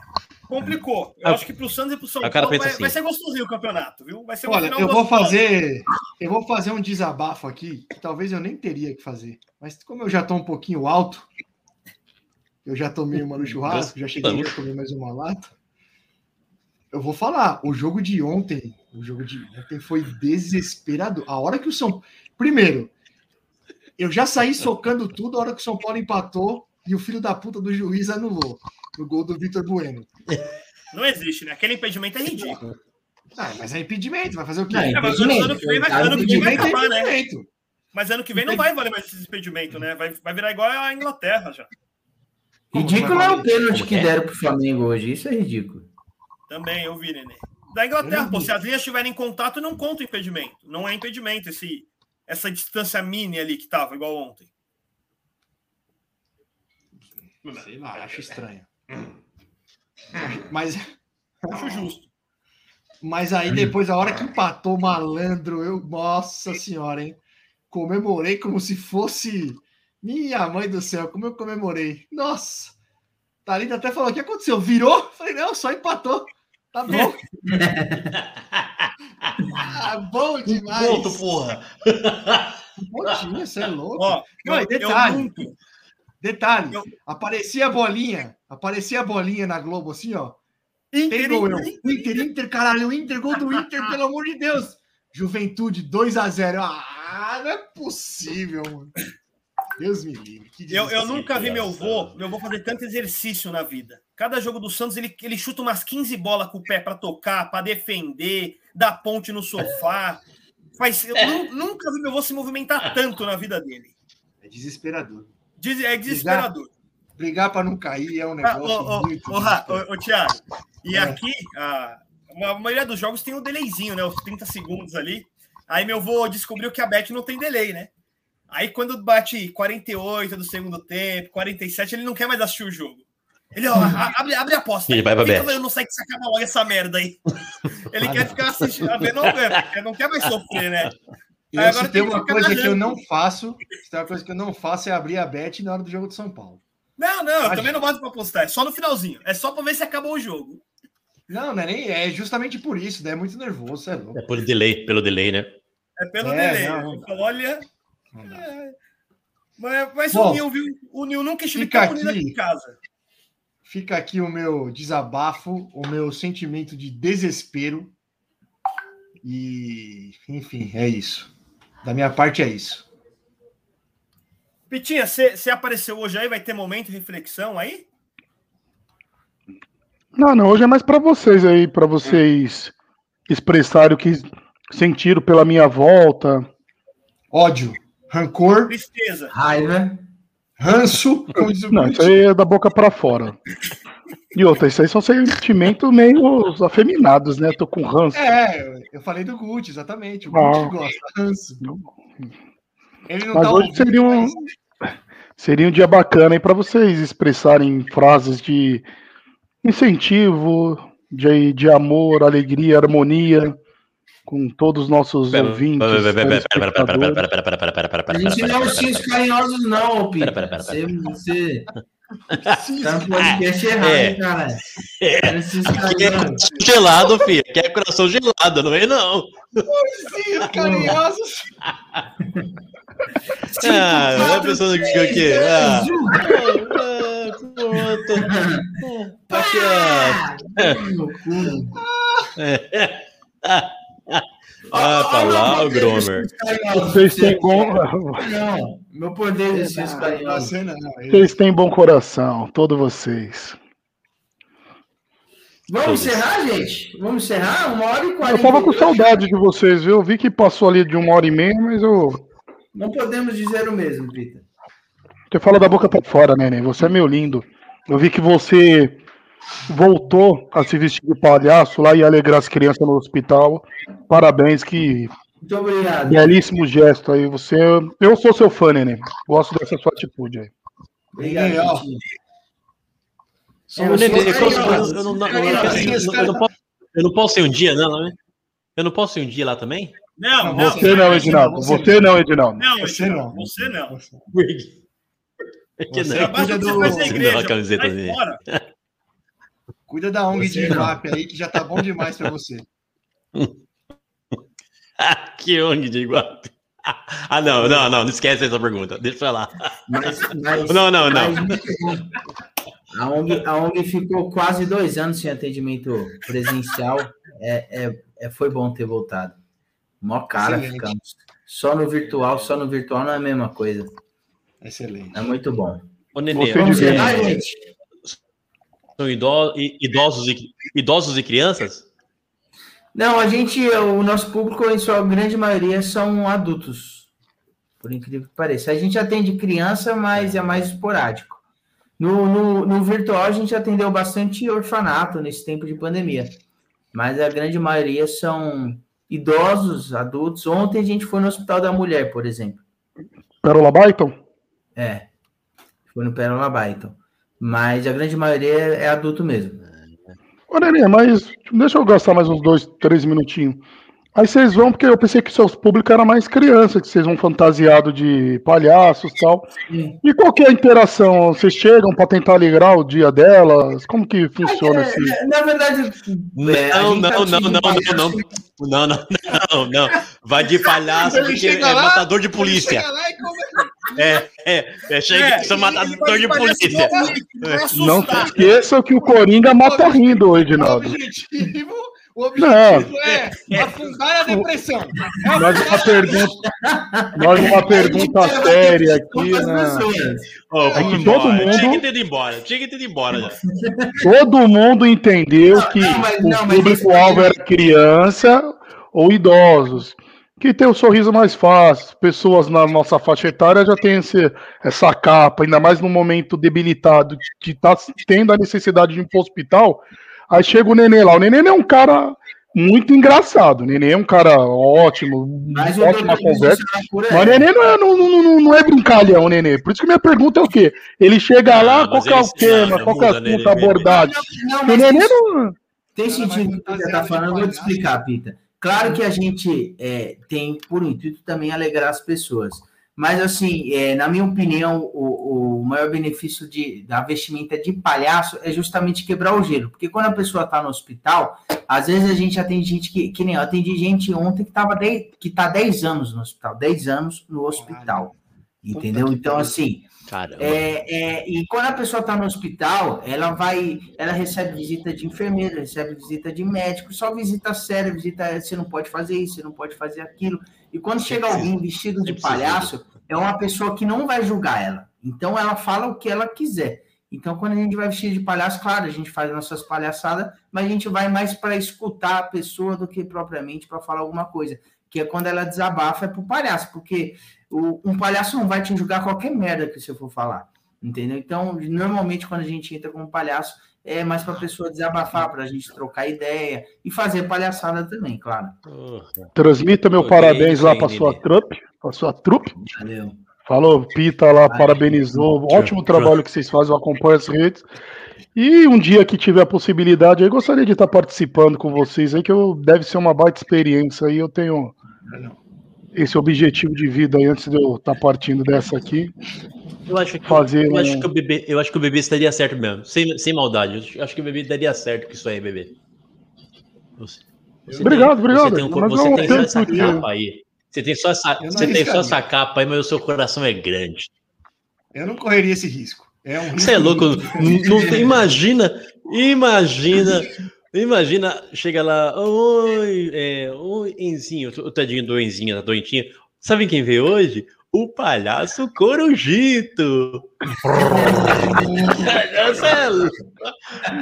complicou. Eu Ah, acho que pro Santos e pro São o cara Paulo vai, assim. vai ser gostosinho o campeonato, viu? Vai ser Olha, final eu vou fazer. Eu vou fazer um desabafo aqui, que talvez eu nem teria que fazer. Mas como eu já tô um pouquinho alto, eu já tomei uma no churrasco, já cheguei a comer mais uma lata. Eu vou falar, o jogo de ontem, o jogo de ontem foi desesperador. A hora que o São Primeiro, eu já saí socando tudo a hora que o São Paulo empatou e o filho da puta do juiz anulou no gol do Vitor Bueno. Não existe, né? Aquele impedimento é ridículo. Ah, mas é impedimento, vai fazer o quê? Não, É, mas ano, ano que vem vai, ano que vem vai Impedimento é acabar, né? impedimento. Mas ano que vem não vai valer mais esse impedimento, né? Vai, vai virar igual a Inglaterra já. Ridículo é o pênalti que é? deram pro Flamengo hoje. Isso é ridículo. Também, eu vi, Nenê. Da Inglaterra, pô, se as linhas estiverem em contato, não conta o impedimento. Não é impedimento esse, essa distância mini ali que tava, igual ontem. Sei lá, acho estranho. Mas, Acho justo. mas aí depois, a hora que empatou malandro, eu, nossa senhora, hein? Comemorei como se fosse minha mãe do céu, como eu comemorei. Nossa! Thalita até falou: o que aconteceu? Virou? Falei, não, só empatou. Tá bom. ah, bom demais. Ponto, porra. Pontinho, você é louco. Ó, Não, eu, e eu detalhe, eu- aparecia a bolinha, aparecia a bolinha na Globo assim, ó. Inter, gol, eu. Inter, Inter, Inter, caralho, Inter, gol do Inter, pelo amor de Deus. Juventude 2 a 0 Ah, não é possível, mano. Deus me livre. que Eu, eu nunca vi meu avô, meu avô fazer tanto exercício na vida. Cada jogo do Santos, ele, ele chuta umas 15 bolas com o pé para tocar, para defender, dá ponte no sofá. Faz, eu nu- nunca vi meu avô se movimentar tanto na vida dele. É desesperador. Diz- É desesperador. Brigar para não cair é um Ah, negócio ô, ô, muito. ô, ô, ô, Thiago, e É. aqui, a, a maioria dos jogos tem um delayzinho, né? Os 30 segundos ali. Aí meu avô descobriu que a Bet não tem delay, né? Aí quando bate 48 do segundo tempo, 47, ele não quer mais assistir o jogo. Ele, ó, abre, abre a aposta. Ele vai pra Fica Bet. vendo no site se acaba logo essa merda aí. Ele quer ficar assistindo, a ver, não, ele não quer mais sofrer, né? Eu, Aí se agora tem uma coisa que eu não faço, se tem uma coisa que eu não faço é abrir a bet na hora do jogo de São Paulo. Não, não, eu também não boto pra apostar. É só no finalzinho. É só pra ver se acabou o jogo. Não, não é nem. É justamente por isso, né? É muito nervoso, você é louco. É por delay, pelo delay, né? É pelo É, delay. não, não Eu dá. falo, olha, Não. É, Mas, mas Bom, o Nil, viu? O Nil nunca estive tão aqui. aqui em casa. Fica aqui o meu desabafo, o meu sentimento de desespero. E, enfim, é isso. Da minha parte é isso. Pitinha, você apareceu hoje aí? Vai ter momento de reflexão aí? Não, não, hoje é mais pra vocês aí, pra vocês expressarem o que sentiram pela minha volta. Ódio, rancor, Tristeza. Raiva. ranço. Não, isso aí é da boca pra fora. E outra, isso aí são sentimentos meio afeminados, né? Tô com ranço. É, eu falei do Gucci, exatamente. O Ah. Gucci gosta, ranço. Ele não Mas tá hoje ouvindo, seria um, mas- seria um dia bacana aí para vocês expressarem frases de incentivo, de, de amor, alegria, harmonia com todos os nossos ouvintes. telespectadores. A gente não é ursinhos carinhosos, não. Pera, pera, pera, Você, você Sim, tá no podcast errado, É. cara? Ursinhos Aqui é carinhosos. coração gelado, filho. Aqui é coração gelado, não é não. sim, os carinhosos. Ah, não é pensando que o quê? Ah, ah, pronto. Tá quieto. No cu. Ah, tá lá o Gromer. Vocês têm bom, Não, meu poder de. Você não. ele- vocês têm bom coração, todos vocês. Vamos encerrar, gente? Vamos encerrar? Uma hora e Eu quarenta. tava com saudade de vocês, viu? Eu vi que passou ali de uma hora e meia, mas eu. Não podemos dizer o mesmo, Pita. Você fala da boca pra fora, neném. Você é meu lindo. Eu vi que você voltou a se vestir de palhaço lá e alegrar as crianças no hospital. Parabéns, que Muito obrigado. belíssimo gesto aí. Você, eu sou seu fã, neném. Gosto dessa sua atitude aí. Obrigado, É, Eu, não- posso- ir um dia, não, né? Eu não posso ir um dia lá também? Não, não. Você não, Edinaldo. Você não, Edinaldo. Não, Você não. Você não. Que Você não? Cuida que você do- igreja. camiseta dele. Cuida da ONG de. Iwap aí, que já tá bom demais pra você. Que ONG de Iguape. Ah, não, não, não, não esquece essa pergunta. Deixa pra lá. Mas, mas, Não, não, não. mas a, ONG, a ONG ficou quase dois anos sem atendimento presencial. É, é, é- foi bom ter voltado. Mó cara Excelente. ficamos. Só no virtual, só no virtual não é a mesma coisa. Excelente. É muito bom. Ô, Nenê, são ido- i- idosos e, idosos e crianças? Não, a gente, o nosso público, em sua grande maioria, são adultos. Por incrível que pareça. A gente atende criança, mas é mais esporádico. No, no, no virtual, a gente atendeu bastante orfanato nesse tempo de pandemia. Mas a grande maioria são idosos, adultos. Ontem a gente foi no Hospital da Mulher, por exemplo. Pérola Byton? É. Foi no Pérola Byton. Mas a grande maioria é adulto mesmo. Ô, Nenê, mas deixa eu gastar mais uns dois, três minutinhos. Aí vocês vão, porque eu pensei que seus públicos era mais criança, que vocês vão fantasiado de palhaços e tal. Sim. E qual que é a interação? Vocês chegam para tentar alegrar o dia delas? Como que funciona É, esse... é, na verdade, é, Não, gente tá não, não, não, não, não, não, não, não, não. Vai de palhaço Ele porque é lá, matador de polícia. Chega lá e começa- É, é, é, chega sou matador de polícia. Não assustar. se esqueça que o Coringa mata rindo, O Edinaldo. objetivo, o objetivo é afundar a depressão. É Nós uma pergunta, nós uma pergunta séria aqui, né? Ô, É que todo mundo- Tinha que ter ido embora. Tinha que ter ido embora já. Todo mundo entendeu que não, mas- não, o público-alvo era criança ou idosos. Que tem o sorriso mais fácil. Pessoas na nossa faixa etária já tem esse, essa capa, ainda mais no momento debilitado, que está tendo a necessidade de ir para o hospital. Aí chega o Nenê lá. O Nenê é um cara muito engraçado. O Nenê é um cara ótimo, Mas o ótima conversa. por Mas o aí. Nenê não é, não, não, não- é brincalhão, Nenê. Por isso que minha pergunta é o quê? Ele chega Ah, lá, mas qual que é o tema, qual que é a assunto, abordagem? Não, O Nenê não... Tem sentido o que você está falando, eu vou te explicar, Pita. Claro que a gente é, tem por intuito também alegrar as pessoas. Mas, assim, é, na minha opinião, o, o maior benefício de, da vestimenta de palhaço é justamente quebrar o gelo. Porque quando a pessoa está no hospital, às vezes a gente atende gente que, que nem eu atendi gente ontem que estava que está 10 anos no hospital, 10 anos no hospital. Entendeu? Então, assim. É, é, e quando a pessoa está no hospital, ela vai, ela recebe visita de enfermeiro, recebe visita de médico, só visita séria, visita, você não pode fazer isso, você não pode fazer aquilo. E quando chega alguém vestido de sempre precisa. palhaço, é uma pessoa que não vai julgar ela. Então ela fala o que ela quiser. Então, quando a gente vai vestido de palhaço, claro, a gente faz nossas palhaçadas, mas a gente vai mais para escutar a pessoa do que propriamente para falar alguma coisa. Que é quando ela desabafa, é pro palhaço, porque o- um palhaço não vai te julgar qualquer merda que você for falar. Entendeu? Então, normalmente, quando a gente entra como palhaço, é mais para a pessoa desabafar, para a gente trocar ideia e fazer palhaçada também, claro. Transmita meu parabéns lá para sua trupe, para sua trupe. Valeu. Falou, Pita lá, Vai. parabenizou. Ótimo trabalho que vocês fazem, eu acompanho as redes. E um dia que tiver a possibilidade, eu gostaria de estar participando com vocês aí, que eu, deve ser uma baita experiência aí. Eu tenho esse objetivo de vida aí antes de eu estar partindo dessa aqui. Eu acho que, Fazer eu acho um- que o bebê, eu acho que o bebê estaria certo mesmo. Sem, sem maldade. Eu acho- acho que o bebê daria certo com isso aí, bebê. Você, você Obrigado, obrigado. Você tem, um, você tem só tem essa capa aí. Você tem só essa, você tem só essa capa aí, mas o seu coração é grande. Eu não correria esse risco. É um risco Você é louco? Não, não tem- imagina, imagina, imagina, chega lá, oi, é, oi, Enzinho, o tadinho do Enzinho, da doentinha. Sabe quem veio hoje? O palhaço Corujito. É.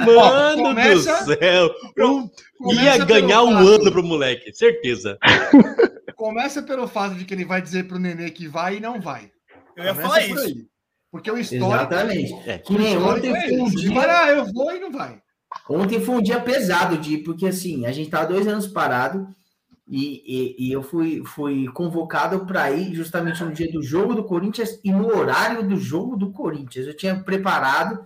Mano começa- do céu. Um- ia ganhar um fato- ano pro moleque, certeza. Começa pelo fato de que ele vai dizer pro nenê que vai e não vai. Eu ia Começa falar isso. aí. Porque o histórico. Exatamente. É. Que nem o histórico ontem é foi um dia. ah, eu vou e não vai. Ontem foi um dia pesado, de, porque assim, a gente estava dois anos parado e, e, e eu fui, fui convocado para ir justamente no dia do jogo do Corinthians e no horário do jogo do Corinthians. Eu tinha preparado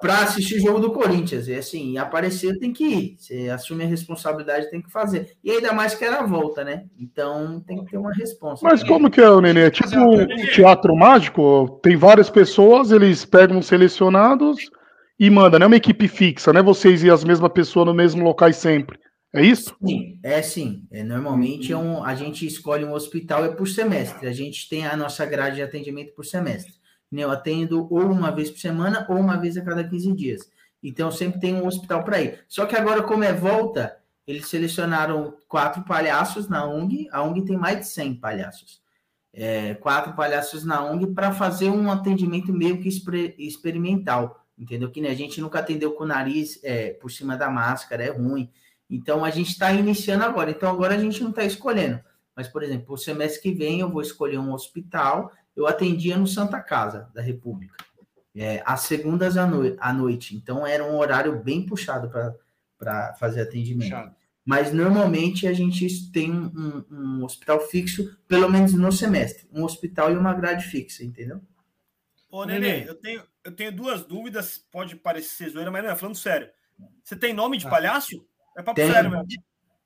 para assistir o jogo do Corinthians. E assim, aparecer tem que ir. Você assume a responsabilidade, tem que fazer. E ainda mais que era a volta, né? Então tem que ter uma resposta. Mas como que é, o Nenê? É tipo um teatro mágico? Tem várias pessoas, eles pegam os selecionados e mandam, não é uma equipe fixa, né? Vocês e as mesmas pessoas no mesmo locais sempre. É isso? Sim, é sim. É, normalmente é um, a gente escolhe um hospital é por semestre. A gente tem a nossa grade de atendimento por semestre. né? Eu atendo ou uma vez por semana ou uma vez a cada 15 dias. Então sempre tem um hospital para ir. Só que agora, como é volta, eles selecionaram quatro palhaços na ONG. A ONG tem mais de 100 palhaços. É, quatro palhaços na ONG para fazer um atendimento meio que experimental. Entendeu? Que né, a gente nunca atendeu com o nariz é, por cima da máscara, é ruim. Então a gente está iniciando agora. Então agora a gente não está escolhendo. Mas, por exemplo, o semestre que vem eu vou escolher um hospital. Eu atendia no Santa Casa da República, é, às segundas à, noi à noite. Então era um horário bem puxado para fazer atendimento. Puxado. Mas normalmente a gente tem um, um- um hospital fixo, pelo menos no semestre. Um hospital e uma grade fixa, entendeu? Ô, Nenê. Nenê, eu tenho, eu tenho duas dúvidas, pode parecer zoeira, mas não, é falando sério. Você tem nome de palhaço? É papo Tem. sério mesmo.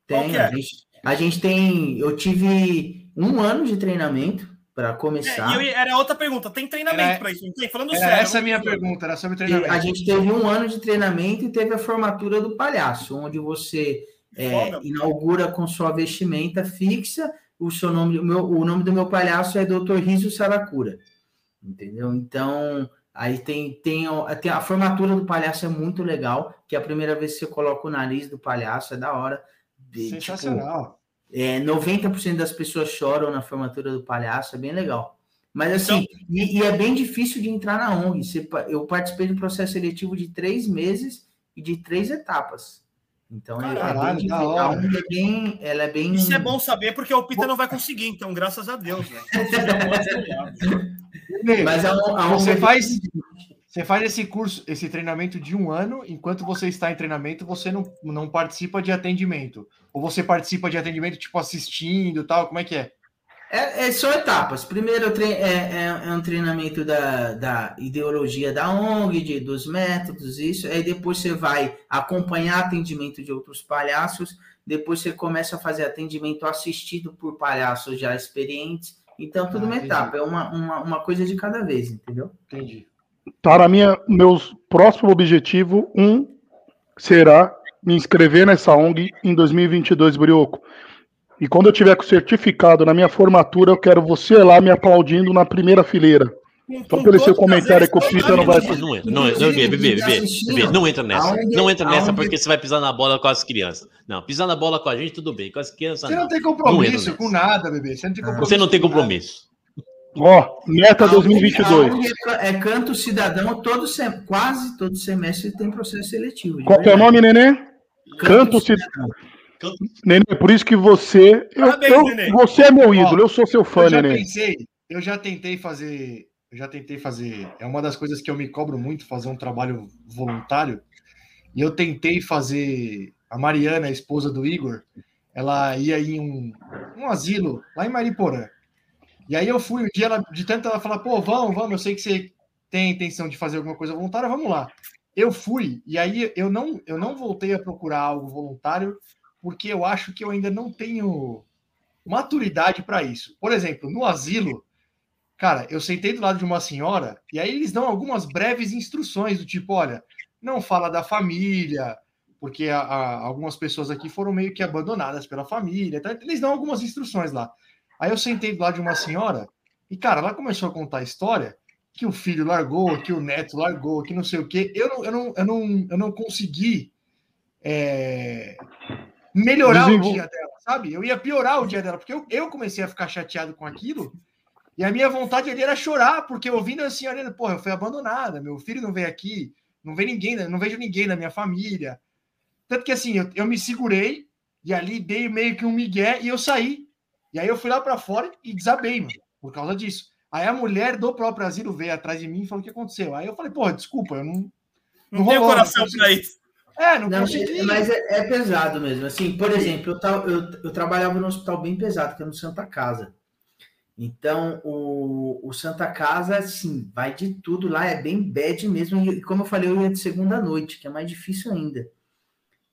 Qual Tem, que é? a, gente, a gente tem. Eu tive um ano de treinamento para É, começar. e eu, era outra pergunta. Tem treinamento pra isso? Não tem? Falando Era sério. essa a não- minha pergunta, era sobre E treinamento. a gente teve um ano de treinamento e teve a formatura do palhaço, onde você é, inaugura com sua vestimenta fixa. O seu nome, o, meu, o nome do meu palhaço é Dr. Riso Saracura. Entendeu? Então, aí tem, tem, a- tem a formatura do palhaço é muito legal, que é a primeira vez que você coloca o nariz do palhaço, é da hora. De, tipo, Sensacional. é, 90% das pessoas choram na formatura do palhaço, é bem legal. Mas assim, e, e é bem difícil de entrar na ONG. Você eu participei de um processo seletivo de três meses e de três etapas. Então é- é, Caralho, hora. A ONG é bem, ela é bem. Isso é bom saber, porque o Peter não vai conseguir, então, graças a Deus, né? Mas ONG Você é bem- faz, você faz esse curso, esse treinamento de um ano, enquanto você está em treinamento, você não, não participa de atendimento. Ou você participa de atendimento, tipo, assistindo e tal, como é que é? É, é só etapas. Primeiro é, é- é um treinamento da, da ideologia da ONG, de- dos métodos, isso. Aí depois você vai acompanhar atendimento de outros palhaços. Depois você começa a fazer atendimento assistido por palhaços já experientes. Então, tudo Ah, uma entendi. etapa, é uma, uma, uma coisa de cada vez, entendeu? Entendi. Na minha, meus próximo objetivo, um será me inscrever nessa ONG em 2022, Brioco. E quando eu tiver com o certificado na minha formatura, eu quero você lá me aplaudindo na primeira fileira. Só pelo seu comentário que o Peter não vai Não, não entra, não, não, bebê, bebê, bebê, não entra nessa. Não entra nessa aonde- porque você vai pisar na bola com as crianças. Não, pisar na bola com a gente, tudo bem. Com as crianças, Você não. não tem compromisso com nessa. nada, bebê. Você não tem compromisso. Você não tem compromisso. Ó, meta A 2022. ONG é, ca- é canto cidadão, todo sem- quase todo semestre tem processo seletivo. Qual que é o verdade. nome, Nenê? Canto Cidadão. Nenê, por isso que você. Eu, Parabéns, eu- Nenê. você é meu ídolo, eu sou seu fã, Eu já Nenê. pensei, eu já tentei fazer, eu já tentei fazer, é uma das coisas que eu me cobro muito, fazer um trabalho voluntário, e eu tentei fazer, a Mariana, a esposa do Igor, ela ia em um, um asilo, lá em Mariporã, e aí eu fui, um dia, ela, de tanto ela falar, pô, vamos, vamos, eu sei que você tem intenção de fazer alguma coisa voluntária, vamos lá. Eu fui, e aí eu não, eu não voltei a procurar algo voluntário, porque eu acho que eu ainda não tenho maturidade para isso. Por exemplo, no asilo, cara, eu sentei do lado de uma senhora e aí eles dão algumas breves instruções do tipo, olha, não fala da família, porque a- a- algumas pessoas aqui foram meio que abandonadas pela família. Então, eles dão algumas instruções lá. Aí eu sentei do lado de uma senhora e, cara, ela começou a contar a história que o filho largou, que o neto largou, que não sei o quê. Eu não, eu não, eu não, eu não consegui é, melhorar Desenvol- o dia dela, sabe? Eu ia piorar o dia dela, porque eu, eu comecei a ficar chateado com aquilo. E a minha vontade ali era chorar, porque ouvindo a senhora, porra, eu fui abandonada, meu filho não veio aqui, não veio ninguém, não vejo ninguém da minha família. Tanto que assim, eu, eu me segurei e ali dei meio que um migué e eu saí. E aí eu fui lá para fora e desabei, mano, por causa disso. Aí a mulher do próprio asilo veio atrás de mim e falou o que aconteceu. Aí eu falei, porra, desculpa, eu não. Não tem rolou, coração pra isso. É, não, Não, consegui. mas é, é pesado mesmo. Assim, por exemplo, eu, eu, eu trabalhava num hospital bem pesado, que é no Santa Casa. Então, o, o Santa Casa, assim, vai de tudo lá, é bem bad mesmo. E como eu falei, eu ia de segunda noite, que é mais difícil ainda.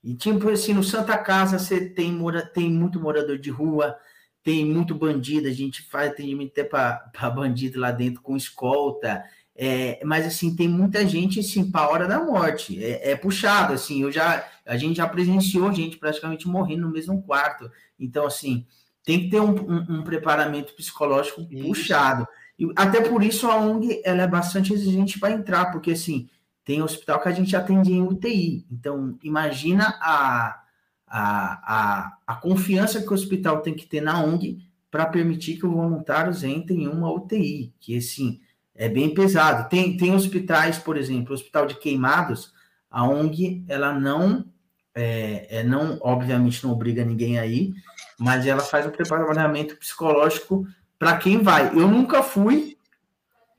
E tipo assim, no Santa Casa você tem, mora, tem muito morador de rua, tem muito bandido, a gente faz atendimento até para bandido lá dentro com escolta. É, mas assim, tem muita gente assim, para a hora da morte. É, é puxado, assim, eu já a gente já presenciou gente praticamente morrendo no mesmo quarto. Então, assim, tem que ter um, um, um preparamento psicológico Isso. puxado. E até por isso a ONG ela é bastante exigente para entrar, porque assim, tem hospital que a gente atende em UTI. Então, imagina a, a, a, a confiança que o hospital tem que ter na ONG para permitir que os voluntários entrem em uma UTI, que assim, é bem pesado. Tem, tem hospitais, por exemplo, o Hospital de Queimados, a ONG, ela não, é, é, não, obviamente não obriga ninguém aí, mas ela faz um preparamento psicológico para quem vai. Eu nunca fui,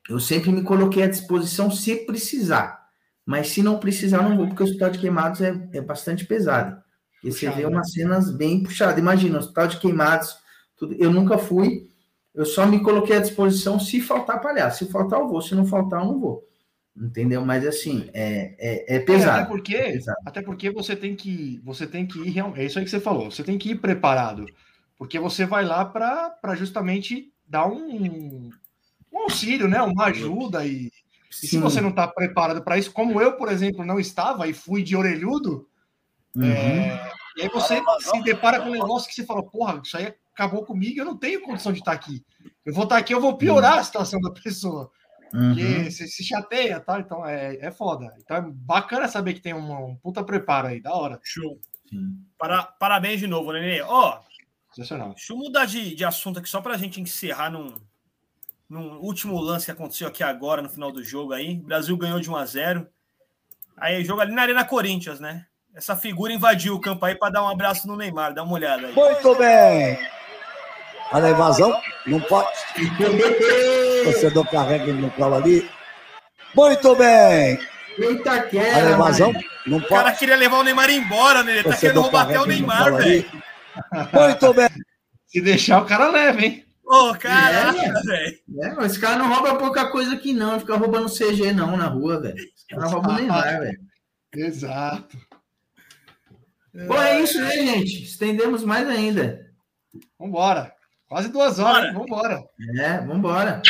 eu sempre me coloquei à disposição se precisar. Mas se não precisar, não vou, porque o Hospital de Queimados é, é bastante pesado. E você vê umas cenas bem puxadas. Imagina, Hospital de Queimados, tudo. eu nunca fui, eu só me coloquei à disposição se faltar palhaço. Se faltar, eu vou. Se não faltar, eu não vou. Entendeu? Mas assim, é, é, é Até pesado. porque, Exato. até porque você tem que, você tem que ir, é isso aí que você falou, você tem que ir preparado, porque você vai lá para justamente dar um, um auxílio, né, uma ajuda e, e se você não está preparado para isso, como eu, por exemplo, não estava e fui de orelhudo, Uhum. é, e aí você se depara com um negócio que você fala, porra, isso aí acabou comigo, eu não tenho condição de estar aqui. Eu vou estar aqui, eu vou piorar a situação da pessoa. Porque Uhum. você se chateia, tá? Então é, é foda. Então é bacana saber que tem um, um puta preparo aí, da hora. Show. Para, parabéns de novo, Nenê. Ó, Sensacional. deixa eu mudar de, de assunto aqui só para a gente encerrar num, num último lance que aconteceu aqui agora no final do jogo aí. O Brasil ganhou de 1 a 0 Aí jogo ali na Arena Corinthians, né? Essa figura invadiu o campo aí para dar um abraço no Neymar, dá uma olhada aí. Muito bem. Olha a invasão. Não pode. O torcedor carrega ele no colo ali. Muito bem. Eita, a queda, invasão. mano. Não O cara pode. queria levar o Neymar embora, né? Ele tá querendo Torcedor roubar até o ele Neymar, velho. Muito bem. Se deixar, o cara leva, hein? Ô, caraca, É. velho. É, mas esse cara não rouba pouca coisa aqui, não. Fica roubando CG, não, na rua, velho. Esse cara rouba o Neymar, velho. Exato. Bom, é isso, né, gente? Estendemos mais ainda. Vambora. Quase duas horas, Bora. Vambora. É, vambora.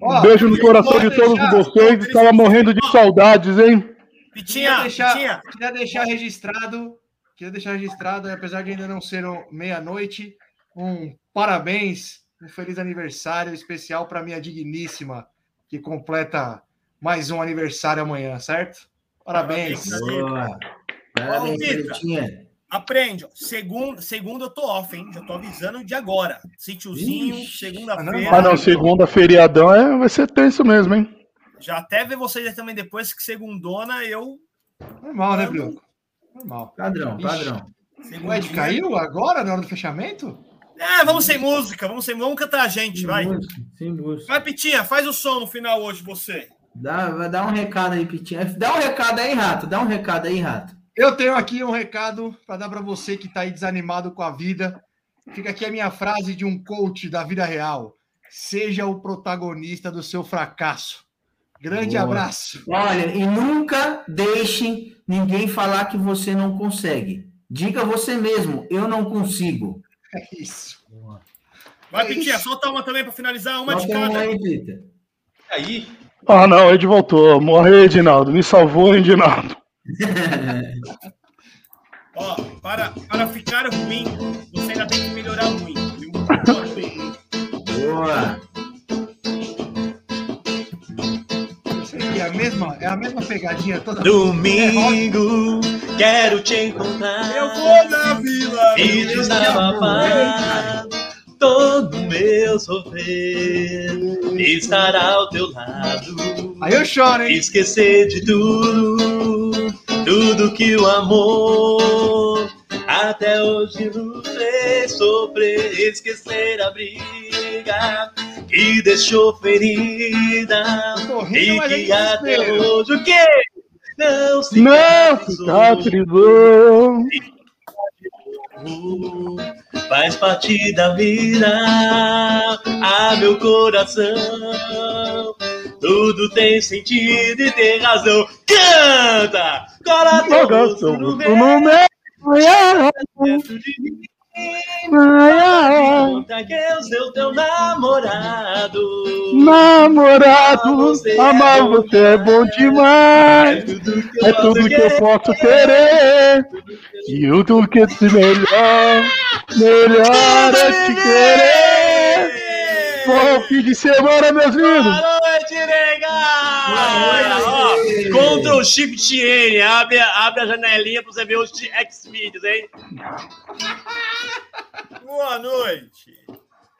Ó, Um beijo no coração de todos vocês. Estava morrendo de saudades, hein? Queria Pitinha, deixar, Pitinha. queria deixar registrado, queria deixar registrado, apesar de ainda não ser meia-noite, um parabéns, um feliz aniversário especial para minha digníssima, que completa mais um aniversário amanhã, certo? Parabéns. Parabéns. Boa. Parabéns. Pretinha. Aprende, ó. Segunda, segunda eu tô off, hein? Já tô avisando de agora. Sítiozinho, segunda-feira. Ah, não, segunda feriadão é, vai ser tenso mesmo, hein? Já até ver vocês aí também depois que segundona eu. Normal, né, Bruno? Normal. Padrão, padrão. O Ed caiu agora, na hora do fechamento? É, vamos sem música, vamos sem vamos cantar a gente, Sem vai. música, sem música. Vai, Pitinha, faz o som no final hoje, você. Dá, vai dar um recado aí, Pitinha. Dá um recado aí, Rato. Dá um recado aí, Rato. Eu tenho aqui um recado para dar para você que está aí desanimado com a vida. Fica aqui a minha frase de um coach da vida real. Seja o protagonista do seu fracasso. Grande Boa. abraço. Olha, e nunca deixe ninguém falar que você não consegue. Diga você mesmo, eu não consigo. É isso. Vai, É Pitinha, solta uma também para finalizar, uma de Bota um cada. aí, Peter. Aí, Ah, não, Ed voltou. Morreu, Edinaldo. Me salvou, Edinaldo. Ó, para, para ficar ruim, você ainda tem que melhorar muito, viu? Boa é a mesma, é a mesma pegadinha toda domingo, quero te encontrar. Eu vou na vila. E eu desabafar todo meu sofrer. Estar ao teu lado. Aí eu choro, hein? Esquecer de tudo, tudo que o amor até hoje nos fez sofrer. Esquecer a briga que deixou ferida rindo, e é que até hoje o quê? Não Não, cicatrizou. Faz parte da vida, ah, meu coração. Tudo tem sentido e tem razão. Canta! Cola todo meu no meu. dentro de mim. Conta que eu sou teu namorado. Namorado, amar você é bom demais. É tudo que eu posso querer. E o do que se melhor, melhor é te querer. Bom fim de semana, meus lindos. Boa noite, nega! Ó, Ctrl Shift N, abre, abre a janelinha pra você ver os X-Videos, hein? Boa noite.